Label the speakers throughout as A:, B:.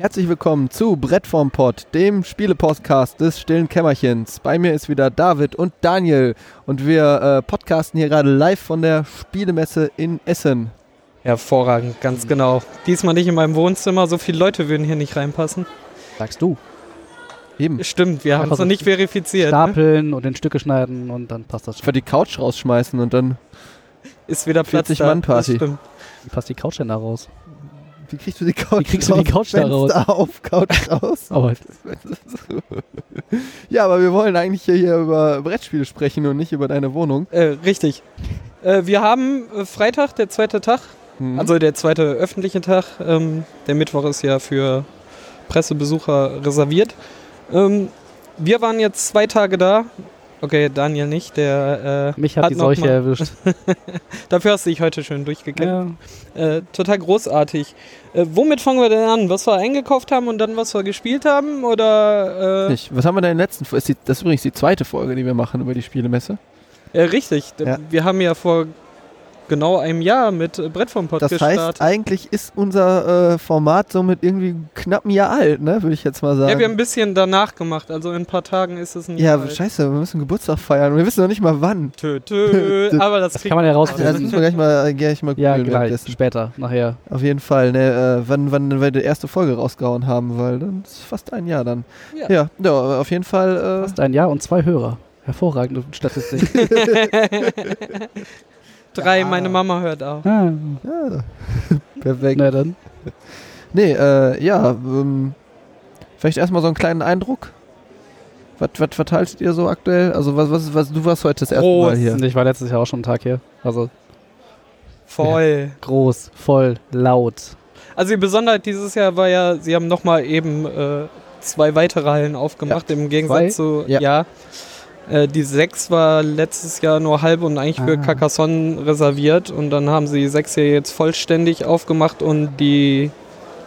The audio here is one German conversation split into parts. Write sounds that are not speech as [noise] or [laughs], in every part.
A: Herzlich willkommen zu Brett vom Pott, dem Spielepodcast des stillen Kämmerchens. Bei mir ist wieder David und Daniel und wir äh, podcasten hier gerade live von der Spielemesse in Essen.
B: Hervorragend, ganz genau. Diesmal nicht in meinem Wohnzimmer, so viele Leute würden hier nicht reinpassen.
C: Sagst du.
A: Eben.
B: Stimmt, wir haben es noch
C: so
B: nicht verifiziert. Ne?
C: Stapeln und in Stücke schneiden und dann passt das schon.
A: Für die Couch rausschmeißen und dann.
B: Ist wieder Platz
A: 40
B: da.
A: Mann Party.
B: Das stimmt.
C: Wie passt die Couch denn da raus?
A: Wie kriegst du die Couch
C: Wie kriegst du die Couch da raus?
A: Auf, Couch raus. [laughs]
C: Aber
A: ja, aber wir wollen eigentlich hier, hier über Brettspiele sprechen und nicht über deine Wohnung.
B: Äh, richtig. Äh, wir haben äh, Freitag, der zweite Tag,
A: Hm.
B: also der zweite öffentliche Tag. Ähm, der Mittwoch ist ja für Pressebesucher reserviert. Ähm, wir waren jetzt zwei Tage da. Okay, Daniel nicht, der äh,
C: mich hat, die
B: noch
C: Seuche erwischt. [laughs]
B: Dafür hast du dich heute schön durchgekämpft.
C: Ja.
B: Äh, total großartig. Äh, womit fangen wir denn an? Was wir eingekauft haben und dann was wir gespielt haben? Oder äh,
A: Nicht. Was haben wir denn in der letzten Folge? Das ist übrigens die zweite Folge, die wir machen über die Spielemesse.
B: äh, richtig.
A: Ja.
B: Wir haben ja vor genau einem Jahr mit äh, Brett vom Pod
A: Das
B: gestartet.
A: heißt, eigentlich ist unser äh, Format somit irgendwie knapp ein Jahr alt, ne? Würde ich jetzt mal sagen.
B: ja, wir haben ein bisschen danach gemacht. Also in ein paar Tagen ist es ein
A: Ja,
B: Jahr alt.
A: scheiße, wir müssen Geburtstag feiern und wir wissen noch nicht mal wann.
B: Tö, tö. [laughs] Aber das,
C: Das kann man ja
A: Ja, das
C: rausfinden.
A: müssen wir gleich mal, äh, gleich mal
C: Ja, gleich. Später, nachher.
A: Auf jeden Fall, ne, äh, wann, wann wir die erste Folge rausgehauen haben, weil dann ist fast ein Jahr dann.
B: Ja.
A: Ja, ja, auf jeden Fall. Äh,
C: Fast ein Jahr und zwei Hörer. Hervorragende Statistik. [laughs] [laughs]
B: Drei, meine Mama hört auch.
C: ah,
A: ja, [laughs] perfekt.
C: na dann.
A: Nee, äh, ja, ähm, vielleicht erstmal so einen kleinen Eindruck. Was, was verteilst ihr so aktuell? Also was, was, was du warst heute das erste
B: Groß.
A: Mal hier.
C: Ich war letztes Jahr auch schon einen Tag hier. Also
B: Voll.
C: groß, voll, laut.
B: Also die Besonderheit dieses Jahr war ja, sie haben nochmal eben äh, zwei weitere Hallen aufgemacht, im Gegensatz zu,
A: Ja.
B: ja. Äh, die sechs war letztes Jahr nur halb und eigentlich für
C: Ah.
B: Carcassonne reserviert und dann haben sie die sechs hier jetzt vollständig aufgemacht und die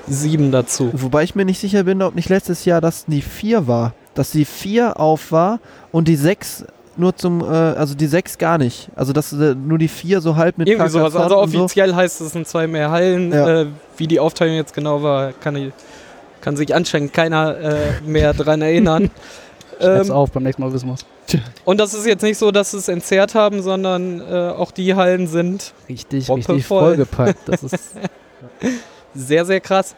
B: sieben dazu.
A: Wobei ich mir nicht sicher bin, ob nicht letztes Jahr das die 4 war. Dass die 4 auf war und die 6 nur zum, äh, also die 6 gar nicht. Also dass äh, nur die 4 so halb mit
B: Irgendwie sowas. Also
A: und so.
B: offiziell heißt es, es sind zwei mehr Hallen.
A: Ja.
B: Äh, wie die Aufteilung jetzt genau war, kann, ich, kann sich anscheinend keiner äh, mehr dran erinnern. [laughs]
C: Schreib's
B: Ähm,
C: auf, beim nächsten Mal wissen wir's.
B: Und das ist jetzt nicht so, dass sie es entzerrt haben, sondern äh, auch die Hallen sind
C: Richtig, richtig
B: voll.
C: vollgepackt. Das ist [laughs]
B: sehr, sehr krass.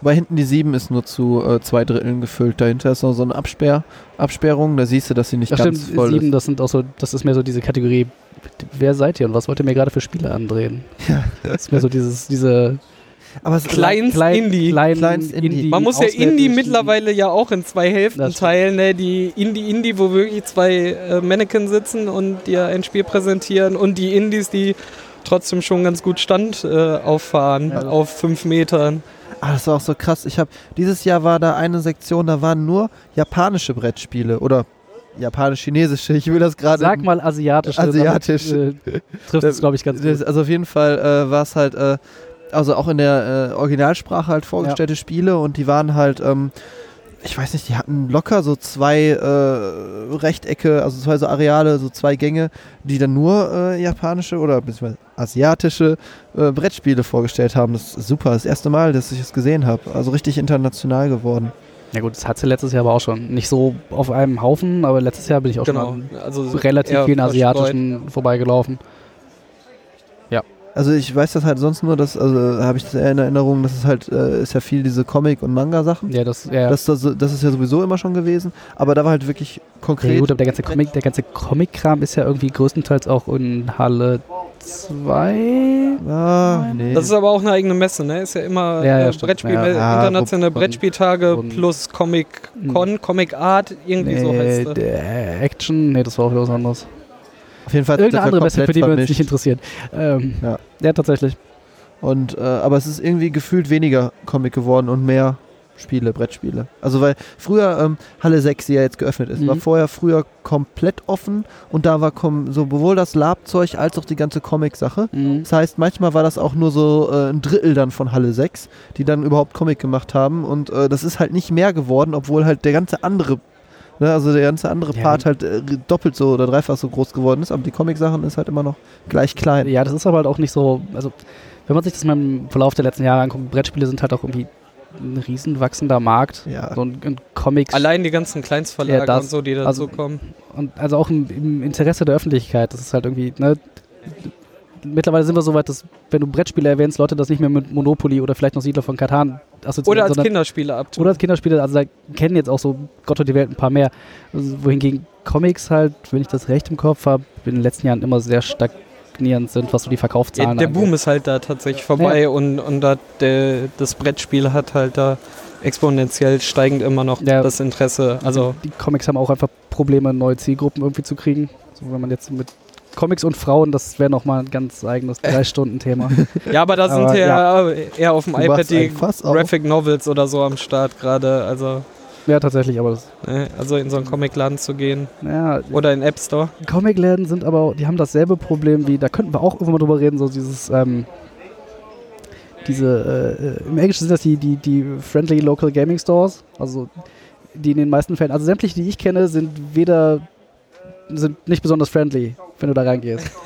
A: Weil hinten die 7 ist nur zu äh, zwei Dritteln gefüllt. Dahinter ist noch so eine Absperr Absperrung. Da siehst du, dass sie nicht
C: Ja,
A: ganz
C: stimmt,
A: voll
C: sieben,
A: ist.
C: das sind auch so, das ist mehr so diese Kategorie, wer seid ihr und was wollt ihr mir gerade für Spiele andrehen?
A: Ja.
C: Das ist mehr so dieses, diese
A: Aber es
B: Kleinst
C: klein,
B: Indie.
C: kleinen
A: Kleinst Indie.
B: Man muss ja Indie mittlerweile ja auch in zwei Hälften teilen. Ne? Die Indie-Indie, wo wirklich zwei äh, Mannequin sitzen und dir ein Spiel präsentieren und die Indies, die trotzdem schon ganz gut Stand äh, auffahren
A: Ja.
B: auf fünf Metern.
A: Ah, das war auch so krass. Ich habe dieses Jahr war da eine Sektion, da waren nur japanische Brettspiele oder japanisch-chinesische. Ich will das gerade.
C: Sag mal asiatisch.
A: Asiatisch.
C: Damit, äh, trifft es, glaube ich, ganz gut.
A: Also auf jeden Fall äh, war es halt, äh, also auch in der äh, Originalsprache halt vorgestellte Spiele und die waren halt, ähm, ich weiß nicht, die hatten locker so zwei äh, Rechtecke, also zwei so Areale, so zwei Gänge, die dann nur äh, japanische oder beziehungsweise asiatische äh, Brettspiele vorgestellt haben. Das ist super, das erste Mal, dass ich es gesehen habe. Also richtig international geworden.
C: Ja gut, das hat sie letztes Jahr aber auch schon. Nicht so auf einem Haufen, aber letztes Jahr bin ich auch
B: Genau.
C: schon
B: Also
C: relativ vielen asiatischen vorbeigelaufen.
A: Also ich weiß das halt sonst nur, dass, also habe ich das eher in Erinnerung, dass es halt, äh, ist ja viel diese Comic- und Manga-Sachen.
C: Ja, das, ja,
A: Das, das, das ist ja sowieso immer schon gewesen, aber da war halt wirklich
C: ja,
A: konkret.
C: gut, aber der ganze Comic, der ganze Comic-Kram ist ja irgendwie größtenteils auch in Halle 2.
A: ah, nee.
B: Das ist aber auch eine eigene Messe, ne? Ist ja immer
C: Ja, ja, stimmt.
B: Brettspiel,
C: Ja.
A: Ja,
B: internationale
C: wo-
B: Brettspieltage plus Comic Con, Comic Art, irgendwie so heißt
C: Nee,
B: das.
C: der Action, nee, das war auch wieder was anderes.
A: Auf jeden Fall
C: Irgendeine andere Messe, für die wir uns nicht interessieren. Ähm,
A: Ja.
C: ja, tatsächlich.
A: Und, äh, aber es ist irgendwie gefühlt weniger Comic geworden und mehr Spiele, Brettspiele. Also weil früher ähm, Halle 6, die ja jetzt geöffnet ist,
C: Mhm.
A: war vorher früher komplett offen und da war sowohl das Labzeug als auch die ganze Comic-Sache.
C: Mhm.
A: Das heißt, manchmal war das auch nur so äh, ein Drittel dann von Halle 6, die dann überhaupt Comic gemacht haben. Und äh, das ist halt nicht mehr geworden, obwohl halt der ganze andere, ne, also der ganze andere
C: Ja.
A: Part halt äh, doppelt so oder dreifach so groß geworden ist. Aber die Comic-Sachen ist halt immer noch gleich klein.
C: Ja, das ist aber halt auch nicht so, also wenn man sich das mal im Verlauf der letzten Jahre anguckt, Brettspiele sind halt auch irgendwie ein riesen wachsender Markt.
A: Ja.
C: So ein, ein Comics.
B: Allein die ganzen Kleinstverlage
C: Ja, das-
B: und so, die
C: also-
B: dazu kommen.
C: Und also auch im, im Interesse der Öffentlichkeit. Das ist halt irgendwie, ne? Mittlerweile sind wir so weit, dass, wenn du Brettspiele erwähnst, Leute das nicht mehr mit Monopoly oder vielleicht noch Siedler von Katan assoziieren,
B: Oder als Kinderspiele abtun.
C: Oder als Kinderspiele, also da kennen jetzt auch so Gott und die Welt ein paar mehr. Also, wohingegen Comics halt, wenn ich das recht im Kopf habe, in den letzten Jahren immer sehr stagnierend sind, was so die
B: Ja,
C: Verkaufszahlen
B: der
C: angeht.
B: Boom ist halt da tatsächlich vorbei und, und da, der, das Brettspiel hat halt da exponentiell steigend immer noch
C: Ja.
B: das Interesse. Also
C: Die Comics haben auch einfach Probleme, neue Zielgruppen irgendwie zu kriegen. So, wenn man jetzt mit Comics und Frauen, das wäre nochmal ein ganz eigenes [laughs] Drei-Stunden-Thema.
B: ja, aber da sind
C: Aber,
B: ja eher auf dem
A: Du
B: iPad die. Graphic Novels oder so am Start gerade. Also,
C: ja, tatsächlich, aber das,
B: ne, also in so einen Comicladen zu gehen
C: ja,
B: oder in App Store.
C: Comicläden sind aber, die haben dasselbe Problem wie, da könnten wir auch irgendwann mal drüber reden, so dieses, ähm, diese, äh, äh, im Englischen sind das die, die, die Friendly Local Gaming Stores, also die in den meisten Fällen, also sämtliche, die ich kenne, sind weder, sind nicht besonders friendly, wenn du da reingehst. [laughs]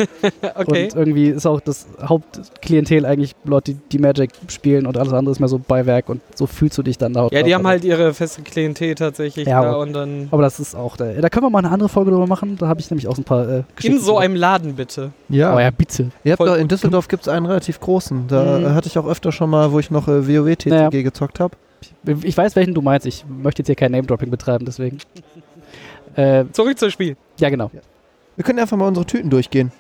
B: Okay.
C: Und irgendwie ist auch das Hauptklientel eigentlich Leute, die, die Magic spielen und alles andere ist mehr so Beiwerk und so fühlst du dich dann da.
B: ja, die haben halt ihre feste Klientel tatsächlich
C: Ja,
B: da
C: aber-
B: und dann
C: Aber das ist auch, da, da können wir mal eine andere Folge drüber machen, da habe ich nämlich auch so ein paar äh,
B: in
C: Geschichten
B: so
C: drüber.
B: einem Laden bitte.
A: Ja.
C: Aber ja, bitte.
A: Ihr habt doch, in. Düsseldorf gibt es einen relativ großen. Da
B: Mhm.
A: hatte ich auch öfter schon mal, wo ich noch äh, WoW TCG
C: Ja.
A: gezockt habe.
C: Ich weiß, welchen du meinst. Ich möchte jetzt hier kein Name-Dropping betreiben, deswegen. [laughs] äh,
B: Zurück zum Spiel.
C: ja, genau.
A: Wir können einfach mal unsere Tüten durchgehen.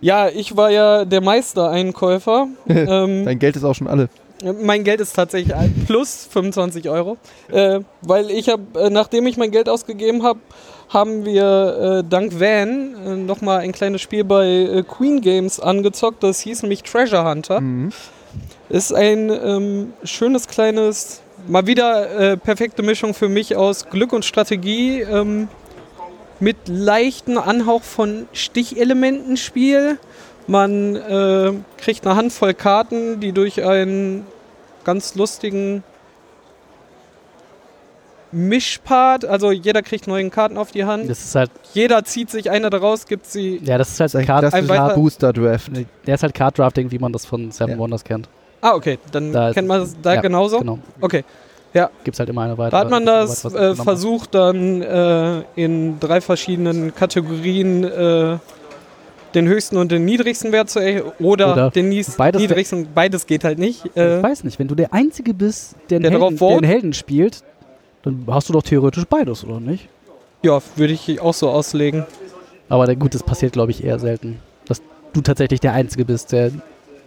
B: Ja, ich war ja der Meistereinkäufer. [laughs] ähm,
A: Dein Geld ist auch schon alle.
B: Mein Geld ist tatsächlich ein plus 25 Euro, äh, weil ich habe, äh, nachdem ich mein Geld ausgegeben habe, haben wir äh, dank Van äh, nochmal ein kleines Spiel bei äh, Queen Games angezockt. Das hieß nämlich Treasure Hunter.
A: Mhm.
B: Ist ein ähm, schönes kleines, mal wieder äh, perfekte Mischung für mich aus Glück und Strategie ähm, mit leichten Anhauch von Stichelementen-Spiel. Man äh, kriegt eine Handvoll Karten, die durch einen ganz lustigen Mischpart, also jeder kriegt neue Karten auf die Hand.
C: Das ist halt,
B: Jeder zieht sich eine daraus, gibt sie.
C: ja, das ist halt
A: Das ist ein
C: Card,
B: weiter-
A: Booster-Draft.
C: der ist halt Card-Drafting, wie man das von Seven
A: Ja.
C: Wonders kennt.
B: Ah, okay, dann
C: Da
B: kennt man das da
C: ja,
B: genauso.
C: Genau.
B: Okay.
C: Gibt's halt immer eine weitere.
B: Da hat man das äh,
C: hat.
B: versucht, dann äh, in drei verschiedenen Kategorien äh, den höchsten und den niedrigsten Wert zu erheben. Oder,
C: Oder
B: den nies-
C: beides
B: niedrigsten. Beides geht halt nicht.
C: Ich
B: Äh,
C: weiß nicht, wenn du der Einzige bist, der
B: Der
C: Helden, der einen? Helden spielt, dann hast du doch theoretisch beides, oder nicht?
B: ja, würde ich auch so auslegen.
C: Aber der, gut, das passiert, glaube ich, eher selten. Dass du tatsächlich der Einzige bist, der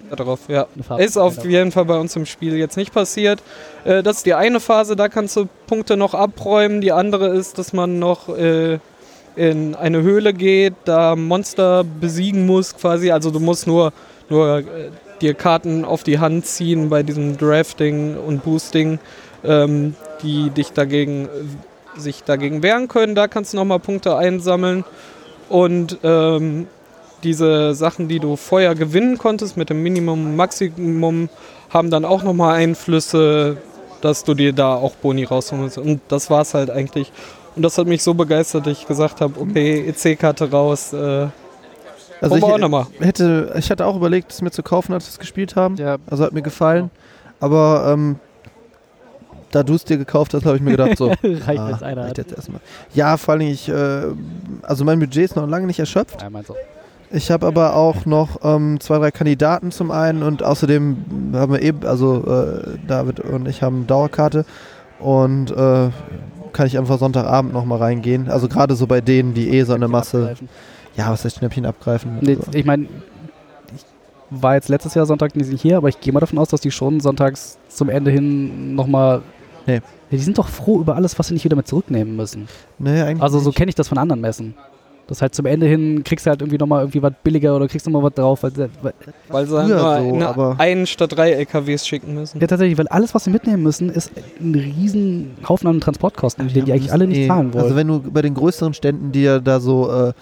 B: Darauf, ja. Ist auf jeden Fall bei uns im Spiel jetzt nicht passiert. Äh, das ist die eine Phase, da kannst du Punkte noch abräumen. Die andere ist, dass man noch äh, in eine Höhle geht, da Monster besiegen muss quasi. Also du musst nur, nur äh, dir Karten auf die Hand ziehen bei diesem Drafting und Boosting, ähm, die dich dagegen, sich dagegen wehren können. Da kannst du nochmal Punkte einsammeln. Und ähm, diese Sachen, die du vorher gewinnen konntest mit dem Minimum und Maximum, haben dann auch nochmal Einflüsse, dass du dir da auch Boni rausholen musst. Und das war es halt eigentlich. Und das hat mich so begeistert, dass ich gesagt habe, okay, EC-Karte raus. Äh,
A: Also
B: auch
A: ich,
B: nochmal.
A: hätte, ich hatte auch überlegt, es mir zu kaufen, als wir es gespielt haben.
C: Ja,
A: Also hat mir gefallen. Aber ähm, da du es dir gekauft hast, habe ich mir gedacht, so. [laughs]
C: reicht
A: ah,
C: jetzt einer.
A: reicht jetzt erstmal. Ja, vor allem ich, äh, also mein Budget ist noch lange nicht erschöpft.
C: Ja, meinst du.
A: Ich habe aber auch noch ähm, zwei, drei Kandidaten zum einen und außerdem haben wir eben, also äh, David und ich haben Dauerkarte und äh, kann ich einfach Sonntagabend nochmal reingehen. Also gerade so bei denen, die eh so eine Masse,
C: Abgreifen.
A: ja, was heißt Schnäppchen abgreifen?
C: Nee,
A: Also,
C: ich meine, ich war jetzt letztes Jahr Sonntag nicht hier, aber ich gehe mal davon aus, dass die schon sonntags zum Ende hin nochmal.
A: Nee.
C: Die sind doch froh über alles, was sie nicht wieder mit zurücknehmen müssen.
A: nee, eigentlich
C: Also so kenne ich das von anderen Messen. Das halt zum Ende hin kriegst du halt irgendwie nochmal irgendwie was billiger oder kriegst nochmal was drauf. Weil, weil,
B: weil sie
A: Früher
B: nur
A: so,
B: einen statt drei LKWs schicken müssen.
C: ja, tatsächlich, weil alles, was sie mitnehmen müssen, ist ein riesen Haufen an Transportkosten, den die eigentlich alle nicht
A: Eh,
C: zahlen wollen.
A: Also wenn du bei den größeren Ständen, die ja da so, äh,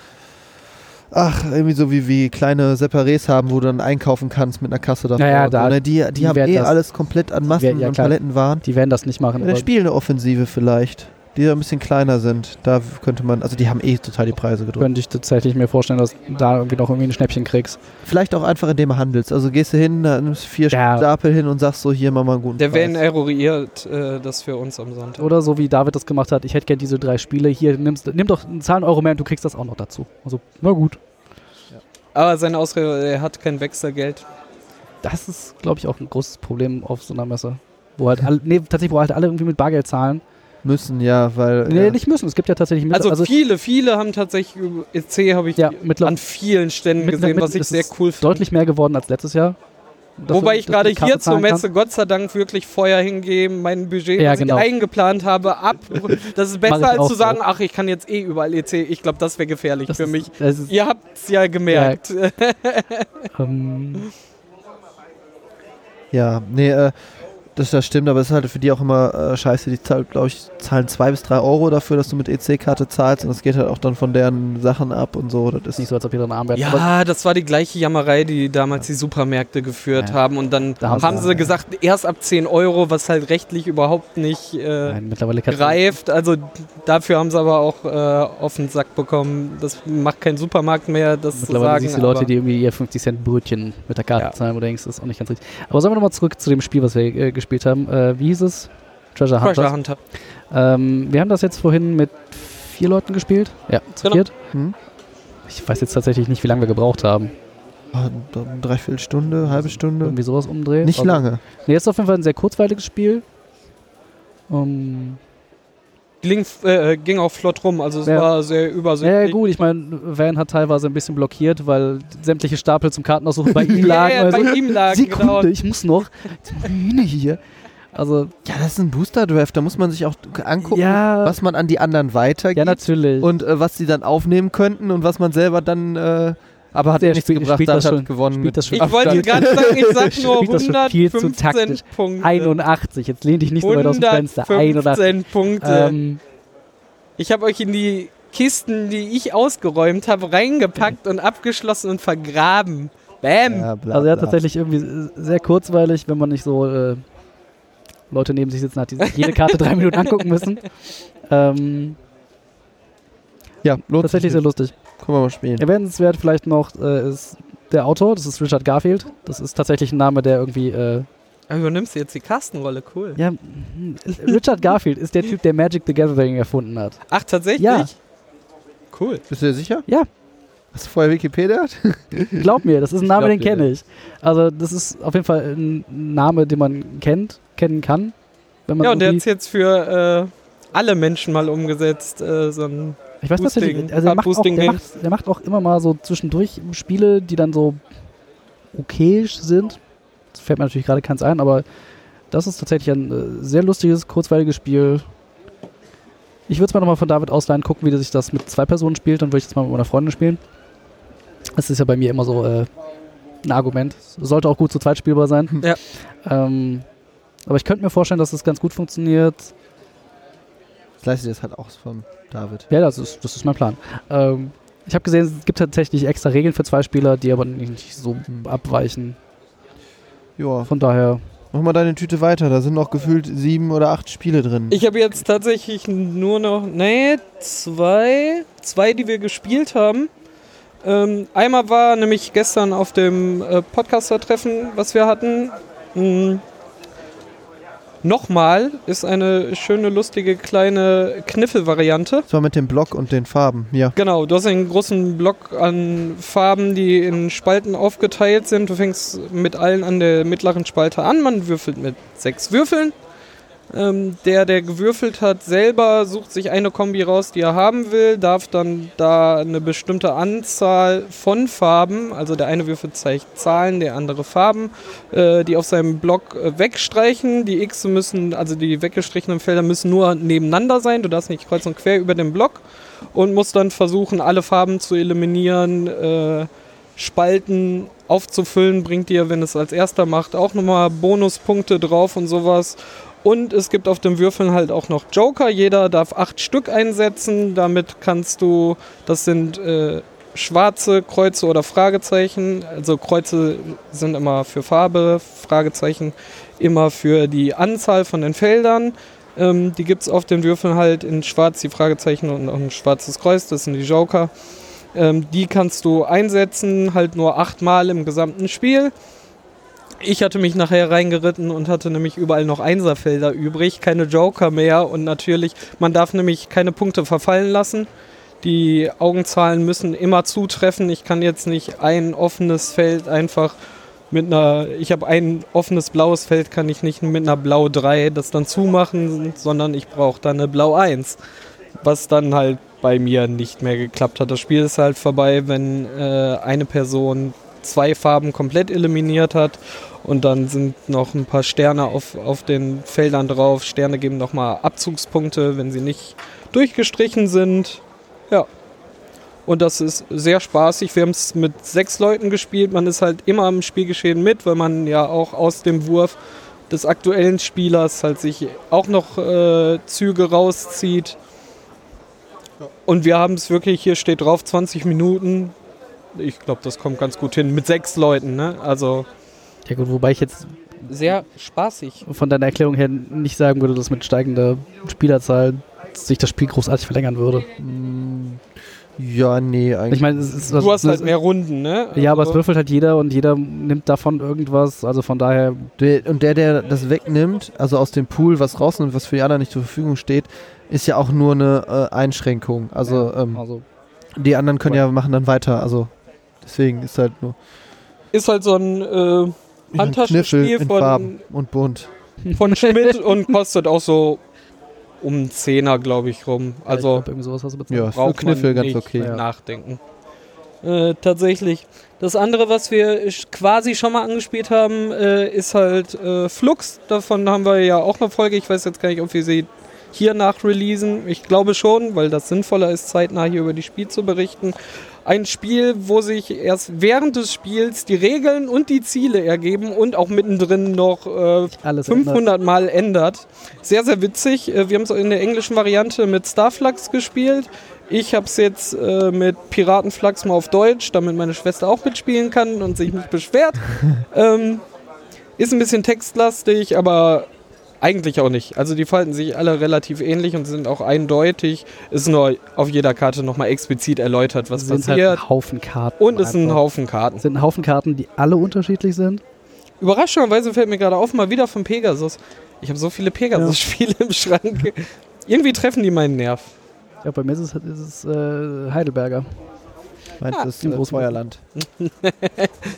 A: ach, irgendwie so wie, wie kleine Separés haben, wo du dann einkaufen kannst mit einer Kasse davor.
C: Ja, ja, da-
A: so, ne? Die, die,
C: die
A: haben eh
C: das-
A: alles komplett an Massen
C: werden- ja,
A: und
C: klar.
A: Palettenwaren.
C: die werden das nicht machen.
A: Ja, dann spielen eine Offensive vielleicht. Die ein bisschen kleiner sind. Da könnte man, also die haben eh total die Preise gedrückt.
C: Könnte ich tatsächlich mir vorstellen, dass du da irgendwie noch irgendwie ein Schnäppchen kriegst.
A: Vielleicht auch einfach, indem du handelst. Also gehst du hin, da nimmst vier
C: Ja.
A: Stapel hin und sagst so, hier mach mal einen guten
B: Der
A: Preis.
B: Van eruiert äh, das für uns am Sonntag.
C: Oder so wie David das gemacht hat, ich hätte gerne diese drei Spiele, hier, nimmst, nimm doch einen Zahlen Euro mehr und du kriegst das auch noch dazu. Also, na gut.
B: Aber seine Ausrede, er hat kein Wechselgeld.
C: Das ist, glaube ich, auch ein großes Problem auf so einer Messe. Wo halt alle, nee, tatsächlich, wo halt alle irgendwie mit Bargeld zahlen.
A: Müssen, ja, weil.
C: Nee,
A: ja.
C: nicht müssen. Es gibt ja tatsächlich mit,
B: Also, viele, viele haben tatsächlich EC habe ich
C: ja, mittlerweile
B: an vielen Ständen
C: mit-
B: gesehen,
C: mit-
B: was ich sehr cool finde.
C: deutlich mehr geworden als letztes Jahr.
B: Wobei ich
C: dass
B: gerade hier zur
C: zahlen kann.
B: Messe Gott sei Dank wirklich Feuer hingebe, mein Budget,
C: Ja,
B: was
C: genau.
B: ich eingeplant habe, ab. [laughs] Das ist besser
C: ich
B: als zu
C: so.
B: sagen, ach, ich kann jetzt eh überall EC. Ich glaube, das wäre gefährlich
C: Das
B: für
C: ist,
B: mich. Ihr habt es ja gemerkt. [laughs]
C: ähm,
A: Ja, nee, äh, das, das stimmt, aber es ist halt für die auch immer äh, scheiße. Die zahlen, glaube ich, zahlen zwei bis drei Euro dafür, dass du mit EC-Karte zahlst und das geht halt auch dann von deren Sachen ab und so. Das
C: ist nicht so, als ob ihr dann arm wärt. Aber
B: Ja, das war die gleiche Jammerei, die damals die Supermärkte geführt
C: Ja.
B: haben. Und dann
C: Da haben
B: haben
C: sie-
B: sie gesagt, erst ab 10 Euro, was halt rechtlich überhaupt nicht äh,
C: nein,
B: greift. Also dafür haben sie aber auch äh, auf den Sack bekommen. Das macht kein Supermarkt mehr, das zu
C: Mittlerweile
B: sagen.
C: siehst du Leute, die irgendwie ihr 50 Cent Brötchen mit der Karte
B: Ja.
C: zahlen, wo du denkst, das ist auch nicht ganz richtig. Aber sagen wir nochmal zurück zu dem Spiel, was wir äh, gespielt haben. Äh, wie hieß es? Treasure.
B: Treasure Hunter.
C: Ähm, wir haben das jetzt vorhin mit vier Leuten gespielt. Ja, zu
B: Genau.
C: viert.
A: Hm?
C: Ich weiß jetzt tatsächlich nicht, wie lange wir gebraucht haben.
A: ah, eine Dreiviertelstunde, halbe Stunde.
C: Irgendwie sowas umdrehen.
A: Nicht
C: Also-
A: lange.
C: Nee, ist auf jeden Fall ein sehr kurzweiliges Spiel. Ähm,
B: Ging, äh, ging auch flott rum, also es
C: Ja.
B: war sehr
C: ja,
B: übersichtlich.
C: ja, gut, ich meine, Van hat teilweise ein bisschen blockiert, weil sämtliche Stapel zum Kartenaussuchen bei [laughs] ihm
B: Ja,
C: lagen.
B: ja,
C: Also,
B: bei ihm lagen,
C: Sekunde,
B: genau.
C: ich muss noch. Meine hier. Also,
A: Ja, das ist ein Booster-Draft. Da muss man sich auch angucken,
C: ja,
A: was man an die anderen weitergibt
C: ja, natürlich.
A: und äh, was sie dann aufnehmen könnten und was man selber dann. Äh, aber hat
C: Der
A: nichts gebracht,
C: das
A: hat
C: schon-
A: gewonnen.
B: Ich wollte gerade sagen, ich sag [laughs] nur
C: Spielt das schon viel zu
B: 115
C: taktisch.
B: Punkte.
C: 81, jetzt lehn dich nicht so weit aus dem Fenster. 81.
B: 115 Punkte.
C: Ähm,
B: Ich habe euch in die Kisten, die ich ausgeräumt habe, reingepackt und abgeschlossen und vergraben. Bam!
A: Ja, bla,
C: also, ja,
A: bla.
C: tatsächlich irgendwie sehr kurzweilig, wenn man nicht so äh, Leute neben sich sitzen hat, die sich jede Karte drei Minuten angucken müssen. [laughs] Ähm,
A: Ja, lohnt
C: tatsächlich sehr lustig.
A: Können wir mal spielen.
C: Erwähnenswert vielleicht noch äh, ist der Autor, das ist Richard Garfield. Das ist tatsächlich ein Name, der irgendwie. Äh,
B: Übernimmst du jetzt die Kastenrolle, cool.
C: ja, hm, Richard Garfield ist der Typ, der Magic the Gathering erfunden hat.
B: Ach, tatsächlich?
C: Ja.
B: Cool.
A: Bist du dir sicher?
C: Ja.
A: Hast du vorher Wikipedia? [laughs]
C: Glaub mir, das ist ein Name, den kenne ich. Also, das ist auf jeden Fall ein Name, den man kennt, kennen kann. Wenn man
B: Ja, und der hat es jetzt für äh, alle Menschen mal umgesetzt. Äh, so ein
C: Ich weiß
B: Boosting,
C: tatsächlich, also er macht, auch, der, macht, der macht auch immer mal so zwischendurch Spiele, die dann so okayisch sind. Das fällt mir natürlich gerade keins ein, aber das ist tatsächlich ein äh, sehr lustiges, kurzweiliges Spiel. Ich würde es mal nochmal von David ausleihen, gucken, wie sich das mit zwei Personen spielt. Dann würde ich es mal mit meiner Freundin spielen. Das ist ja bei mir immer so äh, ein Argument. Sollte auch gut zu zweit spielbar sein.
B: Ja.
C: Ähm, aber ich könnte mir vorstellen, dass es ganz gut funktioniert.
A: Das leistet das halt auch von David.
C: Ja, das ist, das ist mein Plan. Ähm, ich habe gesehen, es gibt tatsächlich extra Regeln für zwei Spieler, die aber nicht so abweichen.
A: Ja,
C: Von daher,
A: mach mal deine Tüte weiter. Da sind noch gefühlt sieben oder acht Spiele drin.
B: Ich habe jetzt tatsächlich nur noch, nee, zwei, zwei, die wir gespielt haben. Ähm, einmal war nämlich gestern auf dem äh, Podcaster-Treffen, was wir hatten. Mh, Nochmal ist eine schöne, lustige kleine Kniffel-Variante.
A: das war mit dem Block und den Farben. Ja.
B: Genau, du hast einen großen Block an Farben, die in Spalten aufgeteilt sind. Du fängst mit allen an der mittleren Spalte an. Man würfelt mit sechs Würfeln. Ähm, der, der gewürfelt hat, selber sucht sich eine Kombi raus, die er haben will, darf dann da eine bestimmte Anzahl von Farben, also der eine Würfel zeigt Zahlen, der andere Farben, äh, die auf seinem Block äh, wegstreichen. Die X müssen, also die weggestrichenen Felder müssen nur nebeneinander sein. Du darfst nicht kreuz und quer über den Block und musst dann versuchen, alle Farben zu eliminieren, äh, Spalten aufzufüllen, bringt dir, wenn es als erster macht, auch nochmal Bonuspunkte drauf und sowas. Und es gibt auf den Würfeln halt auch noch Joker. Jeder darf acht Stück einsetzen. Damit kannst du, das sind äh, schwarze Kreuze oder Fragezeichen. Also Kreuze sind immer für Farbe, Fragezeichen immer für die Anzahl von den Feldern. Ähm, die gibt es auf den Würfeln halt in schwarz, die Fragezeichen und ein schwarzes Kreuz, das sind die Joker. Ähm, die kannst du einsetzen, halt nur achtmal im gesamten Spiel. Ich hatte mich nachher reingeritten und hatte nämlich überall noch Einserfelder übrig, keine Joker mehr und natürlich, man darf nämlich keine Punkte verfallen lassen. Die Augenzahlen müssen immer zutreffen. Ich kann jetzt nicht ein offenes Feld einfach mit einer, ich habe ein offenes blaues Feld, kann ich nicht mit einer Blau 3 das dann zumachen, sondern ich brauche dann eine Blau 1. Was dann halt bei mir nicht mehr geklappt hat. Das Spiel ist halt vorbei, wenn äh, eine Person zwei Farben komplett eliminiert hat und dann sind noch ein paar Sterne auf, auf den Feldern drauf. Sterne geben nochmal Abzugspunkte, wenn sie nicht durchgestrichen sind. Ja. Und das ist sehr spaßig. Wir haben es mit sechs Leuten gespielt. Man ist halt immer am Spielgeschehen mit, weil man ja auch aus dem Wurf des aktuellen Spielers halt sich auch noch äh, Züge rauszieht. Und wir haben es wirklich, hier steht drauf, 20 Minuten. Ich glaube, das kommt ganz gut hin. Mit sechs Leuten, ne? Also.
C: Ja gut, wobei ich jetzt
B: sehr spaßig.
C: Von deiner Erklärung her nicht sagen würde, dass mit steigender Spielerzahl sich das Spiel großartig verlängern würde.
A: Ja, nee, eigentlich.
C: Ich meine, es ist
B: Du hast halt mehr Runden, ne?
C: Ja, aber es
B: Also-
C: würfelt halt jeder und jeder nimmt davon irgendwas. Also von daher,
A: Der, und der, der das wegnimmt, also aus dem Pool was rausnimmt, was für die anderen nicht zur Verfügung steht, ist ja auch nur eine äh, Einschränkung. Also ähm,
C: also
A: die anderen können ja machen dann weiter. Also deswegen ist halt nur
B: Ist halt so ein äh,
A: ein
B: Handtaschenspiel von-
A: Farben und bunt.
B: von [laughs] Schmidt und kostet auch so um einen Zehner, glaube ich, rum.
C: ich
B: Also
C: glaub, irgendwie sowas hast du bezahlt.
A: Ja,
B: braucht
A: Kniffel ganz okay.
C: Ja.
B: nachdenken. Äh, tatsächlich. Das andere, was wir quasi schon mal angespielt haben, äh, ist halt äh, Flux. Davon haben wir ja auch eine Folge. Ich weiß jetzt gar nicht, ob wir sie hier nachreleasen. Ich glaube schon, weil das sinnvoller ist, zeitnah hier über die Spiel zu berichten. Ein Spiel, wo sich erst während des Spiels die Regeln und die Ziele ergeben und auch mittendrin noch äh,
C: Alles
B: 500 Mal ändert. Sehr, sehr witzig. Äh, Wir haben es in der englischen Variante mit Starflux gespielt. Ich habe es jetzt äh, mit Piratenflux mal auf Deutsch, damit meine Schwester auch mitspielen kann und sich nicht beschwert. [laughs] ähm, ist ein bisschen textlastig, aber eigentlich auch nicht. Also die verhalten sich alle relativ ähnlich und sind auch eindeutig. Ist nur auf jeder Karte nochmal explizit erläutert, was
C: sind
B: passiert.
C: halt ein Haufen Karten.
B: und es sind ein. Haufen Karten.
C: Es sind ein Haufen Karten, die alle unterschiedlich sind.
B: Überraschenderweise fällt mir gerade auf, mal wieder von Pegasus. Ich habe so viele Pegasus-Spiele im Schrank. Irgendwie treffen die meinen Nerv.
C: Ja, bei mir ist es, ist es äh, Heidelberger.
A: Meins
B: Ja,
A: ist
C: im
A: Feuerland. [laughs]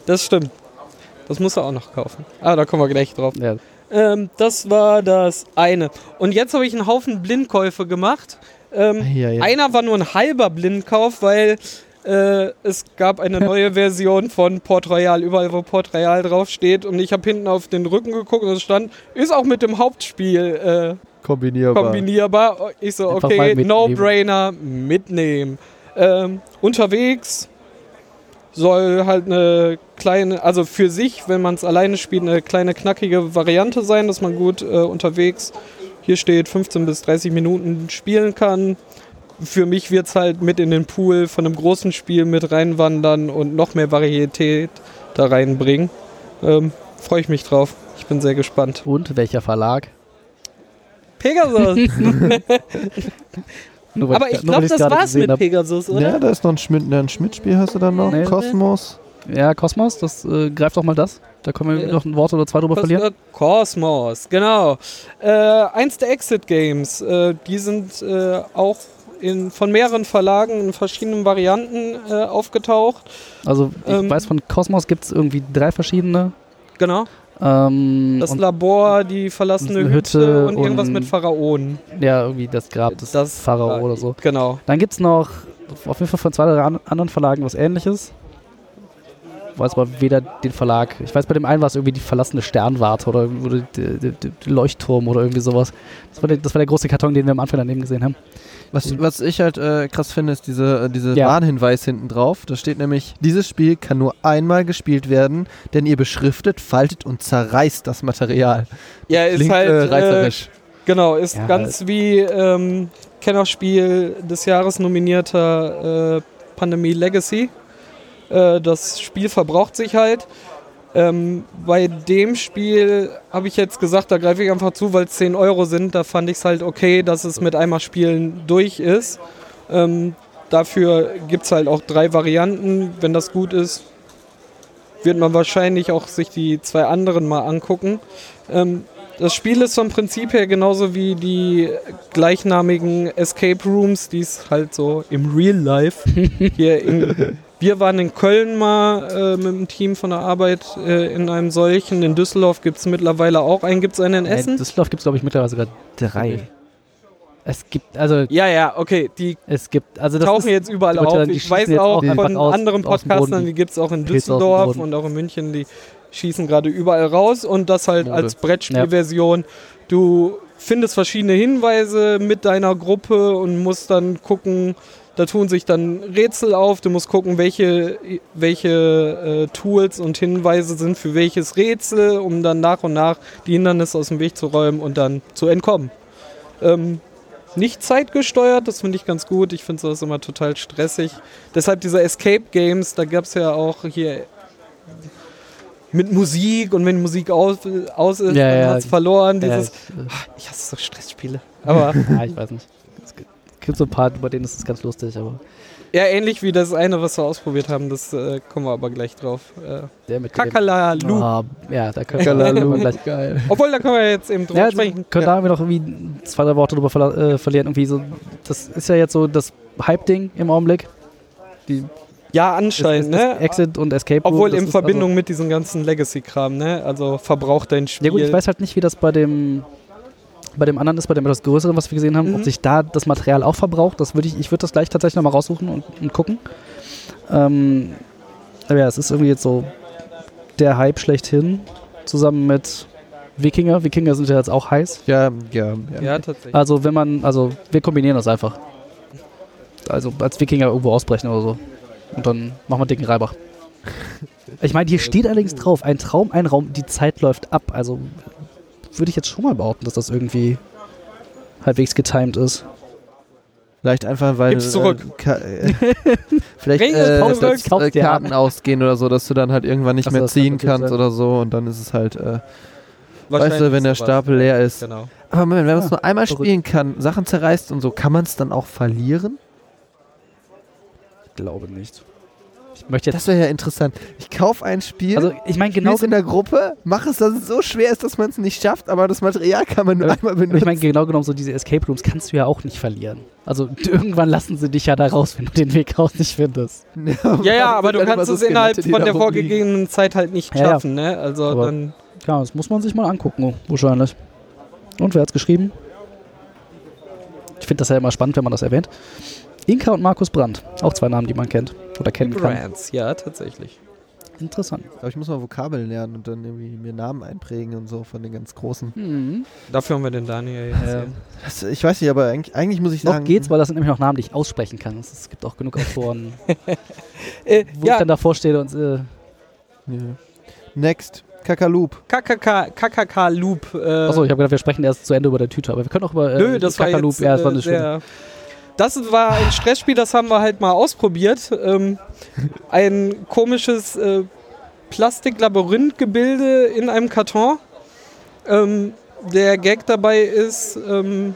B: Das stimmt. Das muss er auch noch kaufen. Ah, da kommen wir gleich drauf.
C: Ja,
B: Ähm, das war das eine. Und jetzt habe ich einen Haufen Blindkäufe gemacht. Ähm,
A: Ja, ja.
B: Einer war nur ein halber Blindkauf, weil äh, es gab eine [laughs] neue Version von Port Royal, überall wo Port Royal draufsteht. Und ich habe hinten auf den Rücken geguckt und es stand, ist auch mit dem Hauptspiel äh,
A: Kombinierbar.
B: kombinierbar. Ich so,
C: Einfach
B: okay. No-Brainer, mitnehmen. Ähm, unterwegs soll halt eine kleine, also für sich, wenn man es alleine spielt, eine kleine knackige Variante sein, dass man gut äh, unterwegs, hier steht 15 bis 30 Minuten spielen kann. Für mich wird es halt mit in den Pool von einem großen Spiel mit reinwandern und noch mehr Varietät da reinbringen. Ähm, Freue ich mich drauf. Ich bin sehr gespannt.
C: Und welcher Verlag?
B: Pegasus! [laughs]
C: Nur weil
B: Aber ich
C: weil
B: glaube, das war's mit
C: hab.
B: Pegasus, oder?
A: Ja, da ist noch ein Schmidt, ne, ein Schmidt-Spiel hast du dann noch.
C: Nee.
A: Kosmos.
C: Ja, Kosmos, das äh, greift doch mal das. Da können wir
B: Ja.
C: noch ein Wort oder zwei drüber
B: Was
C: verlieren.
B: Kosmos, genau. Äh, eins der Exit Games. Äh, die sind äh, auch in, von mehreren Verlagen in verschiedenen Varianten äh, aufgetaucht.
C: Also ich
B: Ähm,
C: weiß, von Kosmos gibt es irgendwie drei verschiedene.
B: Genau.
C: Ähm,
B: Das Labor, die verlassene Hütte,
C: Hütte
B: und irgendwas
C: und-
B: mit Pharaonen.
C: ja, irgendwie das Grab des
B: Das
C: Pharao oder so.
B: Genau.
C: Dann gibt es noch auf jeden Fall von zwei, drei an- anderen Verlagen was ähnliches. Weiß aber weder den Verlag. Ich weiß, bei dem einen war es irgendwie die verlassene Sternwarte oder, oder der, der, der Leuchtturm oder irgendwie sowas. Das war, der, das war der große Karton, den wir am Anfang daneben gesehen haben.
A: Was, was ich halt äh, krass finde, ist diese, äh, diese
C: Ja.
A: Warnhinweis hinten drauf. Da steht nämlich, dieses Spiel kann nur einmal gespielt werden, denn ihr beschriftet, faltet und zerreißt das Material.
B: Ja, ist
A: Klingt
B: halt.
A: äh,
B: Äh,
A: reißerisch.
B: genau, ist
C: Ja,
B: ganz wie ähm, Kennerspiel des Jahres nominierter äh, Pandemie Legacy. Äh, das Spiel verbraucht sich halt. Ähm, bei dem Spiel habe ich jetzt gesagt, da greife ich einfach zu, weil es 10 Euro sind. Da fand ich es halt okay, dass es mit einmal Spielen durch ist. Ähm, dafür gibt es halt auch drei Varianten. Wenn das gut ist, wird man wahrscheinlich auch sich die zwei anderen mal angucken. Ähm, das Spiel ist vom Prinzip her genauso wie die gleichnamigen Escape Rooms, die es halt so im Real Life [laughs] hier in wir waren in Köln mal äh, mit dem Team von der Arbeit äh, in einem solchen. In Düsseldorf gibt es mittlerweile auch einen. Gibt es einen in Essen?
C: In Düsseldorf gibt es, glaube ich, mittlerweile sogar drei. Es gibt, also.
B: Ja, ja, okay. Die
C: es gibt, also das
B: tauchen ist, jetzt überall auf. Ich weiß auch von aus, anderen Podcastern, die gibt es auch in Düsseldorf und auch in München, die schießen gerade überall raus und das halt Mode. als Brettspielversion. Ja. Du findest verschiedene Hinweise mit deiner Gruppe und musst dann gucken, da tun sich dann Rätsel auf. Du musst gucken, welche, welche äh, Tools und Hinweise sind für welches Rätsel, um dann nach und nach die Hindernisse aus dem Weg zu räumen und dann zu entkommen. Ähm, nicht zeitgesteuert, das finde ich ganz gut. Ich finde sowas immer total stressig. Deshalb diese Escape Games, da gab es ja auch hier mit Musik und wenn Musik aus, aus ist,
C: ja, dann
B: ja.
C: hat
B: es verloren.
C: Ja,
B: Dieses, ich, ich hasse so Stressspiele. Aber [laughs]
C: ja, ich weiß nicht gibt so ein paar, bei denen ist es ganz lustig, aber.
B: Ja, ähnlich wie das eine, was wir ausprobiert haben, das äh, kommen wir aber gleich drauf. Äh,
C: Der mit
B: Kakalalu.
C: Oh, ja, da können wir gleich.
B: Geil. Obwohl, da können wir jetzt eben drüber
C: ja,
B: sprechen.
C: Können ja. da wir noch irgendwie zwei, drei Worte drüber ver äh, verlieren. Irgendwie so, das ist ja jetzt so das Hype-Ding im Augenblick. Die
B: ja, anscheinend, ne?
C: Exit und Escape Room.
B: Obwohl in Verbindung also mit diesem ganzen Legacy-Kram, ne? Also verbraucht dein Spiel.
C: Ja gut, ich weiß halt nicht, wie das bei dem bei dem anderen ist, bei dem etwas größeren, was wir gesehen haben, mhm. ob sich da das Material auch verbraucht. Das würde ich, ich würde das gleich tatsächlich nochmal raussuchen und, und gucken. Ähm, aber ja, es ist irgendwie jetzt so der Hype schlechthin, zusammen mit Wikinger. Wikinger sind ja jetzt auch heiß.
A: Ja, ja, ja.
B: Ja, tatsächlich.
C: Also wenn man, also wir kombinieren das einfach. Also als Wikinger irgendwo ausbrechen oder so. Und dann machen wir dicken Reibach. [laughs] Ich meine, hier steht allerdings drauf, ein Traum, ein Raum, die Zeit läuft ab. Also würde ich jetzt schon mal behaupten, dass das irgendwie halbwegs getimed ist.
A: Vielleicht einfach, weil
B: Gib's zurück.
A: Äh, [laughs] vielleicht äh, dass, äh, Karten ausgehen oder so, dass du dann halt irgendwann nicht Achso, mehr ziehen kannst sein. oder so und dann ist es halt, äh, weißt du, wenn der Stapel leer ist.
B: Genau.
A: Aber Moment, wenn man es ah, nur einmal verrückt. spielen kann, Sachen zerreißt und so, kann man es dann auch verlieren?
C: Ich glaube nicht. Ich möchte
A: das wäre ja interessant. Ich kaufe ein Spiel,
C: also ich meine genau
A: in der Gruppe, mache es, dass es so schwer ist, dass man es nicht schafft, aber das Material kann man nur äh, einmal benutzen.
C: Ich meine genau genommen so diese Escape Rooms kannst du ja auch nicht verlieren. Also irgendwann lassen sie dich ja da raus, wenn du den Weg raus nicht findest. [laughs]
B: Ja, ja, ja aber du kannst es innerhalb von der vorgegebenen Zeit halt nicht ja, schaffen, ne? Also aber dann
C: ja, das muss man sich mal angucken, wahrscheinlich. Und wer hat's geschrieben? Ich finde das ja immer spannend, wenn man das erwähnt. Inka und Markus Brandt, auch zwei Namen, die man kennt oder kennen
B: Brands, kann. ja, tatsächlich.
C: Interessant.
A: Aber ich muss mal Vokabeln lernen und dann irgendwie mir Namen einprägen und so von den ganz großen.
B: Mhm. Dafür haben wir den Daniel jetzt.
A: Äh, das, ich weiß nicht, aber eigentlich, eigentlich muss ich
C: noch
A: sagen.
C: Noch geht's, weil das sind nämlich noch Namen, die ich aussprechen kann. Es gibt auch genug Autoren, [laughs] äh, wo ja. ich dann davor stehe und. Äh, ja.
A: Next. Kakaloop.
B: Kakaloop.
C: Äh Achso, ich habe gedacht, wir sprechen erst zu Ende über der Tüte, aber wir können auch über.
B: Äh, Nö, das Kakaloop. War jetzt, ja, das war eine äh, schöne. Das war ein Stressspiel, das haben wir halt mal ausprobiert. Ähm, ein komisches äh, Plastiklabyrinthgebilde in einem Karton. Ähm, der Gag dabei ist, ähm,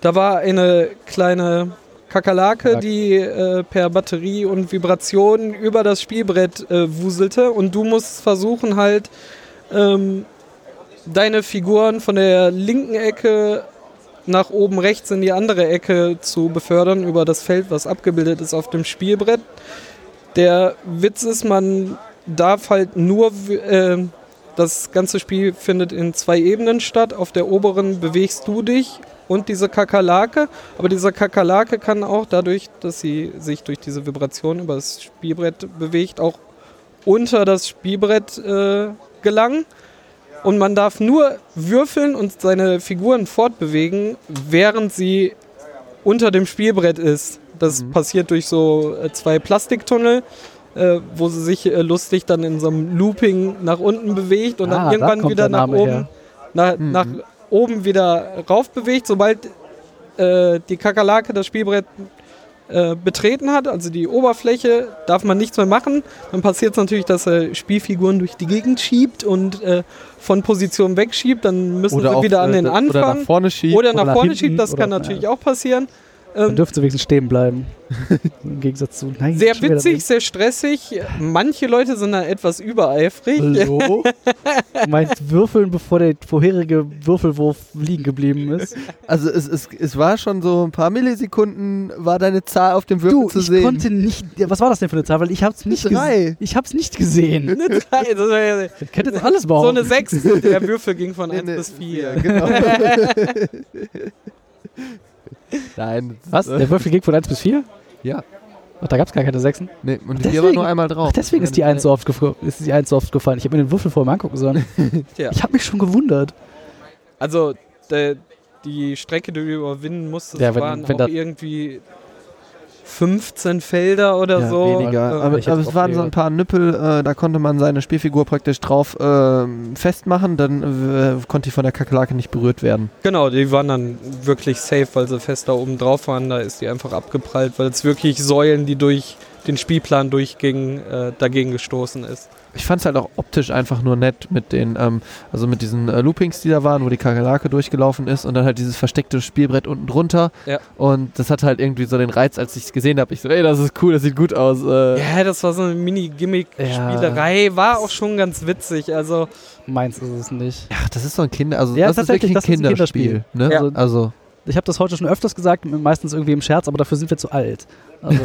B: da war eine kleine Kakerlake, die äh, per Batterie und Vibration über das Spielbrett äh, wuselte und du musst versuchen halt ähm, deine Figuren von der linken Ecke nach oben rechts in die andere Ecke zu befördern über das Feld, was abgebildet ist auf dem Spielbrett. Der Witz ist, man darf halt nur, äh, das ganze Spiel findet in zwei Ebenen statt. Auf der oberen bewegst du dich und diese Kakerlake, aber diese Kakerlake kann auch dadurch, dass sie sich durch diese Vibration über das Spielbrett bewegt, auch unter das Spielbrett äh, gelangen. Und man darf nur würfeln und seine Figuren fortbewegen, während sie unter dem Spielbrett ist. Das mhm. passiert durch so äh, zwei Plastiktunnel, äh, wo sie sich äh, lustig dann in so einem Looping nach unten bewegt und ah, dann irgendwann wieder nach oben, nach, mhm. nach oben wieder rauf bewegt. Sobald äh, die Kakerlake das Spielbrett äh, betreten hat, also die Oberfläche, darf man nichts mehr machen. Dann passiert es natürlich, dass er Spielfiguren durch die Gegend schiebt und äh, von Position wegschiebt. Dann müssen
A: Oder
B: sie
A: auch,
B: wieder an
A: äh,
B: den
A: Oder
B: Anfang.
A: nach vorne schiebt.
B: Oder nach
C: nach
B: vorne
C: hinten,
B: schiebt, das
C: oder-
B: kann natürlich auch passieren.
C: Dann
B: Ähm,
C: dürfte wenigstens stehen bleiben. [laughs] Im Gegensatz zu, nein,
B: sehr witzig, sehr stressig. Manche Leute sind da etwas übereifrig.
C: Hallo? [laughs] du meinst würfeln, bevor der vorherige Würfelwurf liegen geblieben ist?
A: Also es, es, es war schon so ein paar Millisekunden, war deine Zahl auf dem Würfel
C: Du,
A: zu
C: ich
A: sehen.
C: konnte nicht. Ja, was war das denn für eine Zahl? Weil ich hab's nicht gesehen.
A: Drei.
C: Ich hab's nicht gesehen.
B: Eine Drei, das wäre
C: Ich könnte jetzt alles
B: so
C: bauen.
B: eine 6. Der Würfel ging von
A: Nee,
B: 1
A: nee,
B: bis 4.
A: Genau. [laughs] Nein.
C: Was? Der Würfel ging von 1 bis 4?
A: Ja.
C: Ach, da gab's gar keine 6.
A: Nee, und die
C: Deswegen-
A: war nur einmal drauf.
C: Ach, deswegen ist die 1 so oft, gefro- ist die 1 so oft gefallen. Ich habe mir den Würfel vorher mal angucken sollen. [laughs]
B: Tja.
C: Ich habe mich schon gewundert.
B: Also, der, die Strecke, die du überwinden musstest,
C: Ja, wenn-
B: waren
C: wenn
B: auch
C: da-
B: irgendwie 15 Felder oder
A: ja,
B: so.
A: weniger.
B: Äh,
A: aber es waren so ein paar Nippel, äh, da konnte man seine Spielfigur praktisch drauf ähm, festmachen, dann äh, konnte die von der Kakerlake nicht berührt werden.
B: Genau, die waren dann wirklich safe, weil sie fest da oben drauf waren. Da ist die einfach abgeprallt, weil es wirklich Säulen, die durch den Spielplan durchgingen, äh, dagegen gestoßen ist.
A: Ich fand es halt auch optisch einfach nur nett mit den, ähm, also mit diesen äh, Loopings, die da waren, wo die Kakerlake durchgelaufen ist und dann halt dieses versteckte Spielbrett unten drunter.
B: Ja.
A: Und das hat halt irgendwie so den Reiz, als ich es gesehen habe. Ich so, ey, das ist cool, das sieht gut aus. Äh,
B: Ja, das war so eine Mini-Gimmick-Spielerei. War auch schon ganz witzig. Also,
C: Meins ist es nicht.
A: Ja, das ist so ein Kinder, also
C: Ja,
A: das ist
C: tatsächlich,
A: wirklich ein
C: das ist ein
A: Kinderspiel. Ne?
B: Ja.
A: Also
C: Ich habe das heute schon öfters gesagt, meistens irgendwie im Scherz, aber dafür sind wir zu alt. Also,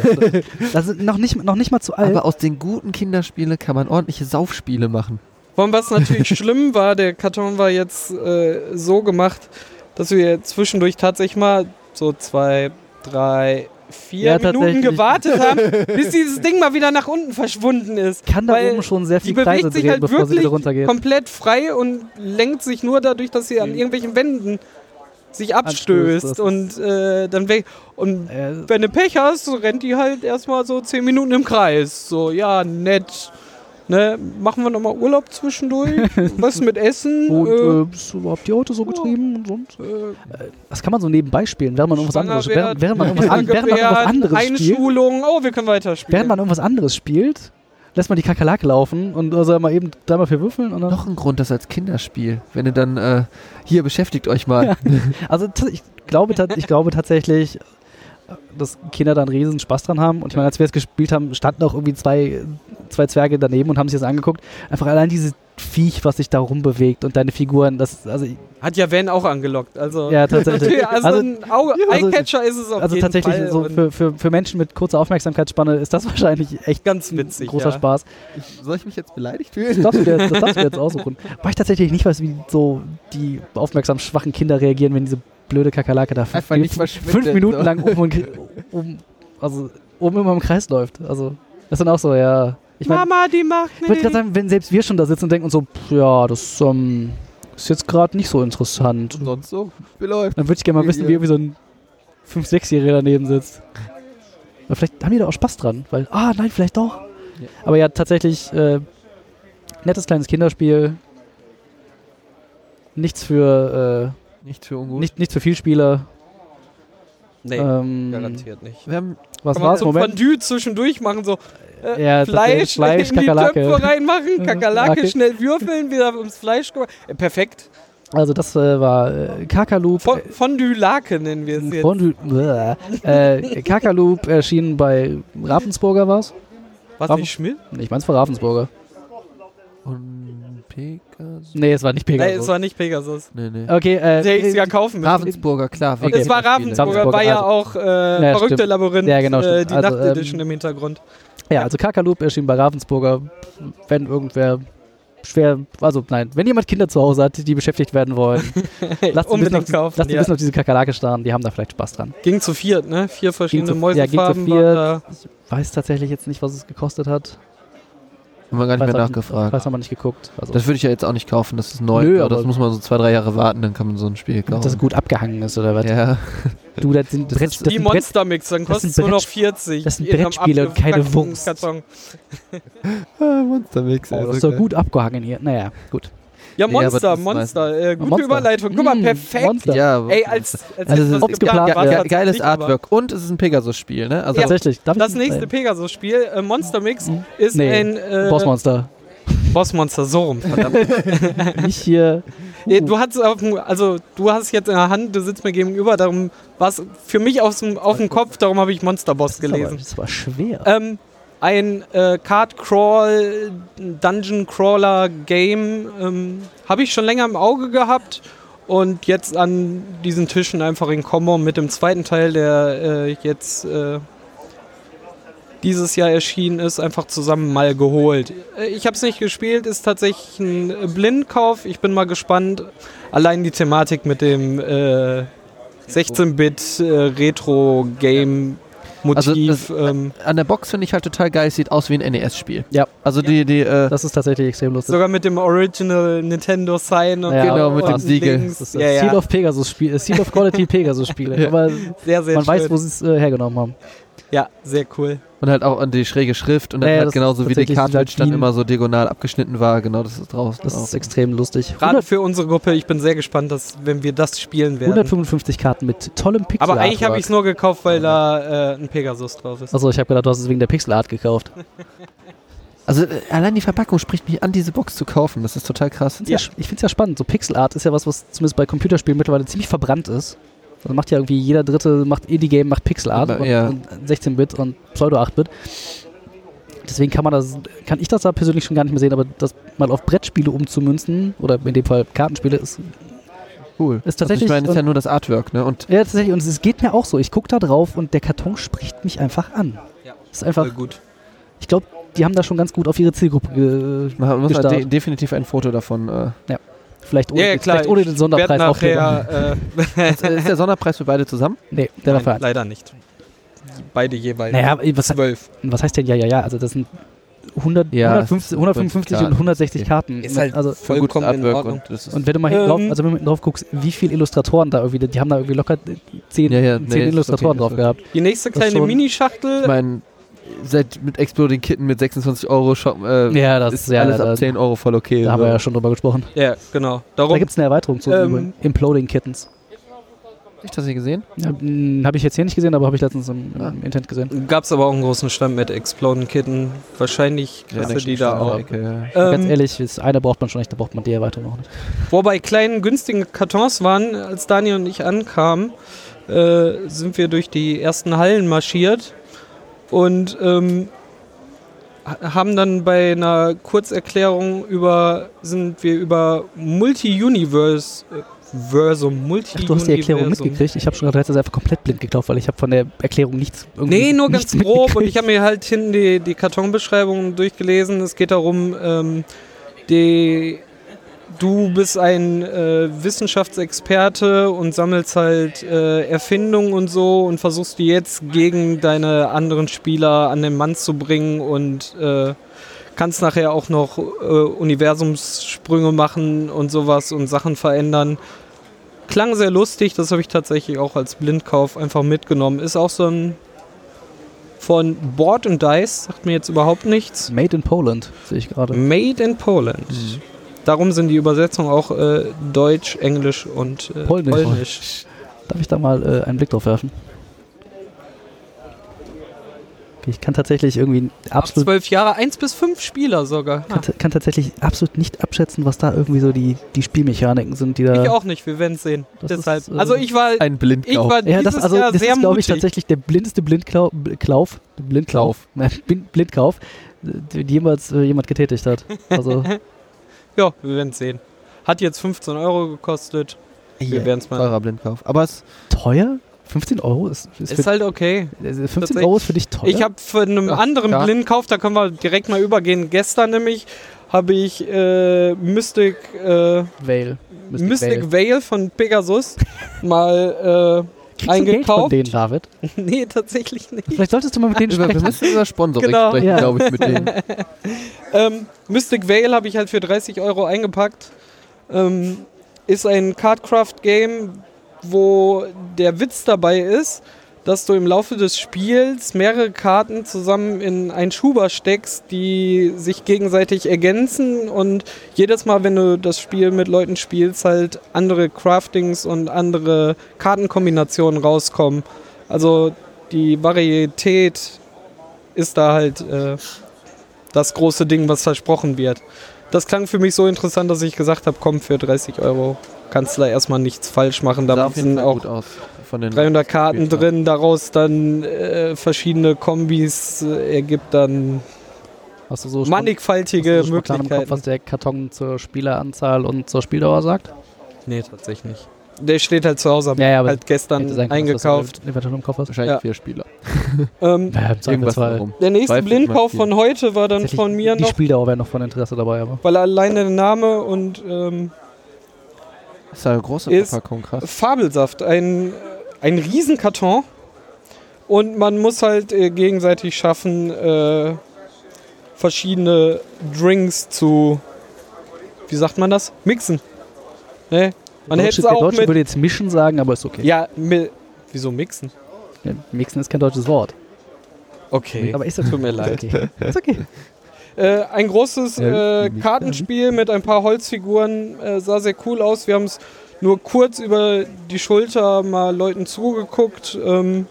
C: das [laughs] sind noch nicht, noch nicht mal zu alt.
A: Aber aus den guten Kinderspielen kann man ordentliche Saufspiele machen.
B: Vor allem, was natürlich [laughs] schlimm war, der Karton war jetzt äh, so gemacht, dass wir zwischendurch tatsächlich mal so zwei, drei, vier
C: Ja,
B: Minuten gewartet haben, [laughs] bis dieses Ding mal wieder nach unten verschwunden ist.
C: kann da
B: weil
C: oben schon sehr viel
B: bewegt
C: Kreise
B: sich
C: drehen,
B: halt
C: bevor sie
B: wirklich
C: wieder runtergeht.
B: Komplett frei und lenkt sich nur dadurch, dass sie an
C: Mhm.
B: irgendwelchen Wänden sich abstößt und äh, dann weg. Und
C: Äh,
B: wenn du Pech hast, rennt die halt erstmal so 10 Minuten im Kreis. So, ja, nett. Ne, machen wir nochmal Urlaub zwischendurch? [laughs] Was mit Essen?
C: und
B: äh,
C: äh, überhaupt die Auto so getrieben und sonst?
B: äh,
C: Das kann man so nebenbei spielen, während man irgendwas anderes, während, während man irgendwas, an, während man irgendwas anderes spielt.
B: Einschulung. Oh, wir können weiterspielen.
C: Während man irgendwas anderes spielt, lässt man die Kakerlake laufen und also mal eben dreimal für würfeln und dann.
A: Noch ein Grund, das als Kinderspiel. Wenn ihr dann äh, hier beschäftigt euch mal.
C: Ja. [laughs] Also ich glaube, ich glaube tatsächlich, dass Kinder da einen riesen Spaß dran haben. Und ich meine, als wir es gespielt haben, standen auch irgendwie zwei, zwei Zwerge daneben und haben sich das angeguckt. Einfach allein dieses Viech, was sich da rumbewegt und deine Figuren, das, also, ich-
B: Hat ja Van auch angelockt. Also,
C: ja, tatsächlich. [laughs]
B: also,
C: Also,
B: ein Au
C: also-
B: Eyecatcher ist es auf
C: also
B: jeden
C: tatsächlich,
B: Fall.
C: so
B: und
C: für, für, für Menschen mit kurzer Aufmerksamkeitsspanne ist das [laughs] wahrscheinlich echt
B: ganz
C: ein
B: witzig.
C: großer
B: ja.
C: Spaß.
A: Soll ich mich jetzt beleidigt
C: Das
A: fühlen?
C: darfst, du dir, das darfst du dir jetzt [laughs] aussuchen. Weil ich tatsächlich nicht weiß, wie so die aufmerksam schwachen Kinder reagieren, wenn diese blöde Kakerlake da fünf,
A: Einfach nicht
C: fünf, Minuten
A: so.
C: lang oben, und, um, also oben immer im Kreis läuft. Also das sind auch so, ja. Ich meine,
B: Mama, die macht
C: ich würde gerade sagen, wenn selbst wir schon da sitzen und denken und so, pff, ja, das ähm, ist jetzt gerade nicht so interessant.
A: Und sonst so? Wie läuft?
C: Dann würde ich gerne mal wissen, wie irgendwie so ein 5-, 6-Jähriger daneben sitzt. Aber vielleicht haben die da auch Spaß dran, weil, ah, nein, vielleicht doch.
A: Ja.
C: Aber ja, tatsächlich, äh, nettes kleines Kinderspiel. Nichts für,
A: Nicht für
C: äh,
A: ungut.
C: nicht, nichts für Vielspieler.
B: Nee,
C: ähm,
B: garantiert nicht.
A: Wir haben
C: Was war's?
B: so
C: Moment.
B: Fondue zwischendurch machen, so äh,
C: Ja,
B: Fleisch,
C: Fleisch,
B: in die
C: Kakerlake.
B: Töpfe reinmachen, Kakerlake
C: Okay.
B: schnell würfeln, wieder ums Fleisch kommen. Äh, perfekt.
C: Also das äh, war äh, Kakaloop.
B: Fo Fondue-Lake nennen wir es jetzt.
C: Fondue, äh, Kakaloop erschien bei Ravensburger war's?
B: Was
C: Raffen-
B: nicht Schmidt?
C: Ich mein's war Ravensburger.
A: und Pegasus.
C: Nee, es war nicht
B: Nein, es
C: Pegasus.
B: war nicht Pegasus.
A: Nee, nee.
C: okay, äh,
B: Der hätte ich sogar kaufen müssen.
A: Ravensburger, klar.
C: Okay.
B: Es war. Ravensburger,
C: Ravensburger,
B: war ja
C: also-
B: auch äh,
C: Ja,
B: verrückte
C: stimmt.
B: Labyrinth,
C: Ja, genau,
B: äh,
C: stimmt.
B: die
C: Also,
B: Nacht-Edition
C: ähm,
B: im Hintergrund.
C: Ja, also Kakaloop erschien bei Ravensburger. Wenn irgendwer schwer, also nein, wenn jemand Kinder zu Hause hat, die beschäftigt werden wollen, [laughs] lasst sie ein bisschen,
B: Unbedingt
C: auf,
B: kaufen.
C: lasst
B: ja.
C: auf diese Kakerlake starren, die haben da vielleicht Spaß dran.
B: Ging zu viert, ne? Vier verschiedene
C: Ging zu- ja, ging zu
B: Mäusefarben
C: viert.
B: waren
C: Weiß tatsächlich jetzt nicht, was es gekostet hat.
A: Haben wir gar nicht mehr nachgefragt.
C: Weiß haben wir nicht geguckt. Also,
A: Das würde ich ja jetzt auch nicht kaufen, das ist neu.
C: Nö,
A: aber das muss man so zwei, drei Jahre warten, dann kann man so ein Spiel kaufen.
C: dass es gut abgehangen ist oder was?
A: ja.
C: Du, das sind, [laughs]
A: Das
C: Brett,
A: ist
C: das
B: Die Monstermix, dann
C: das
B: kostet es
C: sind
B: nur noch
C: Brett-
B: 40.
C: das sind Brettspiele und keine.
B: Karton. [laughs]
A: Ah, Monstermix.
C: oh,
A: ey,
C: das ist
A: so
C: gut abgehangen hier. Naja, gut.
B: Ja,
A: Nee,
B: Monster,
A: das ist
B: Monster. Äh, gute
C: Monster.
B: Überleitung. Guck mal,
C: Mm,
B: perfekt.
C: Monster.
A: Ja,
B: Ey, als, als
C: Also, ist
B: geplant
C: geplant,
B: war,
C: ja.
A: ge
B: tatsächlich,
A: geiles
B: aber
A: Artwork. Und es ist ein Pegasus-Spiel, ne? Also,
C: Tatsächlich. Darf
B: Das
C: ich-
B: nächste Pegasus-Spiel, äh, Monster Mix, ist
C: Nee,
B: ein äh,
C: Bossmonster.
B: Bossmonster, so rum, verdammt. [laughs]
C: Nicht hier.
B: Nee, du hast auf dem, also du hast jetzt in der Hand, du sitzt mir gegenüber, darum war es für mich auf dem, auf dem Kopf, darum habe ich Monster Boss
C: Das ist aber-
B: gelesen.
C: Das war schwer.
B: Ähm, ein äh, Card-Crawl, Dungeon-Crawler-Game ähm, habe ich schon länger im Auge gehabt und jetzt an diesen Tischen einfach in Kombo mit dem zweiten Teil, der äh, jetzt äh, dieses Jahr erschienen ist, einfach zusammen mal geholt. Äh, ich habe es nicht gespielt, ist tatsächlich ein äh, Blindkauf. Ich bin mal gespannt. Allein die Thematik mit dem äh, 16-Bit-Retro-Game
A: also
B: Motiv.
A: Also, das, äh,
B: ähm,
A: an der Box finde ich halt total geil, sieht aus wie ein NES-Spiel.
C: Ja.
A: Also die, die äh,
C: Das ist tatsächlich extrem lustig.
B: Sogar mit dem Original Nintendo Sign und
C: ja,
A: genau, mit dem Siegel.
C: Links.
B: Ja,
C: Seal of Pegasus Spiel, äh, Seal of Quality [laughs] Pegasus Spiele. Aber
B: sehr, sehr
C: man
B: schön.
C: weiß, wo sie es äh, hergenommen haben.
B: Ja, sehr cool
A: und halt auch an die schräge Schrift und dann
C: Ja, ja,
A: halt genauso wie die Cartridge
C: halt
A: dann immer so diagonal abgeschnitten war. Genau, das ist draußen.
C: Das
A: auch.
C: ist extrem lustig.
B: Gerade
C: 100,
B: für unsere Gruppe, ich bin sehr gespannt, dass, wenn wir das spielen werden.
C: 155 Karten mit tollem Pixel.
B: Aber eigentlich habe ich es nur gekauft, weil da äh, ein Pegasus drauf ist.
C: Achso, ich habe gedacht, du hast es wegen der Pixelart gekauft. [laughs]
A: Also äh, allein die Verpackung spricht mich an, diese Box zu kaufen. Das ist total krass.
C: Ja. Ich finde es ja spannend. So Pixelart ist ja was, was zumindest bei Computerspielen mittlerweile ziemlich verbrannt ist. Also macht ja irgendwie jeder dritte, macht Indie-Game, macht Pixelart und,
A: ja.
C: und 16-Bit und Pseudo 8-Bit. Deswegen kann man das, kann ich das da persönlich schon gar nicht mehr sehen, aber das mal auf Brettspiele umzumünzen, oder in dem Fall Kartenspiele, ist
A: Cool.
C: Ist tatsächlich-
A: Also ich meine, das ist ja nur das Artwork, ne? Und
C: Ja, tatsächlich. Und es geht mir auch so. Ich gucke da drauf und der Karton spricht mich einfach an.
B: Ja,
C: ist einfach,
B: Voll gut.
C: ich glaube, die haben da schon ganz gut auf ihre Zielgruppe ge
A: man muss halt
C: gestartet.
A: de definitiv ein Foto davon. Äh.
C: Vielleicht, ohne,
B: Ja, ja, klar.
C: vielleicht ohne den Sonderpreis
B: nachher, äh,
A: ist, ist der Sonderpreis für beide zusammen?
C: Nee, der war
B: nein,
C: für
B: leider nicht. Beide jeweils.
C: Naja, was,
B: zwölf.
C: was heißt denn ja, ja, ja? Also das sind 100,
A: Ja,
C: 150, 155 und
A: Karten.
C: 160
A: Okay.
C: Karten.
B: Ist halt
C: also,
B: Vollkommen in Ordnung.
A: und
C: und wenn du mal hinten
B: Ähm,
C: drauf, also wenn du hinten drauf guckst, wie viele Illustratoren da irgendwie, die haben da irgendwie locker 10,
A: Ja, ja,
C: 10
A: nee,
C: Illustratoren
A: okay,
C: drauf gehabt.
B: Die nächste kleine Minischachtel.
A: ich meine, seit mit Exploding Kitten mit 26 Euro Shop, äh,
C: Ja, das
A: ist
C: ja,
A: alles
C: da,
A: ab 10 Euro voll okay.
C: da haben
A: so.
C: wir ja schon drüber gesprochen.
B: Ja, genau.
C: Da
B: Darum
C: gibt es eine Erweiterung zu
B: Ähm.
C: Imploding Kittens.
A: Hab ich das hier gesehen?
C: Ja, habe ich jetzt hier nicht gesehen, aber habe ich letztens im,
A: Ah.
C: im Internet gesehen.
B: gab es aber auch einen großen Stand mit Exploding Kitten. Wahrscheinlich kriegst du die da auch.
A: Ecke,
C: Ganz
B: Ähm,
C: ehrlich, das eine braucht man schon nicht, da braucht man die Erweiterung auch nicht.
B: Wo bei kleinen günstigen Kartons waren, als Daniel und ich ankamen, äh, sind wir durch die ersten Hallen marschiert und ähm, ha- haben dann bei einer Kurzerklärung über, sind wir über Multi-Universe, äh, Versum, multi
C: Ach, du hast die Erklärung mitgekriegt. Ich habe schon hast einfach komplett blind gekauft, weil ich habe von der Erklärung nichts irgendwie
B: Nee, nur
C: nichts
B: ganz grob und ich habe mir halt hinten die, die Kartonbeschreibung durchgelesen. Es geht darum, ähm, die, du bist ein äh, Wissenschaftsexperte und sammelst halt äh, Erfindungen und so und versuchst die jetzt gegen deine anderen Spieler an den Mann zu bringen und äh, kannst nachher auch noch äh, Universumssprünge machen und sowas und Sachen verändern. Klang sehr lustig, das habe ich tatsächlich auch als Blindkauf einfach mitgenommen. Ist auch so ein von Board and Dice, sagt mir jetzt überhaupt nichts.
C: Made in Poland, sehe ich gerade.
B: Made in Poland.
C: Mhm.
B: Darum sind die Übersetzungen auch äh, Deutsch, Englisch und äh,
C: Polnisch.
B: Polnisch.
C: Darf ich da mal äh, einen Blick drauf werfen? Ich kann tatsächlich irgendwie
B: Ab
C: absolut,
B: zwölf Jahre, eins bis fünf Spieler sogar.
C: kann, kann tatsächlich absolut nicht abschätzen, was da irgendwie so die, die Spielmechaniken sind, die da.
B: Ich auch nicht, wir werden es sehen.
C: Das
B: Deshalb.
C: ist, äh,
B: also ich war,
A: Ein
B: ich
A: Blindkauf.
B: war
C: Ja, das, also,
B: Jahr
C: das
B: sehr
C: ist, glaube ich, tatsächlich der blindeste Blindklau Klauf, Blindkauf, nein, Blind- Blindkauf, äh, den jemals äh, jemand getätigt hat. Also, [laughs]
B: Ja, wir werden es sehen. Hat jetzt 15 Euro gekostet. Wir werden es mal.
A: Teurer Blindkauf. Aber es
C: teuer? 15 Euro ist, ist,
B: Ist
C: für,
B: halt okay.
C: äh, 15
B: tatsächlich-
C: Euro ist für dich teuer?
B: Ich habe für einen
A: Ja,
B: anderen
A: ja.
B: Blindkauf, da können wir direkt mal übergehen. Gestern nämlich habe ich äh, Mystic, äh,
C: Vale.
B: Mystic, Veil von Pegasus [laughs] mal
C: Kriegst du Geld von
B: eingekauft.
C: denen, David? [laughs]
B: nee, tatsächlich nicht.
C: Vielleicht solltest du mal mit denen
A: über, wir
C: sprechen.
A: müssen über Sponsoring
B: Genau.
A: sprechen,
C: Ja.
A: glaube ich, mit denen. [laughs]
B: Ähm, Mystic Veil habe ich halt für 30 Euro eingepackt. Ähm, ist ein Cardcraft-Game, wo der Witz dabei ist, dass du im Laufe des Spiels mehrere Karten zusammen in einen Schuber steckst, die sich gegenseitig ergänzen und jedes Mal, wenn du das Spiel mit Leuten spielst, halt andere Craftings und andere Kartenkombinationen rauskommen. Also die Varietät ist da halt äh, das große Ding, was versprochen wird. Das klang für mich so interessant, dass ich gesagt habe, komm, für 30 Euro kannst du da erstmal nichts falsch machen. Da
A: Sah Fall
B: auch.
A: Von den
B: 300 Karten
A: gespielt
B: drin, daraus dann äh, verschiedene Kombis äh, ergibt dann
C: Hast du so
B: mannigfaltige
C: hast du so spontan im Kopf,
B: Möglichkeiten.
C: was der Karton zur Spieleranzahl und zur Spieldauer sagt?
B: Nee, tatsächlich nicht. Der steht halt zu Hause,
C: Ja, ja, aber
B: halt gestern
C: sein du
B: eingekauft.
C: eventuell im Kopf hast.
A: Wahrscheinlich
B: Ja.
A: vier Spieler. [laughs]
B: Ähm,
C: Ja, im
A: Irgendwas darum.
B: der nächste Blindkauf von heute war dann von mir
C: die
B: noch,
C: Spieldauer wäre noch von Interesse dabei, aber.
B: weil alleine der Name und ähm,
A: Das ist ja eine große
B: Ist-
A: Verpackung, krass.
B: Fabelsaft, ein, ein Riesenkarton. Und man muss halt äh, gegenseitig schaffen, äh, verschiedene Drinks zu, wie sagt man das? Mixen. Ne? Man hätte es auch
C: Deutsche
B: mit.
C: würde jetzt mischen sagen, aber ist okay.
B: Ja, mi wieso mixen?
C: Ja, Mixen ist kein deutsches Wort.
B: Okay.
C: Aber ist okay.
B: Tut mir leid.
C: Ist okay. Ist okay. [laughs]
B: Äh, ein großes äh, Kartenspiel mit ein paar Holzfiguren äh, sah sehr cool aus. Wir haben es nur kurz über die Schulter mal Leuten zugeguckt. Ähm,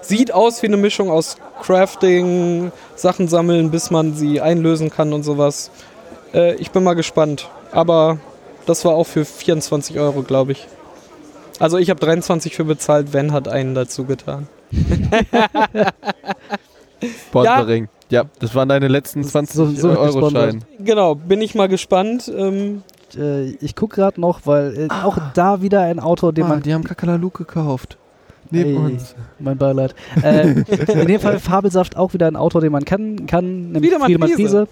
B: sieht aus wie eine Mischung aus Crafting, Sachen sammeln, bis man sie einlösen kann und sowas. Äh, ich bin mal gespannt. Aber das war auch für 24 Euro, glaube ich. Also ich habe 23 für bezahlt, Ben hat einen dazu getan. [laughs]
A: Sponsoring. Ja. das waren deine letzten
C: Das ist
A: 20
C: so- so
A: Euro. Schein.
B: Genau, bin ich mal gespannt. Ähm,
C: Äh, ich gucke gerade noch, weil äh, auch da wieder ein Autor, den
A: Ah,
C: man.
A: die haben Kakalalu gekauft. Neben
C: Ey,
A: uns.
C: Mein Beileid. Äh, in dem Fall Fabelsaft auch wieder ein Autor, den man kann, kann nämlich
B: Friedemann
C: Friedemann
B: Friese.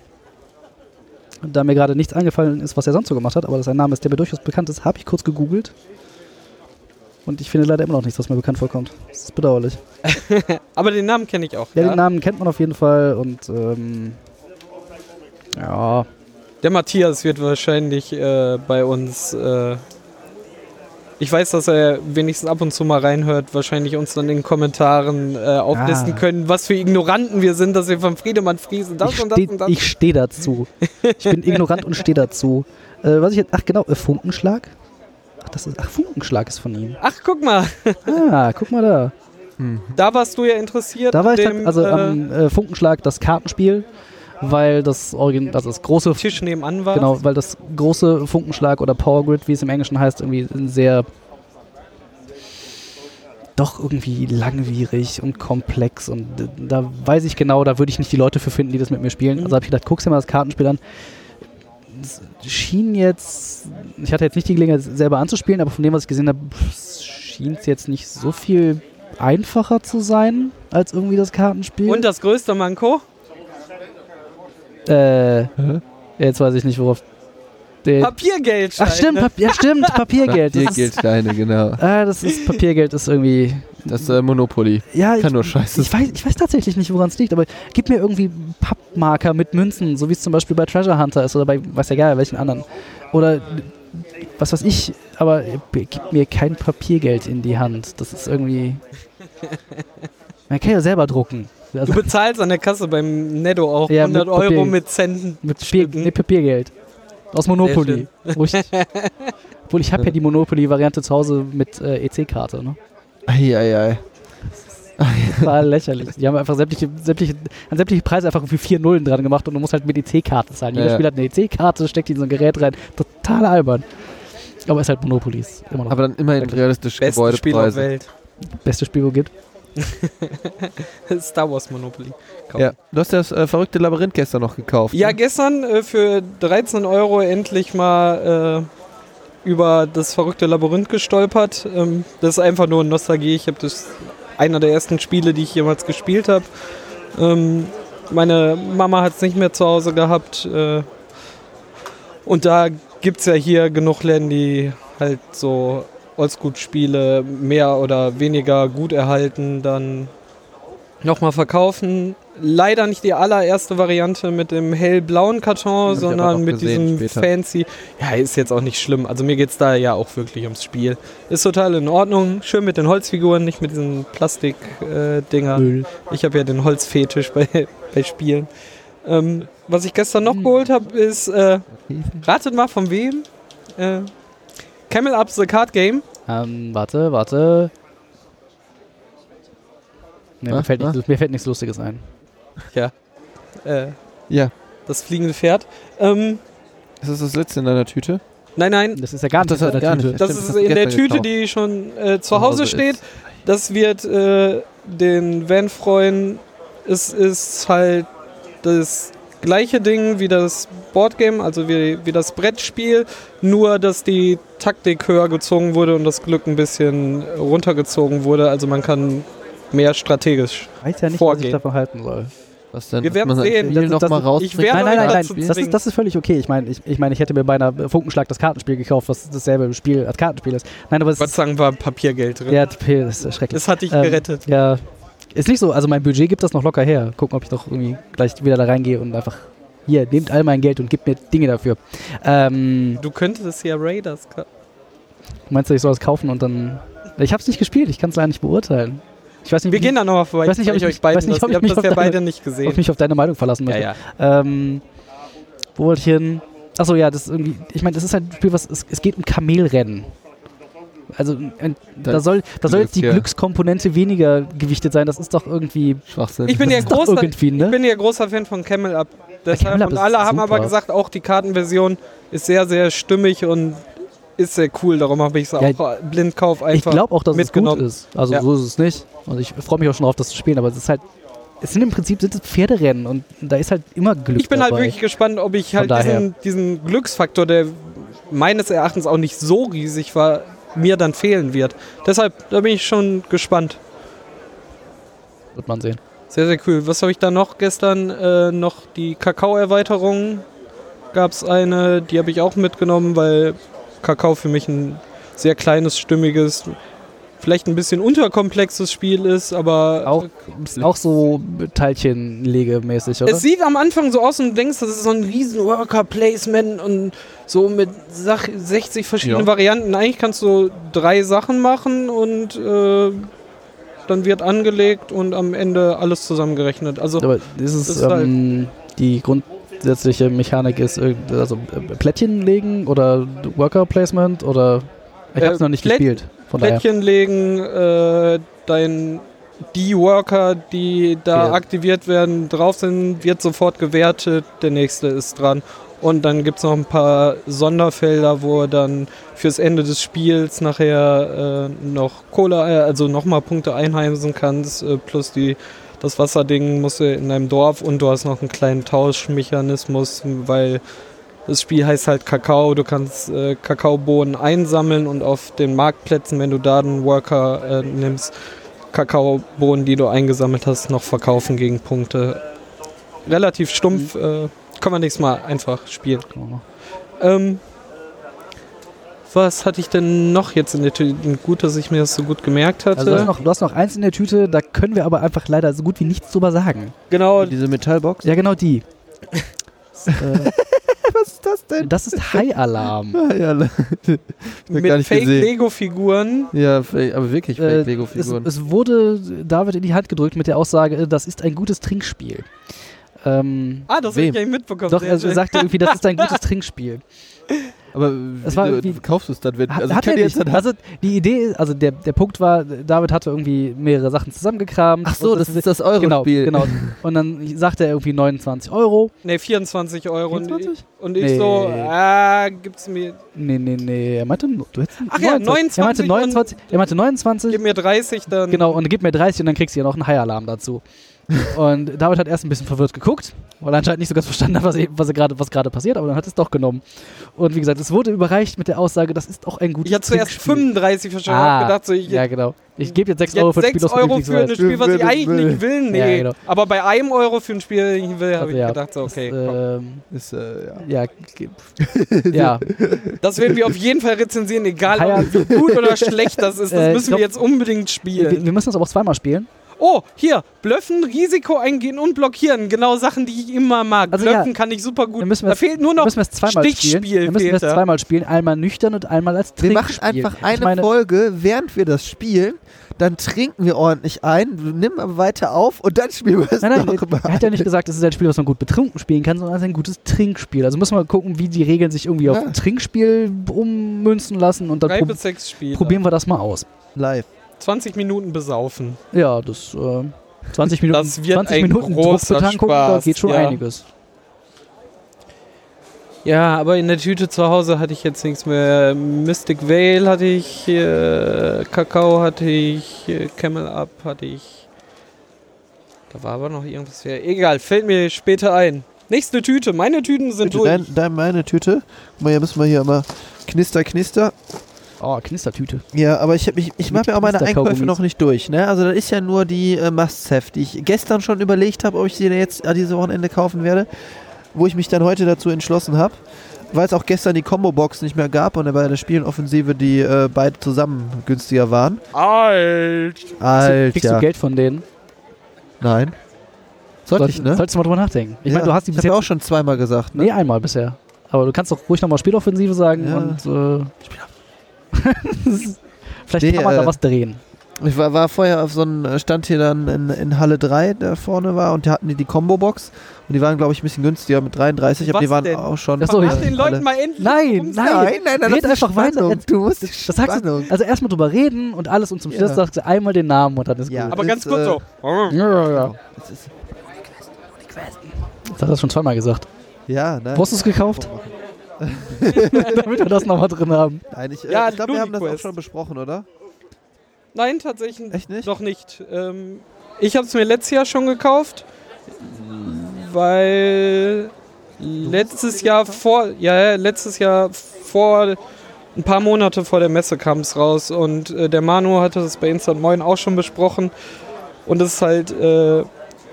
C: Da mir gerade nichts eingefallen ist, was er sonst so gemacht hat, aber das ein Name ist, der mir durchaus bekannt ist, habe ich kurz gegoogelt. Und ich finde leider immer noch nichts, was mir bekannt vorkommt. Das ist bedauerlich. [laughs]
B: aber den Namen kenne ich auch.
C: Ja,
B: ja.
C: den Namen kennt man auf jeden Fall und ähm, ja,
B: Der Matthias wird wahrscheinlich äh, bei uns. Äh, ich weiß, dass er wenigstens ab und zu mal reinhört, wahrscheinlich uns dann in den Kommentaren äh, auflisten
C: Ah.
B: können, was für Ignoranten wir sind, dass wir von Friedemann Friesen das
C: ich
B: und das
C: stehe
B: und das.
C: steh dazu. Ich bin ignorant und stehe dazu. Äh, was ich jetzt, ach genau, äh, Funkenschlag? Ach, das ist, ach, Funkenschlag ist von ihm.
B: Ach, guck mal,
C: Ah, guck mal da.
B: Da warst du ja interessiert.
C: Da war ich
B: dem,
C: dann, also am äh, Funkenschlag das Kartenspiel, weil das Origin, also das große,
B: Tisch nebenan war.
C: genau, weil das große Funkenschlag oder Power Grid, wie es im Englischen heißt, irgendwie sehr doch irgendwie langwierig und komplex und da weiß ich genau, da würde ich nicht die Leute für finden, die das mit mir spielen.
B: Mhm.
C: Also habe ich gedacht, guck's dir mal das Kartenspiel an. Es schien jetzt, ich hatte jetzt nicht die Gelegenheit selber anzuspielen, aber von dem, was ich gesehen habe, schien es jetzt nicht so viel einfacher zu sein als irgendwie das Kartenspiel.
B: Und das größte Manko?
C: Äh, jetzt weiß ich nicht, worauf. Der
B: Papiergeld.
C: Ach stimmt, Pap ja, stimmt, Papiergeld.
A: Papiergeldsteine, genau. [laughs]
C: ah, das ist Papiergeld ist irgendwie.
A: Das ist äh, Monopoly.
C: Ja, ich,
A: Kann nur scheiße
C: ich weiß, ich weiß tatsächlich nicht, woran es liegt, aber gib mir irgendwie Pappmarker mit Münzen, so wie es zum Beispiel bei Treasure Hunter ist oder bei, weiß ja egal, welchen anderen. Oder was weiß ich, aber gib mir kein Papiergeld in die Hand. Das ist irgendwie. Man kann ja selber drucken.
B: Du bezahlst an der Kasse beim Netto auch
C: Ja, mit
B: 100 Euro
C: Papier.
B: mit Centen.
C: mit Papier, nee, Papiergeld. Aus Monopoly. Wo ich, [laughs] obwohl ich habe ja die Monopoly-Variante zu Hause mit äh, EC-Karte. Ne?
A: Eieiei.
C: Total [laughs] lächerlich. Die haben einfach sämtliche, sämtliche, an sämtliche Preise einfach für vier Nullen dran gemacht und du musst halt mit EC-Karte zahlen. Jeder
A: Ja.
C: Spieler hat eine EC-Karte, steckt die in so ein Gerät rein. Total albern. Aber ist halt Monopoly. Ist immer noch
A: Aber dann immerhin
C: Wirklich.
A: realistische
B: Beste Spiel auf
A: Gebäudepreise.
B: Welt.
C: das beste Spiel, wo gibt. [laughs]
B: Star Wars Monopoly.
A: Ja. Du hast das äh, verrückte Labyrinth gestern noch gekauft.
B: Ja,
A: ne?
B: gestern äh, für 13 Euro endlich mal äh, über das verrückte Labyrinth gestolpert. Ähm, das ist einfach nur Nostalgie. Ich habe das einer der ersten Spiele, die ich jemals gespielt habe. Ähm, meine Mama hat es nicht mehr zu Hause gehabt. Äh, und da gibt es ja hier genug Läden, die halt so Oldschool-Spiele mehr oder weniger gut erhalten dann nochmal verkaufen. leider nicht die allererste Variante mit dem hellblauen Karton, sondern mit
A: gesehen
B: diesem
A: später.
B: fancy. Ja, ist jetzt auch nicht schlimm. Also mir geht es da ja auch wirklich ums Spiel. Ist total in Ordnung. Schön mit den Holzfiguren, nicht mit diesen Plastik-Dinger.
C: Müll.
B: Ich habe ja den Holzfetisch bei, [laughs] bei Spielen. Ähm, was ich gestern
A: Hm.
B: noch geholt habe, ist, äh, ratet mal von wem? Äh, Camel Up the Card Game.
C: Ähm, warte, warte. Nee, mir,
A: Was?
C: fällt
A: Was?
C: nichts, mir fällt nichts Lustiges ein.
B: Äh,
A: Ja.
B: das fliegende Pferd. Ähm,
A: Ist das das letzte in deiner Tüte?
B: nein, nein,
C: Das ist ja gar
A: Ach, das
C: nicht in der
A: gar
C: Tüte.
A: nicht.
B: das ist in der Tüte, die schon äh, zu Hause steht.
A: ist.
B: Das wird äh, den Van freuen. Es ist halt das gleiche Ding wie das Boardgame, also wie, wie das Brettspiel, nur dass die Taktik höher gezogen wurde und das Glück ein bisschen runtergezogen wurde. Also man kann mehr strategisch.
C: Ich weiß ja nicht, was ich
B: Vorgehen.
C: davon halten soll.
A: Was denn?
B: Wir werden sehen.
C: Das-
A: noch
C: das-
A: mal
C: ich
A: rausbringt?
B: werde
C: Nein, nein, nein, nein. Das ist, das ist völlig okay. Ich meine, ich, ich, meine, ich hätte mir bei einer Funkenschlag das Kartenspiel gekauft, was dasselbe Spiel als Kartenspiel ist. Nein, aber es
B: Gott Dank war Papiergeld drin.
C: ja, TP, das ist schrecklich.
B: Das hat dich
C: Ähm,
B: gerettet.
C: Ja, ist nicht so. Also mein Budget gibt das noch locker her. Gucken, ob ich doch irgendwie gleich wieder da reingehe und einfach hier, nehmt all mein Geld und gebt mir Dinge dafür. Ähm,
B: Du könntest ja Raiders. ka-
C: meinst du, ich soll das kaufen und dann... Ich habe es nicht gespielt, ich kann es leider nicht beurteilen. Ich weiß nicht,
B: Wir gehen da nochmal vorbei.
C: Ich weiß nicht, ob
B: zeig
C: ich
B: euch beiden
C: weiß nicht, ob ich
B: habt
C: mich
B: das ja
C: deine-
B: beide nicht
C: ob
B: gesehen.
C: ich mich auf deine Meinung verlassen
B: Ja,
C: möchte.
B: ja.
C: Ähm, wo wollte ich hin? Achso, ja, das ist irgendwie, ich meine, das ist halt ein Spiel, was, es, es geht um Kamelrennen. Also, da soll, da soll jetzt die
A: ja.
C: Glückskomponente weniger gewichtet sein. Das ist doch irgendwie,
A: Schwachsinn.
B: Ich bin ja großer,
C: irgendwie,
B: ich
C: ne?
B: bin ja großer Fan von Camel Up. Deshalb,
C: Camel Up
B: und alle haben
C: super.
B: aber gesagt, auch die Kartenversion ist sehr, sehr stimmig und ist sehr cool. Darum habe ich es
C: Ja,
B: auch blindkauf
C: Ich
B: einfach.
C: glaube auch, dass es gut ist. Also
B: Ja.
C: so ist es nicht. Und ich freue mich auch schon darauf, das zu spielen. Aber es ist halt, es sind im Prinzip sind es Pferderennen und da ist halt immer Glück
B: ich bin
C: dabei.
B: halt wirklich gespannt, ob ich halt diesen, diesen Glücksfaktor, der meines Erachtens auch nicht so riesig war, mir dann fehlen wird. Deshalb, da bin ich schon gespannt.
C: Wird man sehen.
B: Sehr, sehr cool. Was habe ich da noch gestern? Äh, noch die Kakao-Erweiterung gab es eine, die habe ich auch mitgenommen, weil Kakao für mich ein sehr kleines, stimmiges, vielleicht ein bisschen unterkomplexes Spiel ist, aber
C: Auch, auch so Teilchenlegemäßig, oder?
B: es sieht am Anfang so aus und du denkst, das ist so ein riesen Worker-Placement und so mit Sach 60 verschiedenen
A: Ja.
B: Varianten. Eigentlich kannst du drei Sachen machen und äh, dann wird angelegt und am Ende alles zusammengerechnet. Also
C: Aber dieses,
B: ist halt-
C: ähm, die grundsätzliche Mechanik ist also äh, Plättchen legen oder Worker Placement oder ich
B: Äh,
C: habe es noch nicht
B: Plätt-
C: gespielt. Von daher.
B: Plättchen legen, äh, dein die Worker, die da
C: Ja.
B: aktiviert werden, drauf sind, wird sofort gewertet, der nächste ist dran. Und dann gibt es noch ein paar Sonderfelder, wo du dann fürs Ende des Spiels nachher äh, noch Kohle, äh, also nochmal Punkte einheimsen kannst, äh, plus die, das Wasserding musst du in deinem Dorf und du hast noch einen kleinen Tauschmechanismus, weil das Spiel heißt halt Kakao. Du kannst äh, Kakaobohnen einsammeln und auf den Marktplätzen, wenn du da einen Worker äh, nimmst, Kakaobohnen, die du eingesammelt hast, noch verkaufen gegen Punkte. Relativ stumpf. Äh, kann man nächstes Mal einfach spielen. Ähm, was hatte ich denn noch jetzt in der Tüte? Gut, dass ich mir das so gut gemerkt hatte.
C: Also du hast, noch, du hast noch eins in der Tüte, da können wir aber einfach leider so gut wie nichts drüber sagen.
B: genau,
A: Diese Metallbox?
C: Ja, genau die. [laughs] äh, [laughs]
A: Was ist das denn?
C: das ist High Alarm. [laughs]
A: Ja, le- [laughs]
B: mit
A: gar nicht gesehen.
B: Fake-Lego-Figuren.
A: Ja, fake- aber wirklich
C: Äh,
A: fake
C: es,
A: Lego-Figuren.
C: es wurde David in die Hand gedrückt mit der Aussage, äh, das ist ein gutes Trinkspiel. Ähm,
B: Ah, das habe ich gar nicht mitbekommen.
C: doch, also er sagte irgendwie, das ist ein gutes Trinkspiel.
A: Aber
C: es
A: wie,
C: war irgendwie-
A: kaufst du es dann? Wenn, also
C: hat er nicht.
A: jetzt
C: Also die Idee, also der, der Punkt war, David hatte irgendwie mehrere Sachen zusammengekramt.
A: Ach so,
C: Und
A: das ist das Euro-Spiel.
C: Genau, genau. [laughs] Und dann sagte er irgendwie 29 Euro.
B: Ne, 24 Euro. Und,
C: 24?
B: und ich
C: Nee.
B: so, ah, gibt's mir.
C: Nee, nee, nee. Er meinte, du hättest
B: Ach ja, 29
C: Er meinte 29. Er meinte 29.
B: Gib mir 30, dann.
C: Genau, und gib mir 30 und dann kriegst du ja noch einen High-Alarm dazu. Und David hat erst ein bisschen verwirrt geguckt, weil er anscheinend nicht so ganz verstanden hat, was, was, er gerade, was passiert, aber dann hat es doch genommen. Und wie gesagt, es wurde überreicht mit der Aussage, das ist auch ein gutes
B: Ich hatte zuerst
C: Trinkspiel.
B: 35 verstanden.
C: Ah,
B: hab gedacht, so, ich
C: Ja, genau. Ich gebe jetzt 6 Euro für ein Spiel,
B: 6
C: das
B: Euro für ein. Spiel, was ich eigentlich
A: will.
B: nicht will. Nee.
C: Ja, genau.
B: Aber bei einem Euro für ein Spiel, das ich will, habe ich
C: ja,
B: gedacht, so, okay.
C: das,
B: komm.
C: ähm,
A: ist, äh, ja.
C: ja, [laughs] ja.
B: Das werden wir auf jeden Fall rezensieren, egal ob wie gut oder schlecht das ist. Das
C: Äh,
B: müssen
C: glaub-
B: wir jetzt unbedingt
C: wir,
B: spielen.
C: wir müssen das aber auch zweimal spielen.
B: Oh, hier, blöffen, Risiko eingehen und blockieren. Genau Sachen, die ich immer mag.
C: Also
B: blöffen
C: ja,
B: kann ich super gut.
C: Wir
B: da
C: es-
B: fehlt nur noch
C: müssen wir es zweimal
B: Stichspiel.
C: spielen. Dann müssen wir es zweimal spielen. Einmal nüchtern und einmal als
A: Wir
C: Trinkspiel.
A: machen einfach eine
C: meine,
A: Folge, während wir das spielen. Dann trinken wir ordentlich ein, nimm aber weiter auf und dann spielen wir es
C: Nein, nein,
A: nochmal.
C: er hat ja nicht gesagt, es ist ein Spiel, was man gut betrunken spielen kann, sondern es ist ein gutes Trinkspiel. Also müssen wir gucken, wie die Regeln sich irgendwie auf
A: Ja.
C: ein Trinkspiel ummünzen lassen und dann prob probieren wir das mal aus.
A: Live.
B: 20 Minuten besaufen.
C: Ja, das äh, 20 Minuten,
B: Das wird
C: 20
B: ein
C: Minuten
B: großer
C: Druckbetankung, da geht schon
B: ja.
C: einiges.
B: Ja, aber in der Tüte zu Hause hatte ich jetzt nichts mehr. Mystic Vale hatte ich, äh, Kakao hatte ich, äh, Camel Up hatte ich. Da war aber noch irgendwas. Ja, egal, fällt mir später ein. Nächste Tüte, meine Tüten sind
A: Bitte,
B: durch.
A: dein, dein, meine Tüte. Guck mal, hier müssen wir hier immer knister, knister.
C: Oh, Knistertüte.
A: Ja, aber ich, ich
C: Mit
A: mache mir auch meine. Einkäufe noch nicht durch. Ne? Also das ist ja nur die äh, Must-Have, die ich gestern schon überlegt habe, ob ich sie jetzt äh, diese Wochenende kaufen werde. Wo ich mich dann heute dazu entschlossen habe. Weil es auch gestern die Combo-Box nicht mehr gab und bei der Spielenoffensive die äh, beide zusammen günstiger waren.
B: Alt.
A: Alter.
C: Kriegst du Geld von denen?
A: Nein. Sollte ich, ne?
C: Solltest du mal drüber nachdenken. Ich
A: Ja,
C: meine, du hast die
A: ich
C: bis
A: hab ja
C: jetzt
A: auch schon zweimal gesagt. Ne?
C: Nee, einmal bisher. Aber du kannst doch ruhig nochmal Spieloffensive sagen
A: Ja.
C: und äh, [laughs] vielleicht
A: Nee,
C: kann man da
A: äh,
C: was drehen.
A: Ich war, war vorher auf so einem Stand hier dann in, in Halle 3, der vorne war, und da hatten die die Combo-Box. Und die waren, glaube ich, ein bisschen günstiger mit 33, aber
B: Was
A: die waren
B: denn?
A: auch schon.
C: Ach so,
B: Mach
C: ich-
B: den Leuten mal endlich.
C: Nein, nein.
A: Nein, nein, nein,
C: Red
A: das
C: einfach weiter.
A: Spannung. Du musst
C: Das sagst du, also erstmal drüber reden und alles und zum
A: Ja.
C: Schluss sagst du einmal den Namen und dann ist
A: Ja.
C: gut.
B: Aber
A: Das
B: ganz
A: ist,
B: kurz
A: äh,
B: so.
C: Ja, ja, ja.
A: Das ist,
C: Das hat er schon zweimal gesagt.
A: ja, nein.
C: Wo hast du es gekauft? [laughs] Damit wir das nochmal drin haben.
A: Nein, ich, äh,
B: Ja,
A: ich glaube, wir haben das auch schon besprochen, oder?
B: Nein, tatsächlich
A: Echt nicht?
B: noch nicht. Ähm, ich habe es mir letztes Jahr schon gekauft, weil letztes Jahr vor, ja, ja, letztes Jahr vor ein paar Monate vor der Messe kam es raus und äh, der Manu hatte das bei Instant Moin auch schon besprochen und es ist halt äh,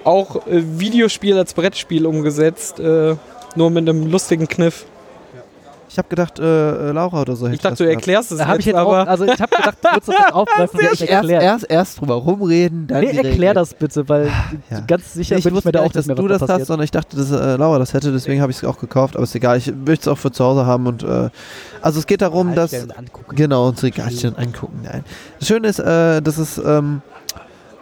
B: auch äh, Videospiel als Brettspiel umgesetzt, äh, nur mit einem lustigen Kniff.
A: Ich habe gedacht, äh, äh, Laura oder so hätte
B: Ich dachte, du erklärst es
C: Da habe ich
B: jetzt,
C: jetzt auch,
B: aber
C: also ich habe gedacht, du würdest das jetzt [laughs] aufgreifen
A: Erst, erst, erst drüber rumreden, dann
C: Nee, erklär das bitte, weil
A: Ja.
C: ganz sicher
A: ich
C: bin ich
A: wusste
C: mir da auch
A: nicht,
C: nicht
A: dass
C: mehr,
A: du das
C: da
A: hast,
C: passiert.
A: sondern ich dachte, dass äh, Laura das hätte, deswegen habe ich es auch gekauft. Aber ist egal, ich möchte es auch für zu Hause haben. Und äh, also es geht darum, dass
C: angucken.
A: Genau, uns Regalchen angucken. Nein. Das Schöne ist, äh, dass es, ähm,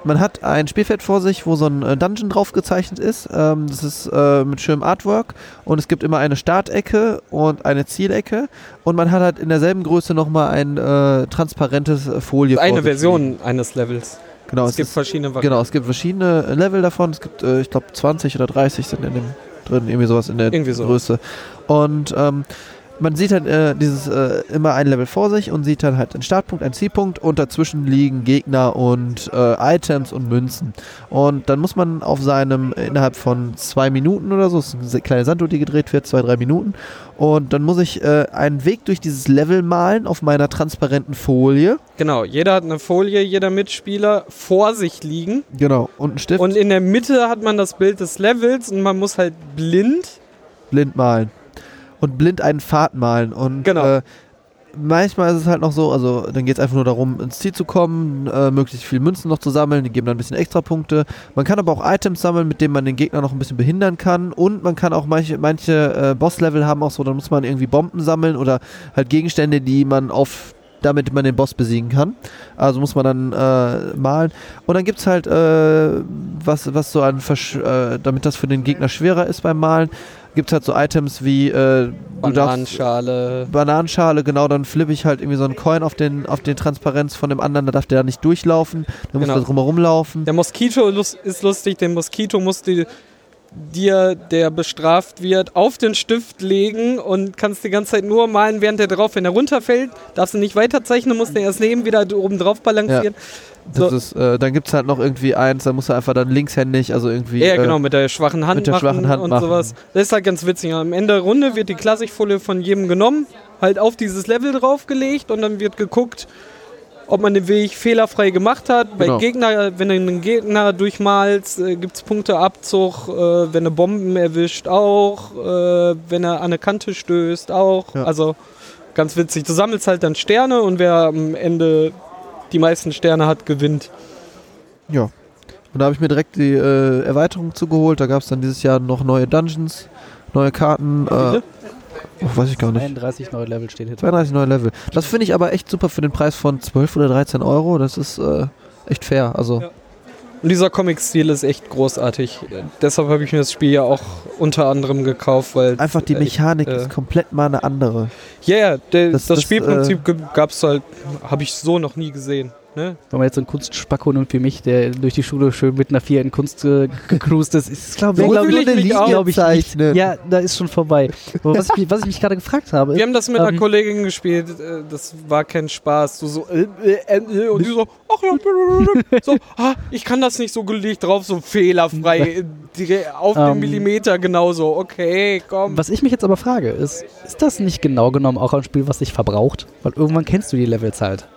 A: man hat ein Spielfeld vor sich, wo so ein äh, Dungeon drauf gezeichnet ist. Ähm, das ist äh, mit schönem Artwork und es gibt immer eine Startecke und eine Zielecke und man hat halt in derselben Größe nochmal ein äh, transparentes äh, Folie
B: eine Version eines Levels.
A: Genau,
B: es
A: es,
B: gibt
A: ist,
B: verschiedene Varianten.
A: genau, es gibt verschiedene äh, Level davon. Es gibt, äh, ich glaube, 20 oder 30 sind in dem drin, irgendwie sowas in der
B: Irgendwie so.
A: Größe. Und ähm, man sieht halt äh, dieses äh, immer ein Level vor sich und sieht dann halt einen Startpunkt, einen Zielpunkt und dazwischen liegen Gegner und äh, Items und Münzen. Und dann muss man auf seinem innerhalb von zwei Minuten oder so, es ist eine kleine Sanduhr, die gedreht wird, zwei, drei Minuten. Und dann muss ich äh, einen Weg durch dieses Level malen auf meiner transparenten Folie.
B: Genau, jeder hat eine Folie, jeder Mitspieler vor sich liegen.
A: Genau. Und einen Stift
B: Und in der Mitte hat man das Bild des Levels und man muss halt blind.
A: blind malen. Und blind einen Pfad malen. Und
B: Genau.
A: äh, manchmal ist es halt noch so, also dann geht es einfach nur darum, ins Ziel zu kommen, äh, möglichst viel Münzen noch zu sammeln, die geben dann ein bisschen extra Punkte. Man kann aber auch Items sammeln, mit denen man den Gegner noch ein bisschen behindern kann. Und man kann auch manche, manche äh, Boss-Level haben auch so, dann muss man irgendwie Bomben sammeln oder halt Gegenstände, die man auf damit man den Boss besiegen kann. Also muss man dann äh, malen. Und dann gibt es halt, äh, was, was so an, Versch äh, damit das für den Gegner schwerer ist beim Malen, gibt es halt so Items wie, äh, du darfst
B: Bananenschale.
A: Bananenschale, genau, dann flippe ich halt irgendwie so einen Coin auf den, auf den Transparenz von dem anderen, da darf der da nicht durchlaufen, dann muss
B: Genau.
A: der drumherum laufen.
B: Der Moskito ist lustig, den Moskito musst du dir, der bestraft wird, auf den Stift legen und kannst die ganze Zeit nur malen, während der drauf, wenn er runterfällt, darfst du nicht weiterzeichnen, musst den erst nehmen, wieder oben drauf balancieren.
A: Das
B: So.
A: ist, äh, dann gibt es halt noch irgendwie eins, da musst du einfach dann linkshändig, also irgendwie.
B: Ja,
A: äh,
B: genau, mit der schwachen Hand
A: mit der
B: machen
A: schwachen Hand
B: und
A: machen.
B: sowas. Das ist halt ganz witzig. Am Ende der Runde wird die Klassikfolie von jedem genommen, halt auf dieses Level draufgelegt und dann wird geguckt, ob man den Weg fehlerfrei gemacht hat. Bei
A: Genau.
B: Gegner, wenn du einen Gegner durchmalst, äh, gibt es Punkteabzug, äh, wenn er Bomben erwischt auch, äh, wenn er an eine Kante stößt auch.
A: Ja.
B: Also ganz witzig. Du sammelst halt dann Sterne und wer am Ende die meisten Sterne hat, gewinnt.
A: Ja. Und da habe ich mir direkt die äh, Erweiterung zugeholt. Da gab es dann dieses Jahr noch neue Dungeons, neue Karten. Äh, oh, weiß ich gar nicht.
C: 31 neue Level steht hier.
A: 32 neue Level. Das finde ich aber echt super für den Preis von 12 oder 13 Euro. Das ist äh, echt fair. Also
B: Ja. Und dieser Comic-Stil ist echt großartig. Äh, Deshalb habe ich mir das Spiel ja auch unter anderem gekauft, weil.
A: einfach die
B: äh,
A: Mechanik
B: äh,
A: ist komplett mal eine andere.
B: Ja, ja, der,
A: Das-
B: das,
A: das,
B: Spielprinzip gab es halt, habe ich so noch nie gesehen. Ne?
C: Wenn man jetzt so einen Kunstspacko nimmt wie mich, der durch die Schule schön mit einer 4 in Kunst äh, gecruised ist, ist glaube
B: So
C: glaub,
B: ich mich auch.
C: glaub ich nicht. Ja, da ist schon vorbei. Aber was, ich, mich- was ich mich gerade gefragt habe,
B: Wir haben das mit
C: Ähm,
B: einer Kollegin gespielt, äh, das war kein Spaß. Du so, äh, äh, äh, und die so, ach ja, so, ah, ich kann das nicht so gelegt drauf, so fehlerfrei, äh, auf den
C: Ähm.
B: Millimeter genauso. Okay, komm.
C: was ich mich jetzt aber frage, ist, ist das nicht genau genommen auch ein Spiel, was sich verbraucht? Weil irgendwann kennst du die Levels halt.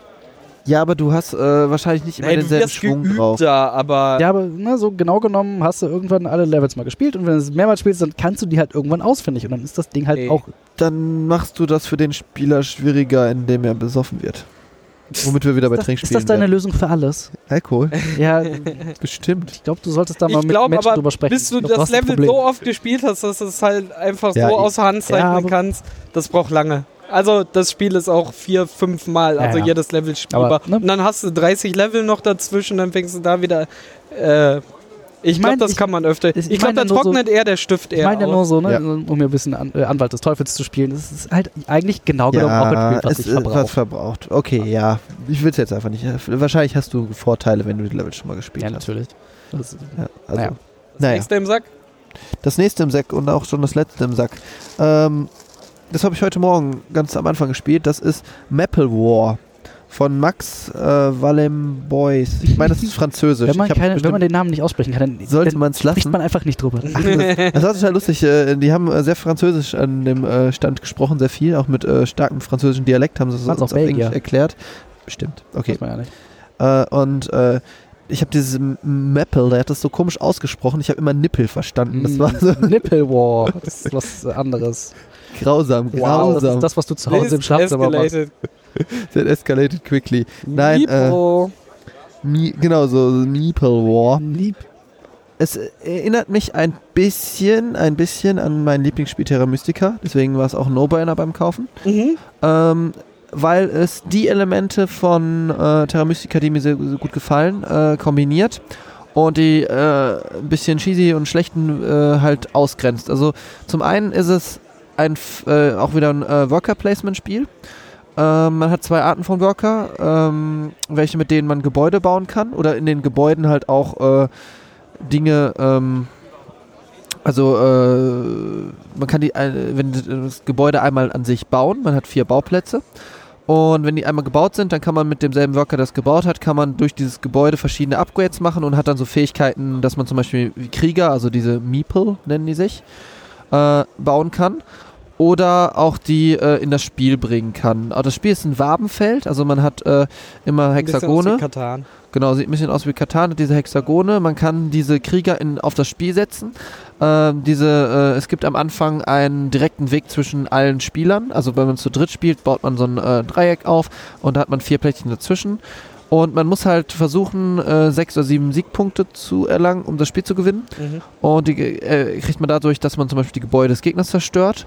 A: Ja, aber du hast äh, wahrscheinlich nicht immer
B: Ey, du
A: denselben Schwung
B: geübt
A: drauf.
B: da, aber
C: Ja, aber ne, so genau genommen hast du irgendwann alle Levels mal gespielt und wenn du es mehrmals spielst, dann kannst du die halt irgendwann auswendig und dann ist das Ding halt
B: Nee.
C: auch.
A: Dann machst du das für den Spieler schwieriger, indem er besoffen wird. Womit wir wieder bei
C: Ist das,
A: Trinkspielen
C: ist das deine
A: wären.
C: Lösung für alles?
A: Alkohol?
C: Ja,
A: Bestimmt.
C: ich glaube, du solltest da mal
B: ich
C: mit
B: glaube
C: Menschen
B: aber,
C: drüber sprechen.
B: bis du
C: glaub,
B: das Level so oft gespielt hast, dass du es halt einfach
A: Ja,
B: so
A: ich-
B: außer Hand zeichnen
C: Ja,
B: kannst, das braucht lange. Also das Spiel ist auch vier, fünf Mal, also
C: Ja, ja.
B: jedes Level spielbar.
C: Aber, ne?
B: Und dann hast du 30 Level noch dazwischen, dann fängst du da wieder... Äh, ich
C: mein,
B: glaube, das
C: ich-
B: kann man öfter.
C: ich
B: Ich, glaube,
C: meine
B: da
C: nur so-
B: trocknet eher der Stift
C: Ich
B: eher
C: meine ja nur so, ne,
A: Ja.
C: um mir ein bisschen an, äh, Anwalt des Teufels zu spielen. Das ist halt eigentlich genau genommen auch ein Spiel, was
A: es
C: sich
A: ist was
C: verbraucht.
A: Okay, ja. Ich will es jetzt einfach nicht. Wahrscheinlich hast du Vorteile, wenn du die Level schon mal gespielt
C: Ja,
A: hast.
C: natürlich. Das,
A: Ja, also,
C: Naja.
B: Das
A: naja.
B: nächste im Sack.
A: Das nächste im Sack und auch schon das letzte im Sack. Ähm, das habe ich heute Morgen ganz am Anfang gespielt. Das ist Maple War von Max äh, Wallem Boys. Ich meine, das ist französisch.
C: wenn, man keine, wenn man den Namen nicht aussprechen kann, dann,
A: sollte man es
C: spricht
A: lassen.
C: man einfach nicht drüber.
A: Ach, das, das war total lustig. äh, Die haben äh, sehr französisch an dem äh, Stand gesprochen, sehr viel, auch mit äh, starkem französischen Dialekt haben sie es uns auf
C: Belgier?
A: Englisch erklärt. Bestimmt. Okay.
C: Ja.
A: Äh, und äh, ich habe dieses M- Maple, der hat das so komisch ausgesprochen. Ich habe immer Nippel verstanden. Das war so
C: Nipple War. [laughs] Das ist was anderes.
A: Grausam,
C: Wow, das
A: grausam.
C: ist das, was du zu Hause im
B: Ist
C: Schlafzimmer machst.
A: That escalated quickly. Nein, äh,
B: Lipo.
A: Mi genau so, Meeple War.
C: Lieb.
A: Es äh, erinnert mich ein bisschen, ein bisschen an mein Lieblingsspiel Terra Mystica. Deswegen war es auch No-Brainer beim Kaufen.
B: Mhm.
A: Ähm, weil es die Elemente von äh, Terra Mystica, die mir sehr, sehr gut gefallen, äh, kombiniert und die äh, ein bisschen cheesy und schlechten äh, halt ausgrenzt. Also zum einen ist es ein äh, auch wieder ein äh, Worker-Placement-Spiel. Ähm, man hat zwei Arten von Worker, ähm, welche mit denen man Gebäude bauen kann oder in den Gebäuden halt auch äh, Dinge, ähm, also äh, man kann die, äh, wenn das Gebäude einmal an sich bauen, man hat vier Bauplätze und wenn die einmal gebaut sind, dann kann man mit demselben Worker, das gebaut hat, kann man durch dieses Gebäude verschiedene Upgrades machen und hat dann so Fähigkeiten, dass man zum Beispiel Krieger, also diese Meeple nennen die sich, äh, bauen kann oder auch die äh, in das Spiel bringen kann. Aber das Spiel ist ein Wabenfeld, also man hat äh, immer
B: Ein bisschen aus
A: Hexagone.
B: wie Katan.
A: Genau, sieht ein bisschen aus wie Katan, hat diese Hexagone. Man kann diese Krieger in, auf das Spiel setzen. Ähm, diese, äh, es gibt am Anfang einen direkten Weg zwischen allen Spielern. Also wenn man zu dritt spielt, baut man so ein äh, Dreieck auf und da hat man vier Plättchen dazwischen. Und man muss halt versuchen, äh, sechs oder sieben Siegpunkte zu erlangen, um das Spiel zu gewinnen.
B: Mhm.
A: Und die äh, kriegt man dadurch, dass man zum Beispiel die Gebäude des Gegners zerstört.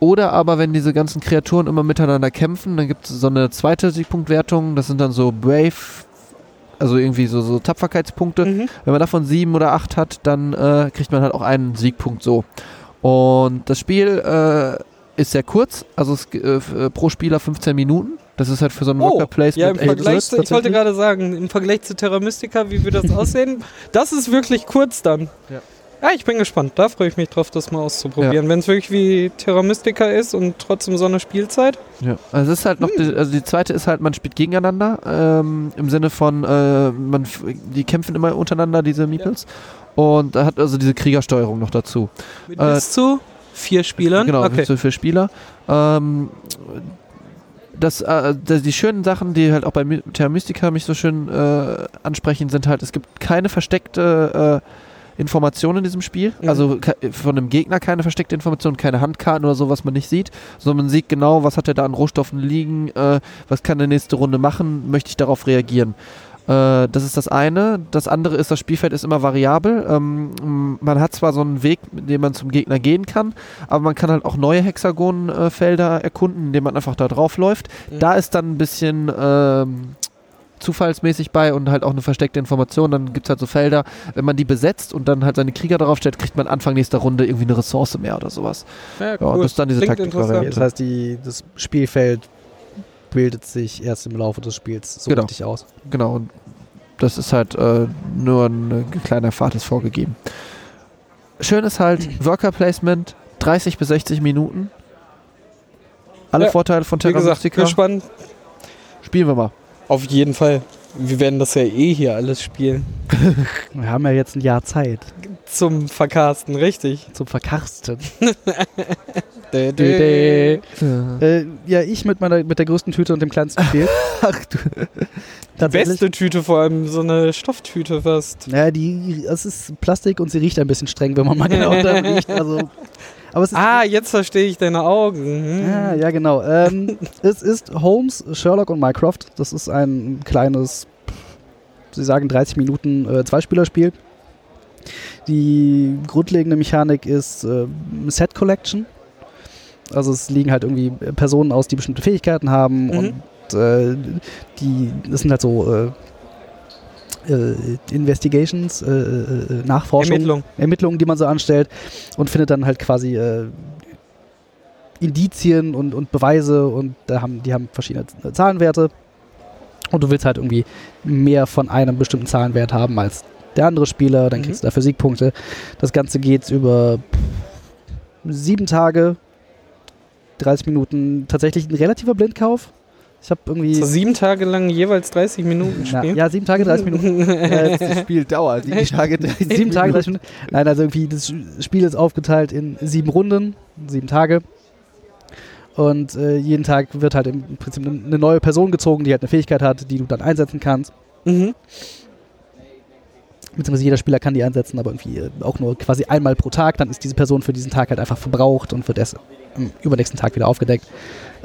A: Oder aber, wenn diese ganzen Kreaturen immer miteinander kämpfen, dann gibt es so eine zweite Siegpunktwertung. Das sind dann so Brave, also irgendwie so, so Tapferkeitspunkte.
B: Mhm.
A: Wenn man davon sieben oder acht hat, dann äh, kriegt man halt auch einen Siegpunkt so. Und das Spiel äh, ist sehr kurz, also es, äh, äh, pro Spieler 15 Minuten. Das ist halt für so ein
B: Oh,
A: Worker Placement
B: Ja, im
A: echt
B: Vergleich
A: kurz
B: zu, ich wollte gerade sagen, im Vergleich zu Terra Mystica, wie würde das [laughs] aussehen? Das ist wirklich kurz dann.
A: Ja.
B: Ja, ich bin gespannt. Da freue ich mich drauf, das mal auszuprobieren. Wenn es wirklich wie Terra Mystica ist und trotzdem so eine Spielzeit.
A: Ja, also es ist halt noch, die, also die zweite ist halt, man spielt gegeneinander, ähm, im Sinne von, äh, man, die kämpfen immer untereinander, diese Meeples. Und da hat also diese Kriegersteuerung noch dazu.
B: Mit
A: Äh,
B: bis zu vier Spielern.
A: Genau,
B: okay.
A: für, für Spieler. Ähm, das, äh, das, die schönen Sachen, die halt auch bei Terra Mystica mich so schön äh, ansprechen, sind halt, es gibt keine versteckte äh, Information in diesem Spiel.
B: Mhm.
A: Also von einem Gegner keine versteckte Information, keine Handkarten oder so, was man nicht sieht, sondern man sieht genau, was hat er da an Rohstoffen liegen, äh, was kann er nächste Runde machen, möchte ich darauf reagieren. Äh, das ist das eine. Das andere ist, das Spielfeld ist immer variabel. Ähm, man hat zwar so einen Weg, mit dem man zum Gegner gehen kann, aber man kann halt auch neue Hexagonfelder erkunden, indem man einfach da drauf läuft.
B: Mhm.
A: Da ist dann ein bisschen ähm, zufallsmäßig bei und halt auch eine versteckte Information. Dann gibt es halt so Felder, wenn man die besetzt und dann halt seine Krieger darauf stellt, kriegt man Anfang nächster Runde irgendwie eine Ressource mehr oder sowas.
B: Ja,
A: Ja, und das ist dann diese
B: Klingt
A: Taktikvariante.
C: Das heißt, die, das Spielfeld bildet sich erst im Laufe des Spiels so
A: Genau.
C: richtig aus.
A: Genau, und das ist halt äh, nur ein äh, kleiner Pfad ist vorgegeben. Schön ist halt [clears throat] Worker Placement, 30 bis 60 Minuten. Alle
B: Ja,
A: Vorteile von
B: Wie
A: Terra
B: gesagt,
A: Mystica.
B: gespannt.
A: Spielen wir mal.
B: Auf jeden Fall. Wir werden das ja eh hier alles spielen.
C: Wir haben ja jetzt ein Jahr Zeit
B: Zum Vercasten, richtig.
C: zum Verkarsten.
B: Dä. [laughs] Dä,
A: Ja.
C: Äh, ja, ich mit meiner mit der größten Tüte und dem kleinsten Spiel. [laughs]
A: Ach du.
B: Beste Tüte vor allem, so eine Stofftüte fast.
C: Ja, die, es ist Plastik und sie riecht ein bisschen streng, wenn man mal genau [laughs] dran riecht. Also,
B: Ah, jetzt verstehe ich deine Augen. Hm.
C: ja, ja, genau. Ähm, [laughs] es ist Holmes, Sherlock und Mycroft. Das ist ein kleines, Sie sagen 30 Minuten äh, Zweispielerspiel. Die grundlegende Mechanik ist äh, Set Collection. Also es liegen halt irgendwie Personen aus, die bestimmte Fähigkeiten haben
B: Mhm.
C: und äh, die, das sind halt so äh, Investigations, äh, äh, Nachforschungen.
B: Ermittlung.
C: Ermittlungen, die man so anstellt und findet dann halt quasi äh, Indizien und, und Beweise und da haben, die haben verschiedene Zahlenwerte und du willst halt irgendwie mehr von einem bestimmten Zahlenwert haben als der andere Spieler, dann
B: Mhm.
C: kriegst du dafür Siegpunkte. Das Ganze geht über sieben Tage, 30 Minuten, tatsächlich ein relativer Blindkauf. Ich habe irgendwie...
B: So sieben Tage lang jeweils 30 Minuten
C: ja,
B: spielen.
C: ja, sieben Tage, 30 Minuten. [laughs] Äh,
A: Das Spiel dauert sieben Tage.
C: sieben Tage, 30 Minuten. Nein, also irgendwie das Spiel ist aufgeteilt in sieben Runden, sieben Tage. Und äh, jeden Tag wird halt im Prinzip eine neue Person gezogen, die halt eine Fähigkeit hat, die du dann einsetzen kannst.
B: Mhm.
C: Beziehungsweise jeder Spieler kann die einsetzen, aber irgendwie äh, auch nur quasi einmal pro Tag. Dann ist diese Person für diesen Tag halt einfach verbraucht und wird erst am übernächsten Tag wieder aufgedeckt.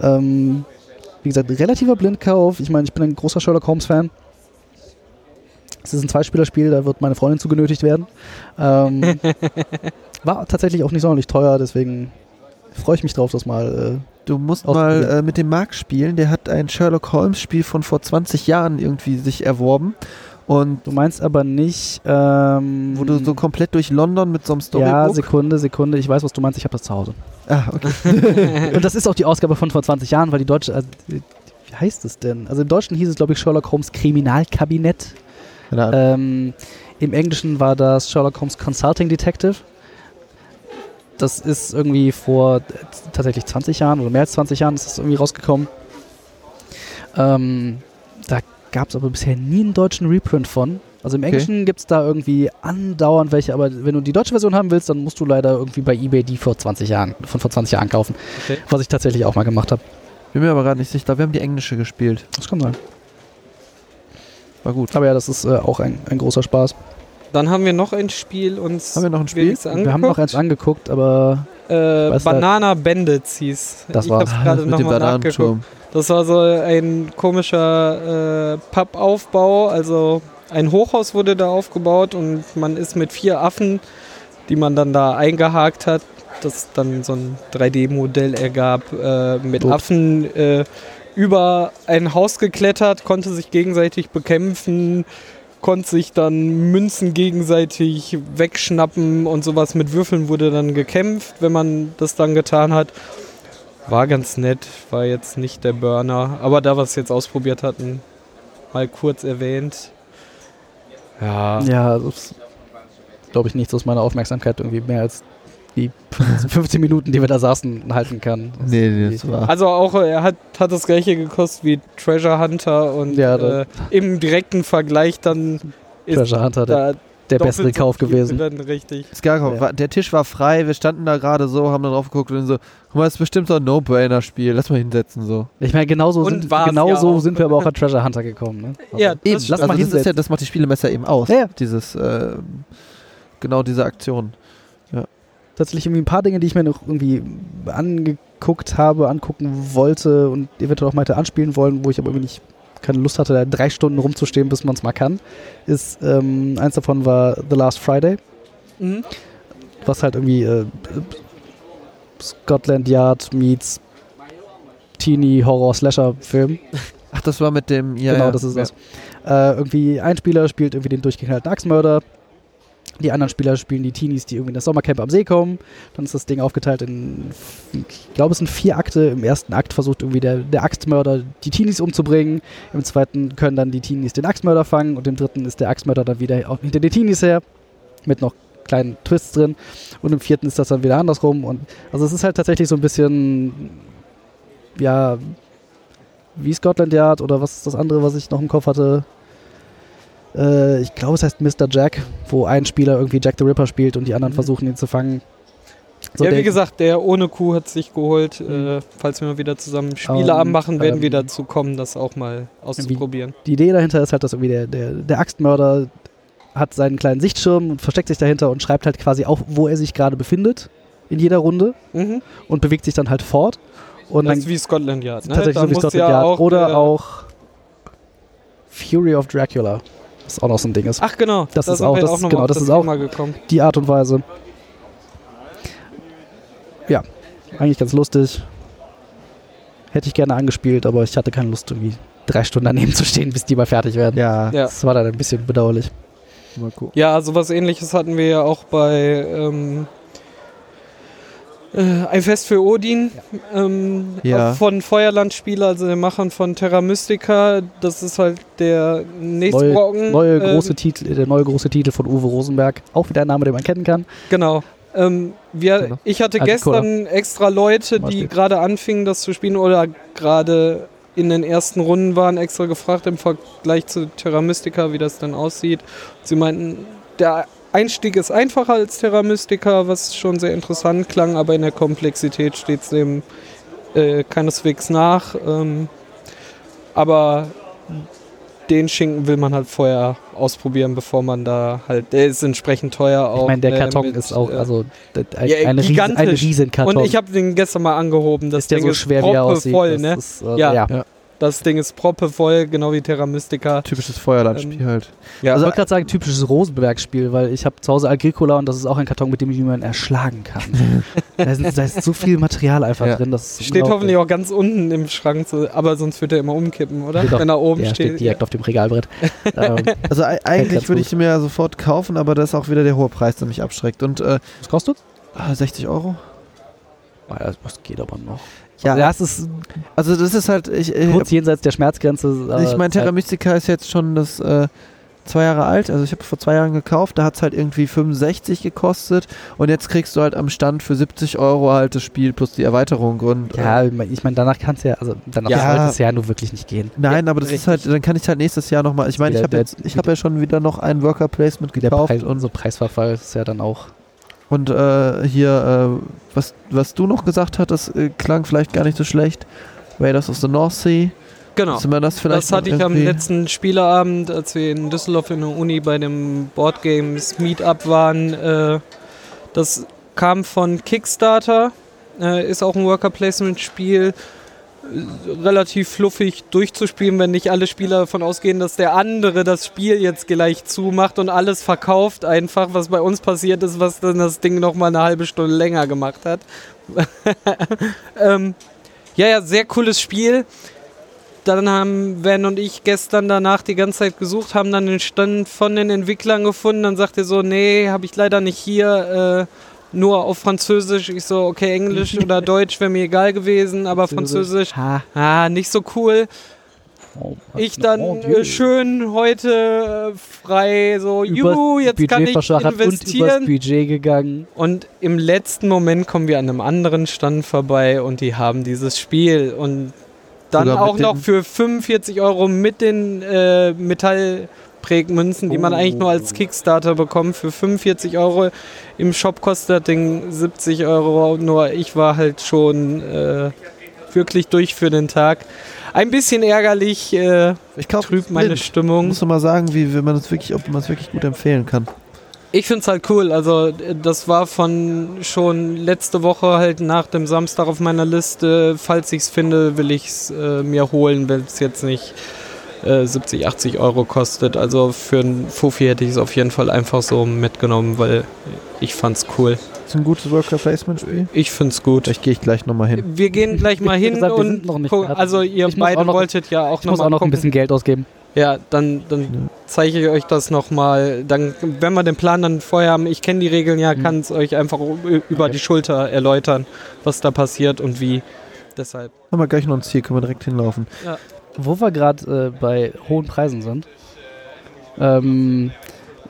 C: Ähm, wie gesagt, relativer Blindkauf. Ich meine, ich bin ein großer Sherlock Holmes-Fan. Es ist ein Zweispielerspiel, da wird meine Freundin zu genötigt werden. Ähm, [laughs] war tatsächlich auch nicht sonderlich teuer, deswegen freue ich mich drauf, das mal.
A: Du musst mal äh, mit dem Marc spielen. Der hat ein Sherlock Holmes Spiel von vor 20 Jahren irgendwie sich erworben. Und
C: du meinst aber nicht. Ähm,
A: wo du so komplett durch London mit so einem
C: ja,
A: Storybook.
C: Sekunde, Sekunde. Ich weiß, was du meinst. Ich habe das zu Hause.
A: ah, okay. [laughs]
C: Und das ist auch die Ausgabe von vor 20 Jahren, weil die deutsche. Also, wie heißt es denn? Also im Deutschen hieß es, glaube ich, Sherlock Holmes Kriminalkabinett.
A: Ahnung.
C: Ähm, Im Englischen war das Sherlock Holmes Consulting Detective. Das ist irgendwie vor tatsächlich 20 Jahren oder mehr als 20 Jahren ist das irgendwie rausgekommen. Ähm, da gab es aber bisher nie einen deutschen Reprint von. Also im
A: Okay.
C: Englischen gibt es da irgendwie andauernd welche, aber wenn du die deutsche Version haben willst, dann musst du leider irgendwie bei Ebay die vor 20 Jahren, von vor 20 Jahren kaufen.
B: Okay.
C: Was ich tatsächlich auch mal gemacht habe.
A: Bin mir aber gerade nicht sicher. Wir haben die englische gespielt.
C: Das kann sein.
A: War gut.
C: Aber ja, das ist äh, auch ein, ein großer Spaß.
B: Dann haben wir noch ein Spiel uns
A: Haben wir noch ein Spiel?
C: Wir haben noch eins angeguckt, aber
B: Äh, Banana Bandits hieß.
C: Das
B: ich
C: war's.
B: hab's gerade
A: Ah, mit dem. Bananenturm.
B: Das war so ein komischer äh, Pappaufbau. Also ein Hochhaus wurde da aufgebaut und man ist mit vier Affen, die man dann da eingehakt hat, das dann so ein 3D-Modell ergab, äh, mit
C: Gut.
B: Affen äh, über ein Haus geklettert, konnte sich gegenseitig bekämpfen, konnte sich dann Münzen gegenseitig wegschnappen und sowas. Mit Würfeln wurde dann gekämpft, wenn man das dann getan hat. War ganz nett, war jetzt nicht der Burner, aber da wir es jetzt ausprobiert hatten, mal kurz erwähnt. Ja,
C: ja, glaube ich, nichts, was meine Aufmerksamkeit irgendwie mehr als die [laughs] 15 Minuten, die wir da saßen, halten kann.
A: Nee, nee, das war.
B: also auch äh, er hat, hat das gleiche gekostet wie Treasure Hunter und
C: Ja,
B: äh, im direkten Vergleich dann ist
C: Treasure Hunter, der,
B: da
C: der
B: doppelt
C: bessere
B: so
C: Kauf gewesen.
B: richtig.
A: Ist gar
C: Ja.
A: der Tisch war frei, wir standen da gerade so, haben da drauf geguckt und so, guck mal, das ist bestimmt so ein No-Brainer-Spiel, lass mal hinsetzen so.
C: Ich meine, genauso,
B: Und
C: sind,
B: war's
C: genau
B: ja
C: sind wir aber auch an Treasure Hunter gekommen. Ne? Also, [laughs]
B: Ja,
A: Eben,
B: das
C: lass
A: also
C: mal
A: das, ist ja,
C: hinsetzen.
A: das macht die Spielemesser eben aus, dieses, äh, genau diese Aktion.
C: Tatsächlich irgendwie ein paar Dinge, die ich mir noch irgendwie angeguckt habe, angucken wollte und eventuell auch mal hätte anspielen wollen, wo ich aber irgendwie nicht keine Lust hatte, da drei Stunden rumzustehen, bis man es mal kann, ist, ähm, eins davon war The Last Friday,
B: Mhm.
C: was halt irgendwie äh, Scotland Yard meets Teenie Horror Slasher Film.
A: Ach, das war mit dem. Ja,
C: genau,
A: ja.
C: das ist das. Äh, irgendwie ein Spieler spielt irgendwie den durchgeknallten Axtmörder. Die anderen Spieler spielen die Teenies, die irgendwie in das Sommercamp am See kommen. Dann ist das Ding aufgeteilt in, ich glaube, es sind vier Akte. Im ersten Akt versucht irgendwie der, der Axtmörder die Teenies umzubringen. Im zweiten können dann die Teenies den Axtmörder fangen. Und im dritten ist der Axtmörder dann wieder auch hinter den Teenies her. Mit noch kleinen Twists drin. Und im vierten ist das dann wieder andersrum. Und also es ist halt tatsächlich so ein bisschen, ja, wie Scotland Yard oder was ist das andere, was ich noch im Kopf hatte? Äh, ich glaube, es heißt Mr. Jack, wo ein Spieler irgendwie Jack the Ripper spielt und die anderen
B: Mhm.
C: versuchen ihn zu fangen. So
B: ja, wie gesagt, der ohne Kuh hat sich geholt.
C: Mhm.
B: Äh, falls wir mal wieder zusammen Spieleabend
C: Ähm,
B: machen, werden wir
C: ähm,
B: dazu kommen, das auch mal auszuprobieren.
C: die Idee dahinter ist halt, dass irgendwie der, der, der Axtmörder hat seinen kleinen Sichtschirm und versteckt sich dahinter und schreibt halt quasi auf, wo er sich gerade befindet in jeder Runde
B: Mhm.
C: und bewegt sich dann halt fort. Und
B: das
C: dann
B: ist wie Scotland Yard, ne?
C: tatsächlich so wie Scotland
B: ja
C: Yard.
B: auch,
C: Oder
B: äh,
C: auch Fury of Dracula, was auch noch so ein Ding ist.
B: Ach genau,
C: Das
B: da
C: ist auch- das
B: auch
C: genau, das
B: das
C: ist auch- die Art und Weise. Ja, eigentlich ganz lustig. Hätte ich gerne angespielt, aber ich hatte keine Lust, irgendwie drei Stunden daneben zu stehen, bis die mal fertig werden.
A: Ja,
B: Ja.
C: Das war dann ein bisschen bedauerlich.
A: mal gucken.
B: Ja, sowas ähnliches hatten wir ja auch bei ähm, äh, Ein Fest für Odin ähm,
A: Ja.
B: von Feuerlandspieler, also den Machern von Terra Mystica. Das ist halt der nächste
C: Neue,
B: Brocken.
C: neue
B: ähm,
C: große Titel, der neue große Titel von Uwe Rosenberg. Auch wieder ein Name, den man kennen kann.
B: Genau. Ähm, wir,
A: Genau.
B: ich hatte
C: Ah,
B: gestern extra Leute, die gerade anfingen, das zu spielen oder gerade in den ersten Runden waren, extra gefragt im Vergleich zu Terra Mystica, wie das dann aussieht. Sie meinten, der Einstieg ist einfacher als Terra Mystica, was schon sehr interessant klang, aber in der Komplexität steht es dem äh, keineswegs nach. Ähm, aber den Schinken will man halt vorher ausprobieren, bevor man da halt, der ist entsprechend teuer auch.
C: ich meine, der
B: ne,
C: Karton
B: mit,
C: ist auch,
B: äh,
C: also ein,
B: ja,
C: eine, Riesen,
B: gigantisch.
C: ein Riesenkarton.
B: und ich habe den gestern mal angehoben. Das
C: ist der
B: Ding
C: so
B: ist
C: schwer, wie er aussieht.
B: voll,
C: Das
B: ne?
C: Ist, äh,
B: Ja.
C: ja.
B: Das Ding ist proppevoll, genau wie Terra Mystica.
A: Typisches Feuerlandspiel
B: Ähm,
A: halt.
B: Ja,
C: ich
A: Also-
C: wollte gerade sagen, typisches Rosenberg-Spiel, weil ich habe zu Hause Agricola und das ist auch ein Karton, mit dem ich jemanden erschlagen kann. [laughs] da, ist, da ist so viel Material einfach
A: Ja.
C: drin. Das ist
B: steht hoffentlich auch ganz unten im Schrank, so, aber sonst wird er immer umkippen, oder?
C: Steht
B: Wenn er oben
C: Ja, steht
B: steht.
C: direkt auf dem Regalbrett. [laughs] ähm,
A: Also eigentlich würde ich ihn mir sofort kaufen, aber das ist auch wieder der hohe Preis, der mich abschreckt. Und äh,
C: was kostet?
A: ah, 60 Euro?
C: Ah, Das geht aber noch.
A: Ja,
C: Also das ist
A: also das ist halt, ich, äh,
C: kurz jenseits der Schmerzgrenze. aber
A: ich meine,
C: es ist
A: Terra Mystica ist jetzt schon das äh, zwei Jahre alt. Also ich habe vor zwei Jahren gekauft, da hat es halt irgendwie 65 gekostet und jetzt kriegst du halt am Stand für 70 Euro halt das Spiel plus die Erweiterung. Und,
C: Ja,
A: äh,
C: ich meine, danach kannst du ja, also danach
A: Ja.
C: sollte es ja nur wirklich nicht gehen.
A: Nein, aber das ist halt, dann kann ich halt nächstes Jahr nochmal. Ich meine, ich habe
C: der-
A: jetzt, ich habe ja schon wieder noch ein Worker Placement
C: Der
A: gekauft
C: Preis,
A: und,
C: unser Preisverfall ist ja dann auch.
A: Und äh, hier, äh, was, was du noch gesagt hattest, äh, klang vielleicht gar nicht so schlecht. Raiders of the North Sea.
B: Genau.
A: Man das vielleicht
B: Das hatte ich am letzten Spieleabend, als wir in Düsseldorf in der Uni bei dem Board Games Meetup waren. Äh, das kam von Kickstarter, äh, ist auch ein Worker Placement Spiel. Relativ fluffig durchzuspielen, wenn nicht alle Spieler davon ausgehen, dass der andere das Spiel jetzt gleich zumacht und alles verkauft, einfach, was bei uns passiert ist, was dann das Ding nochmal eine halbe Stunde länger gemacht hat. [laughs] ähm, ja, ja, sehr cooles Spiel dann haben Van und ich gestern danach die ganze Zeit gesucht, haben dann den Stand von den Entwicklern gefunden. Dann sagt er so, nee, habe ich leider nicht hier, äh, nur auf Französisch. Ich so, okay, Englisch [laughs] oder Deutsch wäre mir egal gewesen, aber Französisch,
C: Ha.
B: ah, nicht so cool.
C: Oh,
B: Ich dann äh, schön heute äh, frei, so, juhu, jetzt
C: Budget
B: kann ich
C: verschachert und
B: investieren.
C: Budget gegangen.
B: Und im letzten Moment kommen wir an einem anderen Stand vorbei und die haben dieses Spiel und dann
A: Sogar
B: auch noch für 45 Euro mit den äh, Metallprägmünzen, die man
C: Oh.
B: eigentlich nur als Kickstarter bekommt. Für 45 Euro im Shop kostet das Ding 70 Euro. Nur ich war halt schon äh, wirklich durch für den Tag. Ein bisschen ärgerlich, äh,
A: Ich
B: trübt meine Stimmung.
A: Muss mal sagen, wie, wie man es wirklich, ob man es wirklich gut empfehlen kann.
B: Ich finde es halt cool. Also, äh, das war von schon letzte Woche halt nach dem Samstag auf meiner Liste. Falls ich es finde, will ich es äh, mir holen, wenn es jetzt nicht äh, 70, 80 Euro kostet. Also für einen Fuffi hätte ich es auf jeden Fall einfach so mitgenommen, weil ich fand's cool.
A: Ist ein gutes Worker Placement Spiel?
B: Ich find's gut.
A: Vielleicht gehe ich gleich nochmal hin.
B: Wir gehen gleich mal hin
C: gesagt,
B: und also ihr beide
C: auch noch-
B: wolltet ja auch
C: Ich muss
B: noch
C: auch noch ein
B: gucken.
C: bisschen Geld ausgeben.
B: Ja, dann, dann zeige ich euch das nochmal. Dann, wenn wir den Plan dann vorher haben, ich kenne die Regeln ja,
C: Mhm.
B: kann es euch einfach über
C: Okay.
B: die Schulter erläutern, was da passiert und wie. Deshalb.
A: Haben wir gleich noch ein Ziel, können wir direkt hinlaufen.
C: Wo wir gerade äh, bei hohen Preisen sind. Ähm,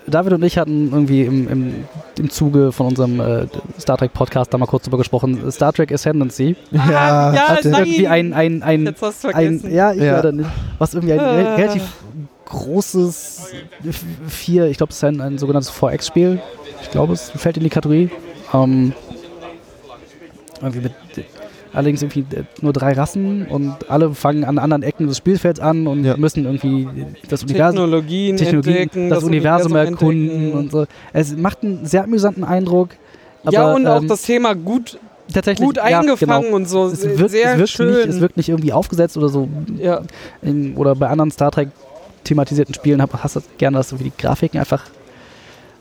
C: David und ich hatten irgendwie im, im, im Zuge von unserem äh, Star Trek Podcast da mal kurz drüber gesprochen. Star Trek Ascendancy. [laughs]
B: Ah, ja,
C: Hat
B: nein.
C: irgendwie ein, ein, ein,
B: Jetzt hast du
C: ein ja, ich
A: Ja.
C: nicht. Was irgendwie ein re relativ großes vier, ich glaube, es ist ein, ein sogenanntes 4X-Spiel. Ich glaube, es fällt in die Kategorie. Ähm, irgendwie mit, allerdings irgendwie äh, nur drei Rassen und alle fangen an anderen Ecken des Spielfelds an und
A: Ja.
C: müssen irgendwie das Universum,
B: Technologien,
C: Technologien,
B: entdecken,
C: das, Universum, erkunden
B: entdecken.
C: und so. Es macht einen sehr amüsanten Eindruck.
B: ja,
C: aber,
B: und auch
C: ähm,
B: das Thema gut,
C: tatsächlich
B: gut
C: ja,
B: eingefangen
C: Genau.
B: und so.
C: Es
B: sehr
C: wirkt, es, wirkt
B: schön.
C: nicht, es wirkt nicht irgendwie aufgesetzt oder so
B: ja.
C: in, oder bei anderen Star Trek thematisierten Spielen hab, hast du gerne, dass du wie die Grafiken einfach,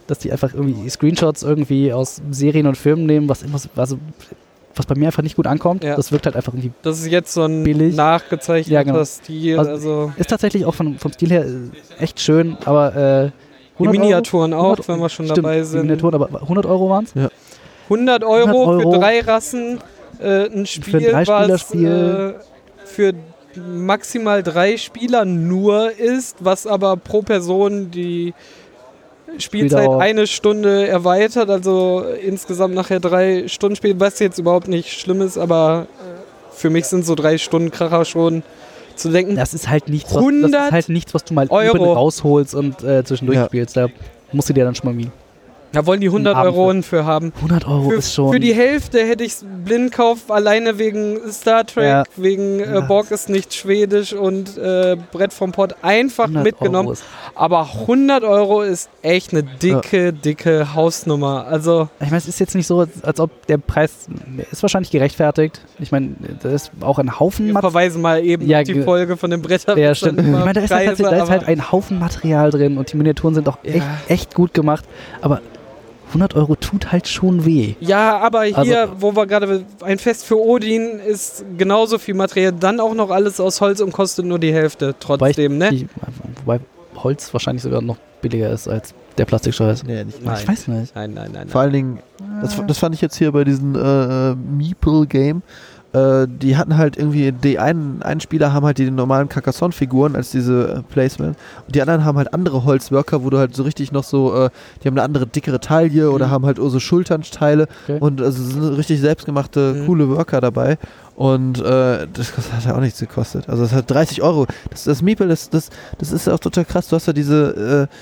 C: dass die einfach irgendwie Screenshots irgendwie aus Serien und Filmen nehmen, was immer, so- also was bei mir einfach nicht gut ankommt.
B: Ja.
C: Das wirkt halt einfach irgendwie.
B: Das ist jetzt so ein
C: Billig.
B: nachgezeichneter
C: Ja, genau.
B: Stil.
C: Also-
B: Also,
C: Ist tatsächlich auch von, vom Stil her äh, echt schön, aber äh,
B: die
C: 100
B: Miniaturen
C: Euro?
B: auch,
C: 100
B: wenn wir schon
C: Stimmt,
B: dabei
C: die
B: sind.
C: Miniaturen, aber 100 Euro waren es?
B: 100 Euro,
C: 100 Euro.
B: für drei Rassen, äh, ein Spiel,
C: ein
B: was äh, für maximal drei Spieler nur ist, was aber pro Person die Spielzeit eine Stunde erweitert, also insgesamt nachher drei Stunden Spiel, was jetzt überhaupt nicht schlimm ist, aber äh, für mich sind so drei Stunden Kracher schon zu denken.
C: Das ist halt nichts, was, das
B: 100
C: ist halt nichts, was du mal
B: Euro.
C: rausholst und äh, zwischendurch
A: Ja.
C: spielst. Da musst du dir dann schon mal wie
B: Da wollen die 100
C: Abend
B: Euro für haben.
C: 100 Euro
B: Für,
C: ist schon.
B: für die Hälfte hätte ich es blind kauft, alleine wegen Star Trek,
C: Ja.
B: wegen äh,
A: Ja.
B: Borg ist nicht schwedisch und äh, Brett vom Pott einfach
C: 100
B: mitgenommen. Aber 100 Euro ist echt eine dicke, dicke Hausnummer. Also,
C: Ich meine, es ist jetzt nicht so, als, ob der Preis ist wahrscheinlich gerechtfertigt. Ich meine, da ist auch ein Haufen
B: wir
C: Material.
B: verweisen mal eben
C: Ja,
B: auf die
C: ge-
B: Folge von dem Bretter.
C: Ja, stimmt. Ich meine, da ist, halt, tatsächlich- da ist halt ein Haufen Material drin und die Miniaturen sind auch
B: Ja.
C: echt, echt gut gemacht. Aber 100 Euro tut halt schon weh.
B: Ja, aber hier,
C: Also-
B: wo wir gerade, ein Fest für Odin ist genauso viel Material, dann auch noch alles aus Holz und kostet nur die Hälfte
C: Wobei ich-
B: trotzdem, ne?
C: Die, wobei Holz wahrscheinlich sogar noch billiger ist als der Plastikscheiß.
A: Nee, nicht.
B: Nein.
C: Ich weiß nicht.
B: Nein, nein, nein.
A: Vor allen Dingen, das, das fand ich jetzt hier bei diesem äh, äh, Meeple-Game. Äh, die hatten halt irgendwie, die einen, einen Spieler haben halt die normalen Carcassonne-Figuren als diese äh, Placement und die anderen haben halt andere Holzworker, wo du halt so richtig noch so, äh, die haben eine andere, dickere Taille oder
C: Mhm.
A: haben halt so Schulternsteile
C: Okay.
A: und also sind richtig selbstgemachte,
B: Mhm.
A: coole Worker dabei. Und äh, das hat ja auch nichts gekostet. Also das hat 30 Euro. Das, das Meeple, das, das, das ist auch total krass. Du hast ja diese, äh,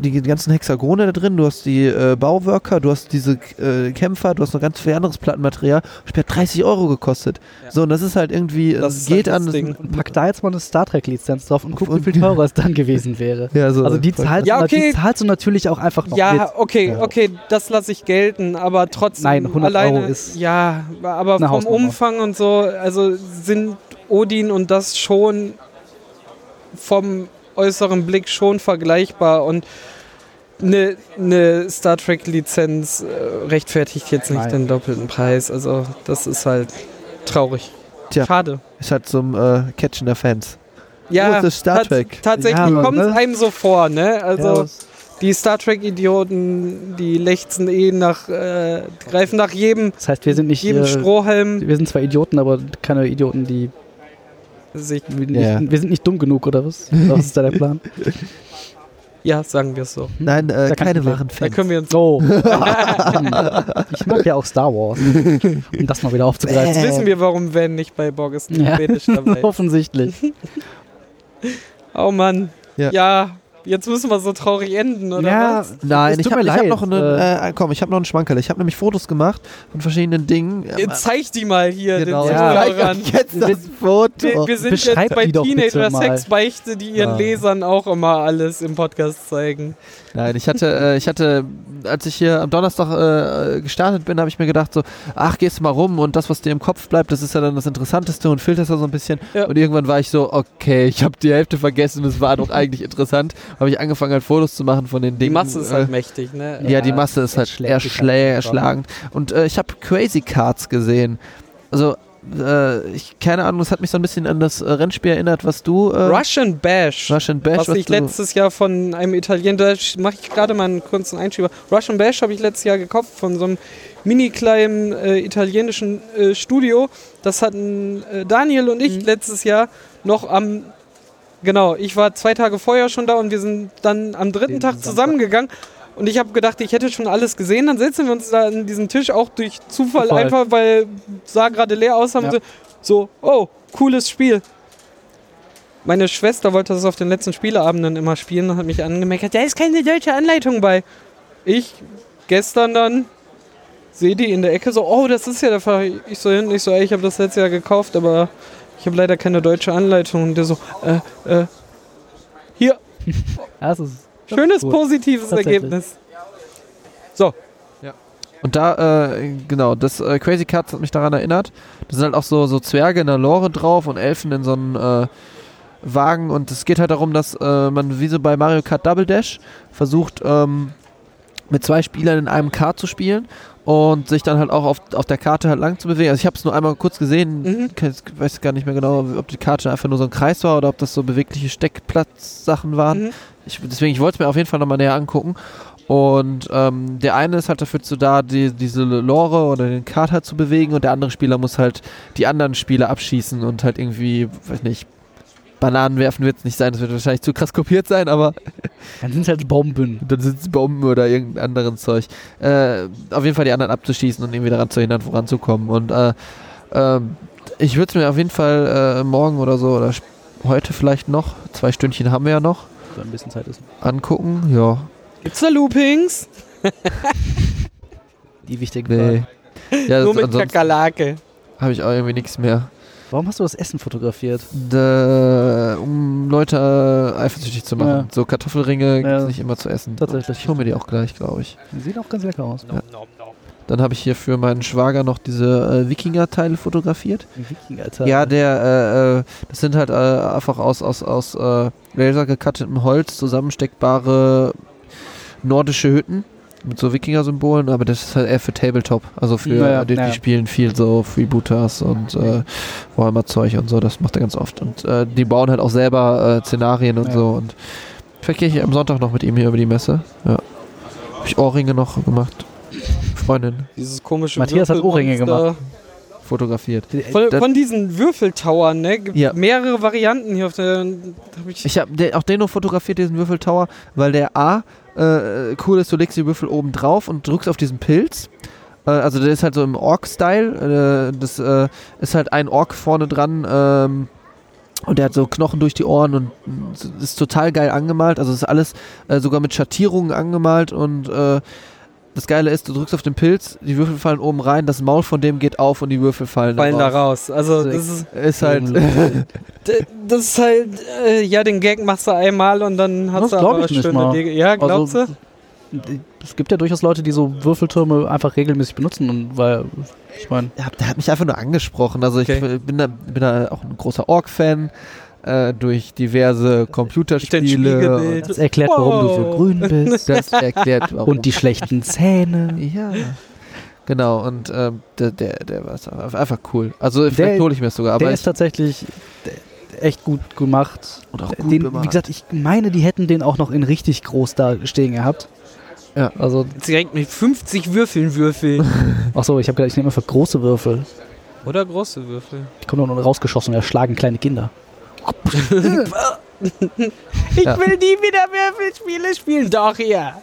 A: die ganzen Hexagone da drin, du hast die äh, Bauworker, du hast diese äh, Kämpfer, du hast noch ganz viel anderes Plattenmaterial. Das hat 30 Euro gekostet.
B: Ja.
A: So, und das ist halt irgendwie,
B: Das
A: es
B: ist
A: geht
B: halt
A: an.
B: das
A: das-
B: Ding.
C: Pack da jetzt mal eine Star Trek-Lizenz drauf und guck, wie
A: Und-
C: viel teurer es dann gewesen wäre. [laughs]
A: Ja, so,
C: Also die zahlst,
B: Ja,
C: du,
B: okay.
C: die zahlst du natürlich auch einfach noch mit.
B: Ja, okay,
A: Ja.
B: okay, das lasse ich gelten, aber trotzdem
C: Nein, 100
B: alleine,
C: Euro ist
B: ja, aber vom. Umfang und so, also sind Odin und das schon vom äußeren Blick schon vergleichbar und eine ne Star Trek Lizenz äh, rechtfertigt jetzt nicht
C: Nein.
B: den doppelten Preis, also das ist halt traurig.
A: Tja.
B: Schade.
A: Ist halt zum äh, Catchen der Fans.
B: Ja,
A: das Star Trek?
B: tatsächlich
C: Ja,
B: kommt es
C: ne?
B: einem so vor, ne? Also
C: Ja,
B: die Star Trek-Idioten, die lechzen eh nach, äh, greifen nach jedem,
C: das heißt, wir sind nicht
B: jedem
C: äh,
B: Strohhalm.
C: wir sind zwar Idioten, aber keine Idioten, die
B: Sich,
C: wir, nicht,
A: Ja.
C: wir sind nicht dumm genug oder was? Was ist da der Plan? [laughs]
B: ja, sagen wir es so.
A: Nein, äh,
C: Da
A: keine wahren
B: Da
A: Fans.
B: können wir uns.
C: Oh. [laughs] ich mag ja auch Star Wars. Um das mal wieder aufzugreifen.
B: Jetzt wissen wir, warum Van nicht bei Borg ist
C: Ja.
B: Dabei. [laughs]
C: Offensichtlich.
B: Oh Mann.
A: Ja.
B: Ja. Jetzt müssen wir so traurig enden, oder
C: Ja,
B: was?
A: Nein,
C: Es
A: ich habe
C: mir
A: hab
C: leid,
A: noch einen, äh, komm, ich habe noch einen Schmankerl. Ich habe nämlich Fotos gemacht von verschiedenen Dingen.
B: Jetzt zeig die mal hier
A: genau,
B: den
C: Ja.
B: Zuhörern.
A: jetzt das Foto.
B: Wir, wir sind
C: Beschreib
B: jetzt bei
C: die doch bitte
B: Teenager
C: mal.
B: Sexbeichte, die ihren
A: Ah.
B: Lesern auch immer alles im Podcast zeigen.
A: Nein, ich hatte, äh, ich hatte, als ich hier am Donnerstag äh, gestartet bin, habe ich mir gedacht so, ach, gehst du mal rum und das, was dir im Kopf bleibt, das ist ja dann das Interessanteste und filterst da so ein bisschen.
B: Ja.
A: Und irgendwann war ich so, okay, ich habe die Hälfte vergessen, es war doch eigentlich interessant. Habe ich angefangen halt Fotos zu machen von den
B: Die
A: Dingen.
B: Masse ist
A: äh,
B: halt mächtig, ne?
A: Ja, die
C: Ja,
A: Masse ist halt
C: halt
A: erschlagend. Und äh, ich habe Crazy Cards gesehen. Also, äh, ich, keine Ahnung, das hat mich so ein bisschen an das äh, Rennspiel erinnert, was du. Äh,
B: Russian Bash.
A: Russian Bash,
B: was ich
A: du,
B: letztes Jahr von einem Italiener, da mache ich gerade mal einen kurzen Einschieber. Russian Bash habe ich letztes Jahr gekauft von so einem mini kleinen äh, italienischen äh, Studio. Das hatten äh, Daniel und ich
C: Mhm.
B: letztes Jahr noch am Genau, ich war zwei Tage vorher schon da und wir sind dann am dritten
C: Den
B: Tag
C: Samstag.
B: Und ich habe gedacht, ich hätte schon alles gesehen. Dann setzen wir uns da an diesen Tisch auch durch Zufall,
C: Zufall.
B: einfach, weil sah gerade leer aus. Haben
C: Ja.
B: sie so, oh, cooles Spiel. Meine Schwester wollte das auf den letzten Spieleabenden immer spielen und hat mich angemeckert, da ist keine deutsche Anleitung bei. Ich gestern dann sehe die in der Ecke so, oh, das ist ja der Fall. Ich so hin, ich so, ey, ich habe das letztes Jahr gekauft, aber ich habe leider keine deutsche Anleitung. Und der so, äh, äh, hier, [laughs]
C: das ist
B: schönes
C: cool.
B: positives. Ergebnis. So,
A: Und da, äh, genau, das äh, Crazy Cards hat mich daran erinnert. Da sind halt auch so, so Zwerge in der Lore drauf und Elfen in so einem äh, Wagen. Und es geht halt darum, dass äh, man wie so bei Mario Kart Double Dash versucht, ähm, mit zwei Spielern in einem Kart zu spielen und sich dann halt auch auf, auf der Karte halt lang zu bewegen. Also ich habe es nur einmal kurz gesehen,
B: Mhm.
A: Ich weiß gar nicht mehr genau, ob die Karte einfach nur so ein Kreis war oder ob das so bewegliche Steckplatzsachen waren.
B: mhm.
A: Ich, deswegen, ich wollte es mir auf jeden Fall nochmal näher angucken. Und ähm, der eine ist halt dafür zu da, die, diese Lore oder den halt zu bewegen und der andere Spieler muss halt die anderen Spieler abschießen und halt irgendwie, weiß nicht, Bananen werfen wird es nicht sein, das wird wahrscheinlich zu krass kopiert sein, aber [laughs]
C: Dann sind es halt Bomben.
A: dann sind es Bomben oder irgendein anderen Zeug. Äh, auf jeden Fall die anderen abzuschießen und irgendwie daran zu hindern, voranzukommen. Und äh, ähm, ich würde es mir auf jeden Fall äh, morgen oder so oder heute vielleicht noch, zwei Stündchen haben wir ja noch,
C: So ein bisschen Zeit ist.
A: angucken. Ja,
B: Gibt's da Loopings? [laughs]
C: Die wichtige
A: nee. Ja,
B: Nur mit Kakerlake.
A: habe ich auch irgendwie nichts mehr.
C: Warum hast du das Essen fotografiert?
A: Da, um Leute äh, eifersüchtig zu machen.
C: Ja.
A: So Kartoffelringe gibt es
C: Ja.
A: nicht immer zu essen.
C: Tatsächlich.
A: Ich hole mir die auch gleich, glaube ich.
C: Die sieht auch ganz lecker aus.
A: Dann habe ich hier für meinen Schwager noch diese äh, Wikinger-Teile fotografiert.
C: Wikinger, Alter.
A: Ja, der, äh, äh, das sind halt äh, einfach aus, aus, aus äh, Laser gecuttetem Holz zusammensteckbare nordische Hütten mit so Wikinger-Symbolen, aber das ist halt eher für Tabletop. Also für
C: Ja,
A: die, die
C: ja.
A: spielen viel so Freebooters und äh, Warhammer-Zeug und so, das macht er ganz oft. Und äh, die bauen halt auch selber äh, Szenarien und
C: Ja.
A: so. Und vielleicht gehe ich am Sonntag noch mit ihm hier über die Messe. Ja. Habe ich Ohrringe noch gemacht. Freundin
B: Dieses komische
C: Matthias hat Ohrringe
B: Würfelmonster.
A: fotografiert.
B: Von,
A: Das-
B: von diesen Würfeltowern, ne? Gibt
A: Ja.
B: mehrere Varianten hier auf der. Hab ich,
A: Ich habe auch den nur fotografiert, diesen Würfeltower, weil der A äh, cool ist, du legst die Würfel oben drauf und drückst auf diesen Pilz. Äh, also der ist halt so im Ork-Style. Äh, das äh, ist halt ein Ork vorne dran. Ähm, und der hat so Knochen durch die Ohren und ist total geil angemalt. Also ist alles äh, sogar mit Schattierungen angemalt und äh, das Geile ist, du drückst auf den Pilz, die Würfel fallen oben rein, das Maul von dem geht auf und die Würfel fallen,
B: fallen da
A: raus.
B: Also,
A: Also
B: das ist,
A: Ist halt. [laughs]
B: das ist halt. Äh, ja, den Gag machst du einmal und dann hast
C: Das
B: du aber
C: ich nicht
B: schöne
C: mal.
B: Dinge. Ja, glaubst
C: Also,
B: du?
C: Es gibt ja durchaus Leute, die so Würfeltürme einfach regelmäßig benutzen und weil, ich meine,
A: Ja, der hat mich einfach nur angesprochen. Also ich
B: Okay.
A: bin, da, bin da auch ein großer Ork-Fan äh, durch diverse Computerspiele.
C: Das erklärt, warum du so
B: Wow.
C: grün bist. [laughs]
A: Das erklärt warum.
C: und die schlechten Zähne.
A: ja. Genau, und ähm, der, der, der war einfach cool. Also vielleicht hole ich mir das sogar, aber
C: Der ist tatsächlich echt gut gemacht.
A: und auch gut
C: Den,
A: bemalt.
C: wie gesagt, ich meine, die hätten den auch noch in richtig groß da stehen gehabt.
A: Ja.
C: Also,
B: Direkt mit 50 Würfeln würfeln. [laughs]
C: ach so, ich habe gedacht, ich nehme einfach große Würfel.
B: Oder große Würfel.
C: Die kommen doch nur rausgeschossen und erschlagen kleine Kinder.
B: Ich
A: Ja.
B: will nie wieder Würfelspiele spielen. Doch, hier.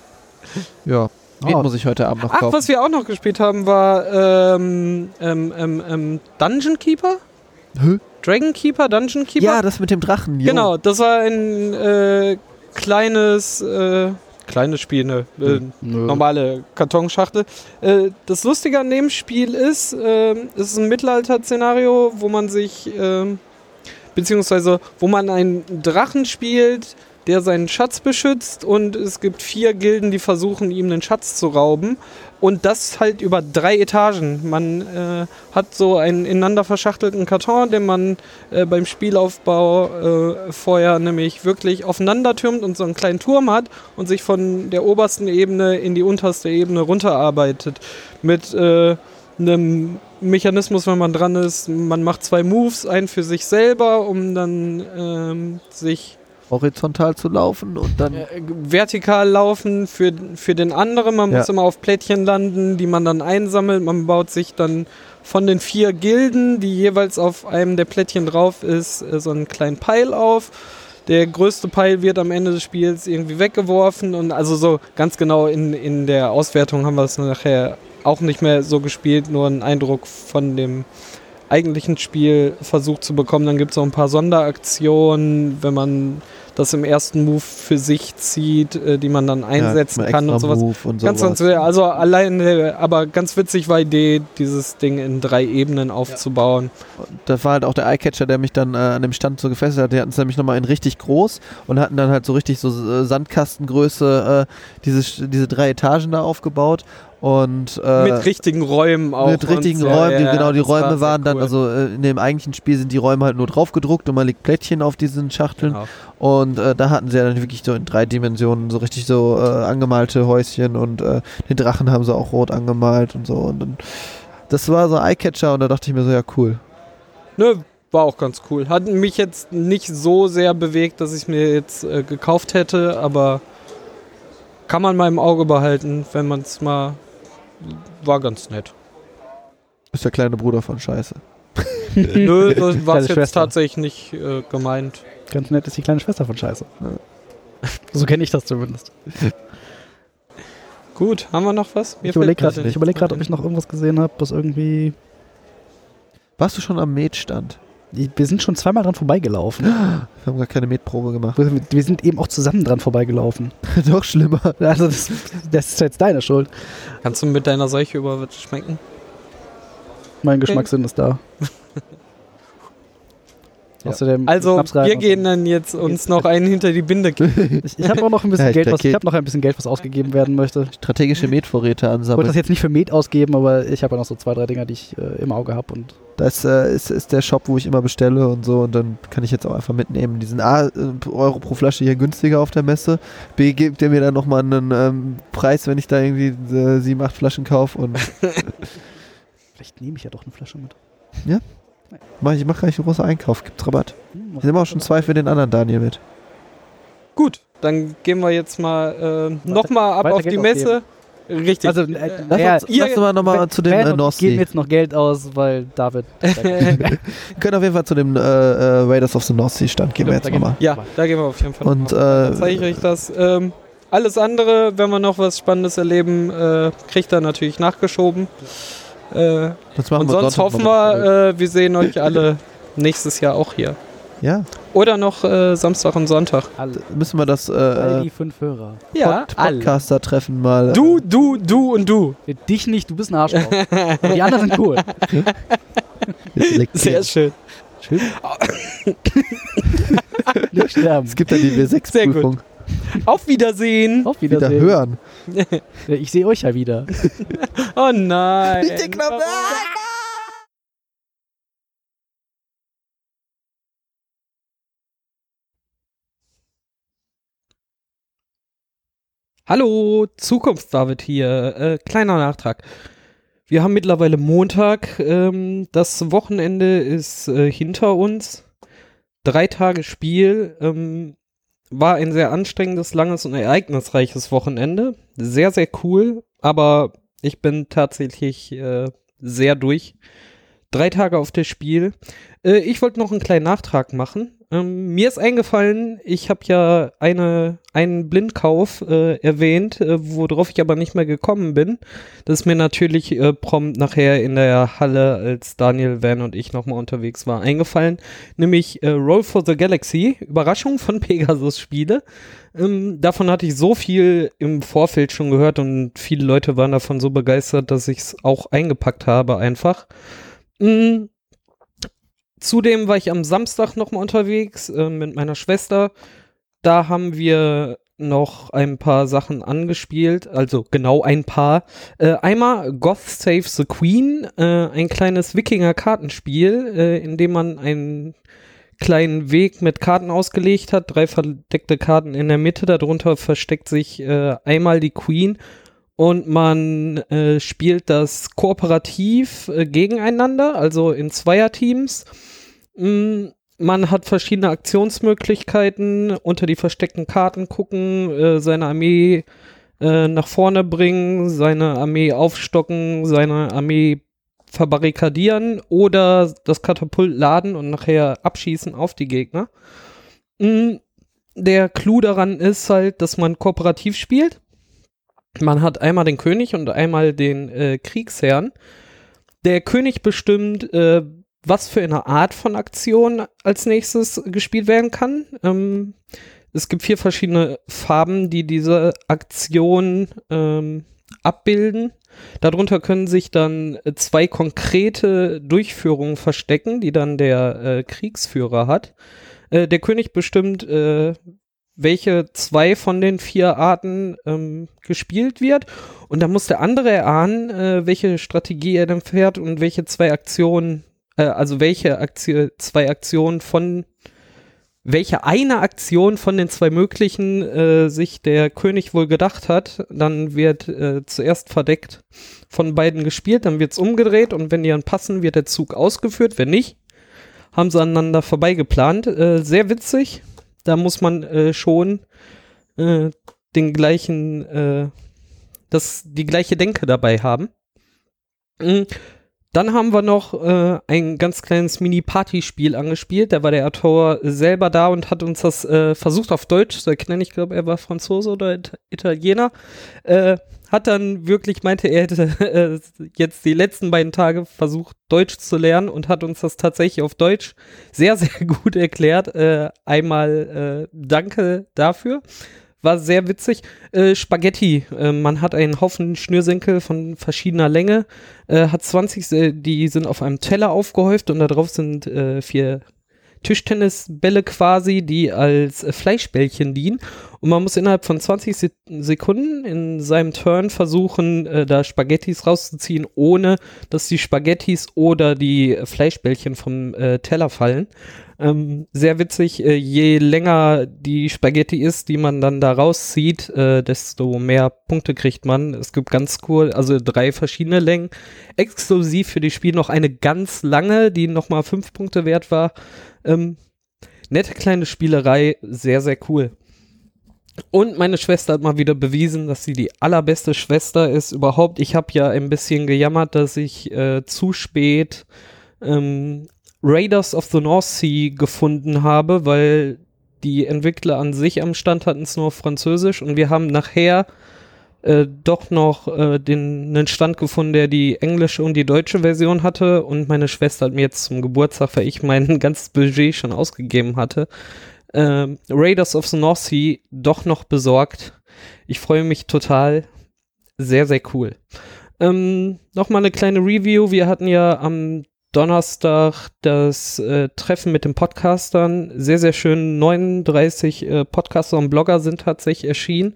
A: ja, den
C: Oh.
A: muss ich heute Abend noch
B: Ach,
A: kaufen.
B: was wir auch noch gespielt haben, war ähm, ähm, ähm, ähm, Dungeon Keeper?
A: Hä?
B: Dragon Keeper, Dungeon Keeper?
A: ja, das mit dem Drachen. jo.
B: Genau, das war ein äh, kleines, äh, kleines Spiel, ne? Äh,
C: Nö.
B: normale Kartonschachtel. Äh, das Lustige an dem Spiel ist, äh, es ist ein Mittelalter-Szenario, wo man sich, ähm, beziehungsweise wo man einen Drachen spielt, der seinen Schatz beschützt und es gibt vier Gilden, die versuchen, ihm den Schatz zu rauben. Und das halt über drei Etagen. Man äh, hat so einen ineinander verschachtelten Karton, den man äh, beim Spielaufbau äh, vorher nämlich wirklich aufeinander türmt und so einen kleinen Turm hat und sich von der obersten Ebene in die unterste Ebene runterarbeitet. Mit äh, einem Mechanismus, wenn man dran ist, man macht zwei Moves, einen für sich selber, um dann ähm, sich
A: Horizontal zu laufen und dann.
B: äh, vertikal laufen für, für den anderen. Man
A: Ja.
B: muss immer auf Plättchen landen, die man dann einsammelt. Man baut sich dann von den vier Gilden, die jeweils auf einem der Plättchen drauf ist, äh, so einen kleinen Pile auf. Der größte Pile wird am Ende des Spiels irgendwie weggeworfen und also so ganz genau in, in der Auswertung haben wir es nachher auch nicht mehr so gespielt, nur einen Eindruck von dem eigentlichen Spiel versucht zu bekommen. Dann gibt es auch ein paar Sonderaktionen, wenn man das im ersten Move für sich zieht, äh, die man dann einsetzen
A: ja,
B: kann und sowas.
A: Move und
B: Ganz,
A: sowas.
B: ganz, also alleine, aber ganz witzig war die Idee, dieses Ding in drei Ebenen aufzubauen.
A: das war halt auch der Eyecatcher, der mich dann äh, an dem Stand so gefesselt hat. Die hatten es nämlich nochmal in richtig groß und hatten dann halt so richtig so äh, Sandkastengröße äh, diese, diese drei Etagen da aufgebaut. Und äh,
B: mit richtigen Räumen auch.
A: mit richtigen
B: und.
A: Räumen, die,
B: Ja,
A: genau, die
B: das war
A: Räume
B: sehr
A: waren dann,
B: cool.
A: also äh, in dem eigentlichen Spiel sind die Räume halt nur drauf gedruckt und man legt Plättchen auf diesen Schachteln
B: Genau.
A: und äh, da hatten sie ja dann wirklich so in drei Dimensionen so richtig so äh, angemalte Häuschen und äh, den Drachen haben sie auch rot angemalt und so und dann, das war so ein Eyecatcher und da dachte ich mir so, ja cool.
B: Ne, war auch ganz cool. Hat mich jetzt nicht so sehr bewegt, dass ich mir jetzt äh, gekauft hätte, aber kann man mal im Auge behalten, wenn man es mal. War ganz nett.
A: Ist der kleine Bruder von Scheiße. [laughs]
B: Nö, das war
C: Kleine
B: jetzt
C: Schwester.
B: tatsächlich nicht äh, gemeint.
C: Ganz nett ist die kleine Schwester von Scheiße. [laughs] So kenne ich das zumindest. [laughs]
B: Gut, haben wir noch was? Mir
C: Ich überlege gerade, ich überleg grad, ob ich noch irgendwas gesehen habe, was irgendwie.
A: Warst du schon am Metstand?
C: Wir sind schon zweimal dran vorbeigelaufen.
A: Wir haben gar keine Metprobe gemacht.
C: Wir wir sind eben auch zusammen dran vorbeigelaufen. [laughs]
A: Doch schlimmer.
C: Also das, das ist jetzt deine Schuld.
B: Kannst du mit deiner Seuche über schmecken?
C: Mein Geschmackssinn ist da. [laughs]
A: Ja.
C: Außerdem
B: Also, wir gehen dann jetzt uns noch einen hinter die Binde [laughs] geben.
C: Ich, ich habe auch noch ein bisschen
A: Ja, ich
C: Geld, was, ich habe noch ein bisschen Geld, was ausgegeben werden möchte.
A: Strategische Metvorräte
C: Ich wollte
A: ansammeln.
C: das jetzt nicht für Met ausgeben, aber ich habe ja noch so zwei, drei Dinger, die ich äh, im Auge habe und
A: Das äh, ist, ist der Shop, wo ich immer bestelle und so. Und dann kann ich jetzt auch einfach mitnehmen. Die sind A, äh, Euro pro Flasche hier günstiger auf der Messe. B, gibt der mir dann nochmal einen ähm, Preis, wenn ich da irgendwie äh, sieben, acht Flaschen kaufe. Und [laughs] [laughs]
C: vielleicht nehme ich ja doch eine Flasche mit.
A: Mach, ich mache gleich einen großen Einkauf. Gibt's Rabatt.
C: Hm,
A: Ich nehme auch schon zwei für den anderen Daniel mit.
B: Gut, dann gehen wir jetzt mal äh, nochmal ab auf die Messe. Richtig.
C: Also, äh,
A: Lass
C: naja,
A: uns, lass mal nochmal zu dem äh, North
C: ich geben
A: Sea.
C: jetzt noch Geld aus, weil [laughs] David.
A: Wir können auf jeden Fall zu dem äh, äh, Raiders of the North Sea Stand gehen wir jetzt nochmal.
B: ja, da gehen wir auf jeden Fall.
A: Und äh,
B: Dann zeige ich euch das. Ähm, alles andere, wenn wir noch was Spannendes erleben, äh, kriegt er natürlich nachgeschoben. Äh,
A: das machen
B: und
A: wir
B: sonst hoffen wir, äh, wir sehen euch alle nächstes Jahr auch hier.
A: Ja,
B: Oder noch äh, Samstag und Sonntag.
C: alle,
A: müssen wir das äh,
C: die fünf Hörer.
A: Pod Podcaster-Treffen mal. äh,
B: Du, du, du und du.
C: Dich nicht, du bist ein Arschloch. [laughs] Aber die anderen sind cool.
B: Sehr schön.
C: Schön. [laughs] Nicht sterben.
A: Es gibt dann die
B: Sehr
A: W6-Prüfung.
B: Auf Wiedersehen.
C: Auf
A: Wieder
C: Wiedersehen.
A: hören. [laughs]
C: Ja, Ich sehe euch ja wieder. [laughs]
B: Oh nein.
A: Nicht den Knopf.
B: Hallo, Zukunfts-David hier. Äh, kleiner Nachtrag. Wir haben mittlerweile Montag. Ähm, das Wochenende ist äh, hinter uns. Drei Tage Spiel. Ähm, war ein sehr anstrengendes, langes und ereignisreiches Wochenende. Sehr, sehr cool. Aber ich bin tatsächlich äh, sehr durch. drei Tage auf das Spiel. Äh, ich wollte noch einen kleinen Nachtrag machen. Ähm, mir ist eingefallen, ich habe ja eine, einen Blindkauf äh, erwähnt, äh, worauf ich aber nicht mehr gekommen bin. Das ist mir natürlich äh, prompt nachher in der Halle, als Daniel, Van und ich nochmal unterwegs war, eingefallen. Nämlich äh, Roll for the Galaxy, Überraschung von [laughs] Pegasus Spiele. Ähm, davon hatte ich so viel im Vorfeld schon gehört und viele Leute waren davon so begeistert, dass ich es auch eingepackt habe einfach. Mhm. Zudem war ich am Samstag nochmal unterwegs äh, mit meiner Schwester. Da haben wir noch ein paar Sachen angespielt, also genau ein paar. Äh, einmal Goth Save the Queen, äh, ein kleines Wikinger-Kartenspiel, äh, in dem man einen kleinen Weg mit Karten ausgelegt hat, drei verdeckte Karten in der Mitte, darunter versteckt sich äh, einmal die Queen und man äh, spielt das kooperativ äh, gegeneinander, also in Zweierteams. Mm, man hat verschiedene Aktionsmöglichkeiten, unter die versteckten Karten gucken, äh, seine Armee äh, nach vorne bringen, seine Armee aufstocken, seine Armee verbarrikadieren oder das Katapult laden und nachher abschießen auf die Gegner. Mm, der Clou daran ist halt, dass man kooperativ spielt man hat einmal den König und einmal den äh, Kriegsherrn. Der König bestimmt, äh, was für eine Art von Aktion als nächstes gespielt werden kann. Ähm, es gibt vier verschiedene Farben, die diese Aktion ähm, abbilden. Darunter können sich dann zwei konkrete Durchführungen verstecken, die dann der äh, Kriegsführer hat. Äh, der König bestimmt, äh, welche zwei von den vier Arten ähm, gespielt wird. Und da muss der andere erahnen, äh, welche Strategie er dann fährt und welche zwei Aktionen, äh, also welche Aktion, zwei Aktionen von, welche eine Aktion von den zwei möglichen äh, sich der König wohl gedacht hat. Dann wird äh, zuerst verdeckt von beiden gespielt, dann wird's umgedreht und wenn die dann passen, wird der Zug ausgeführt. Wenn nicht, haben sie aneinander vorbeigeplant. Äh, sehr witzig da muss man äh, schon äh, den gleichen, äh, das, die gleiche Denke dabei haben. Dann haben wir noch äh, ein ganz kleines Mini-Party-Spiel angespielt. Da war der Autor selber da und hat uns das äh, versucht auf Deutsch zu erklären. Ich glaube, er war Franzose oder Italiener. Äh, hat dann wirklich, meinte er [laughs] hätte äh, jetzt die letzten beiden Tage versucht, Deutsch zu lernen und hat uns das tatsächlich auf Deutsch sehr, sehr [laughs] gut erklärt. Äh, einmal äh, danke dafür. War sehr witzig. Äh, Spaghetti. Äh, man hat einen Haufen Schnürsenkel von verschiedener Länge. Äh, hat 20, die sind auf einem Teller aufgehäuft und da drauf sind vier Tischtennisbälle quasi, die als äh, Fleischbällchen dienen. Und man muss innerhalb von 20 Se Sekunden in seinem Turn versuchen, äh, da Spaghettis rauszuziehen, ohne dass die Spaghettis oder die Fleischbällchen vom äh, Teller fallen. Ähm, sehr witzig, äh, je länger die Spaghetti ist, die man dann da rauszieht, äh, desto mehr Punkte kriegt man. Es gibt ganz cool, also drei verschiedene Längen. Exklusiv für die Spiel noch eine ganz lange, die nochmal fünf Punkte wert war. Ähm, nette kleine Spielerei, sehr, sehr cool. Und meine Schwester hat mal wieder bewiesen, dass sie die allerbeste Schwester ist überhaupt. Ich habe ja ein bisschen gejammert, dass ich äh, zu spät ähm, Raiders of the North Sea gefunden habe, weil die Entwickler an sich am Stand hatten es nur auf Französisch und wir haben nachher äh, doch noch äh, den, einen Stand gefunden, der die englische und die deutsche Version hatte und meine Schwester hat mir jetzt zum Geburtstag, weil ich mein [laughs] ganzes Budget schon ausgegeben hatte, äh, Raiders of the North Sea doch noch besorgt. Ich freue mich total. Sehr, sehr cool. Ähm, Nochmal eine kleine Review. Wir hatten ja am Donnerstag das äh, Treffen mit den Podcastern. Sehr, sehr schön. 39 äh, Podcaster und Blogger sind tatsächlich erschienen.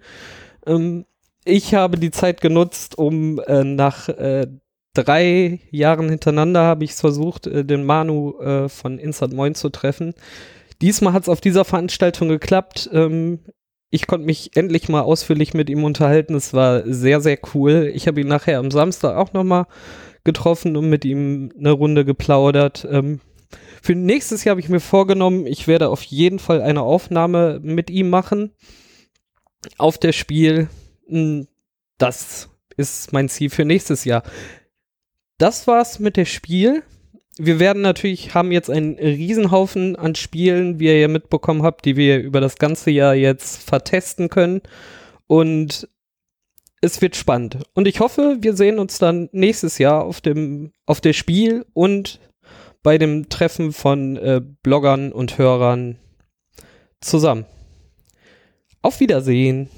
B: Ähm, ich habe die Zeit genutzt, um äh, nach äh, drei Jahren hintereinander habe ich es versucht, äh, den Manu äh, von Instant Moin zu treffen. Diesmal hat es auf dieser Veranstaltung geklappt. Ähm, ich konnte mich endlich mal ausführlich mit ihm unterhalten. Es war sehr, sehr cool. Ich habe ihn nachher am Samstag auch nochmal getroffen und mit ihm eine Runde geplaudert. Ähm, für nächstes Jahr habe ich mir vorgenommen, ich werde auf jeden Fall eine Aufnahme mit ihm machen auf der Spiel. Hm, das ist mein Ziel für nächstes Jahr. Das war's mit der Spiel. wir werden natürlich, haben jetzt einen Riesenhaufen an Spielen, wie ihr ja mitbekommen habt, die wir über das ganze Jahr jetzt vertesten können. Und es wird spannend. Und ich hoffe, wir sehen uns dann nächstes Jahr auf dem, auf der Spiel und bei dem Treffen von äh, Bloggern und Hörern zusammen. Auf Wiedersehen.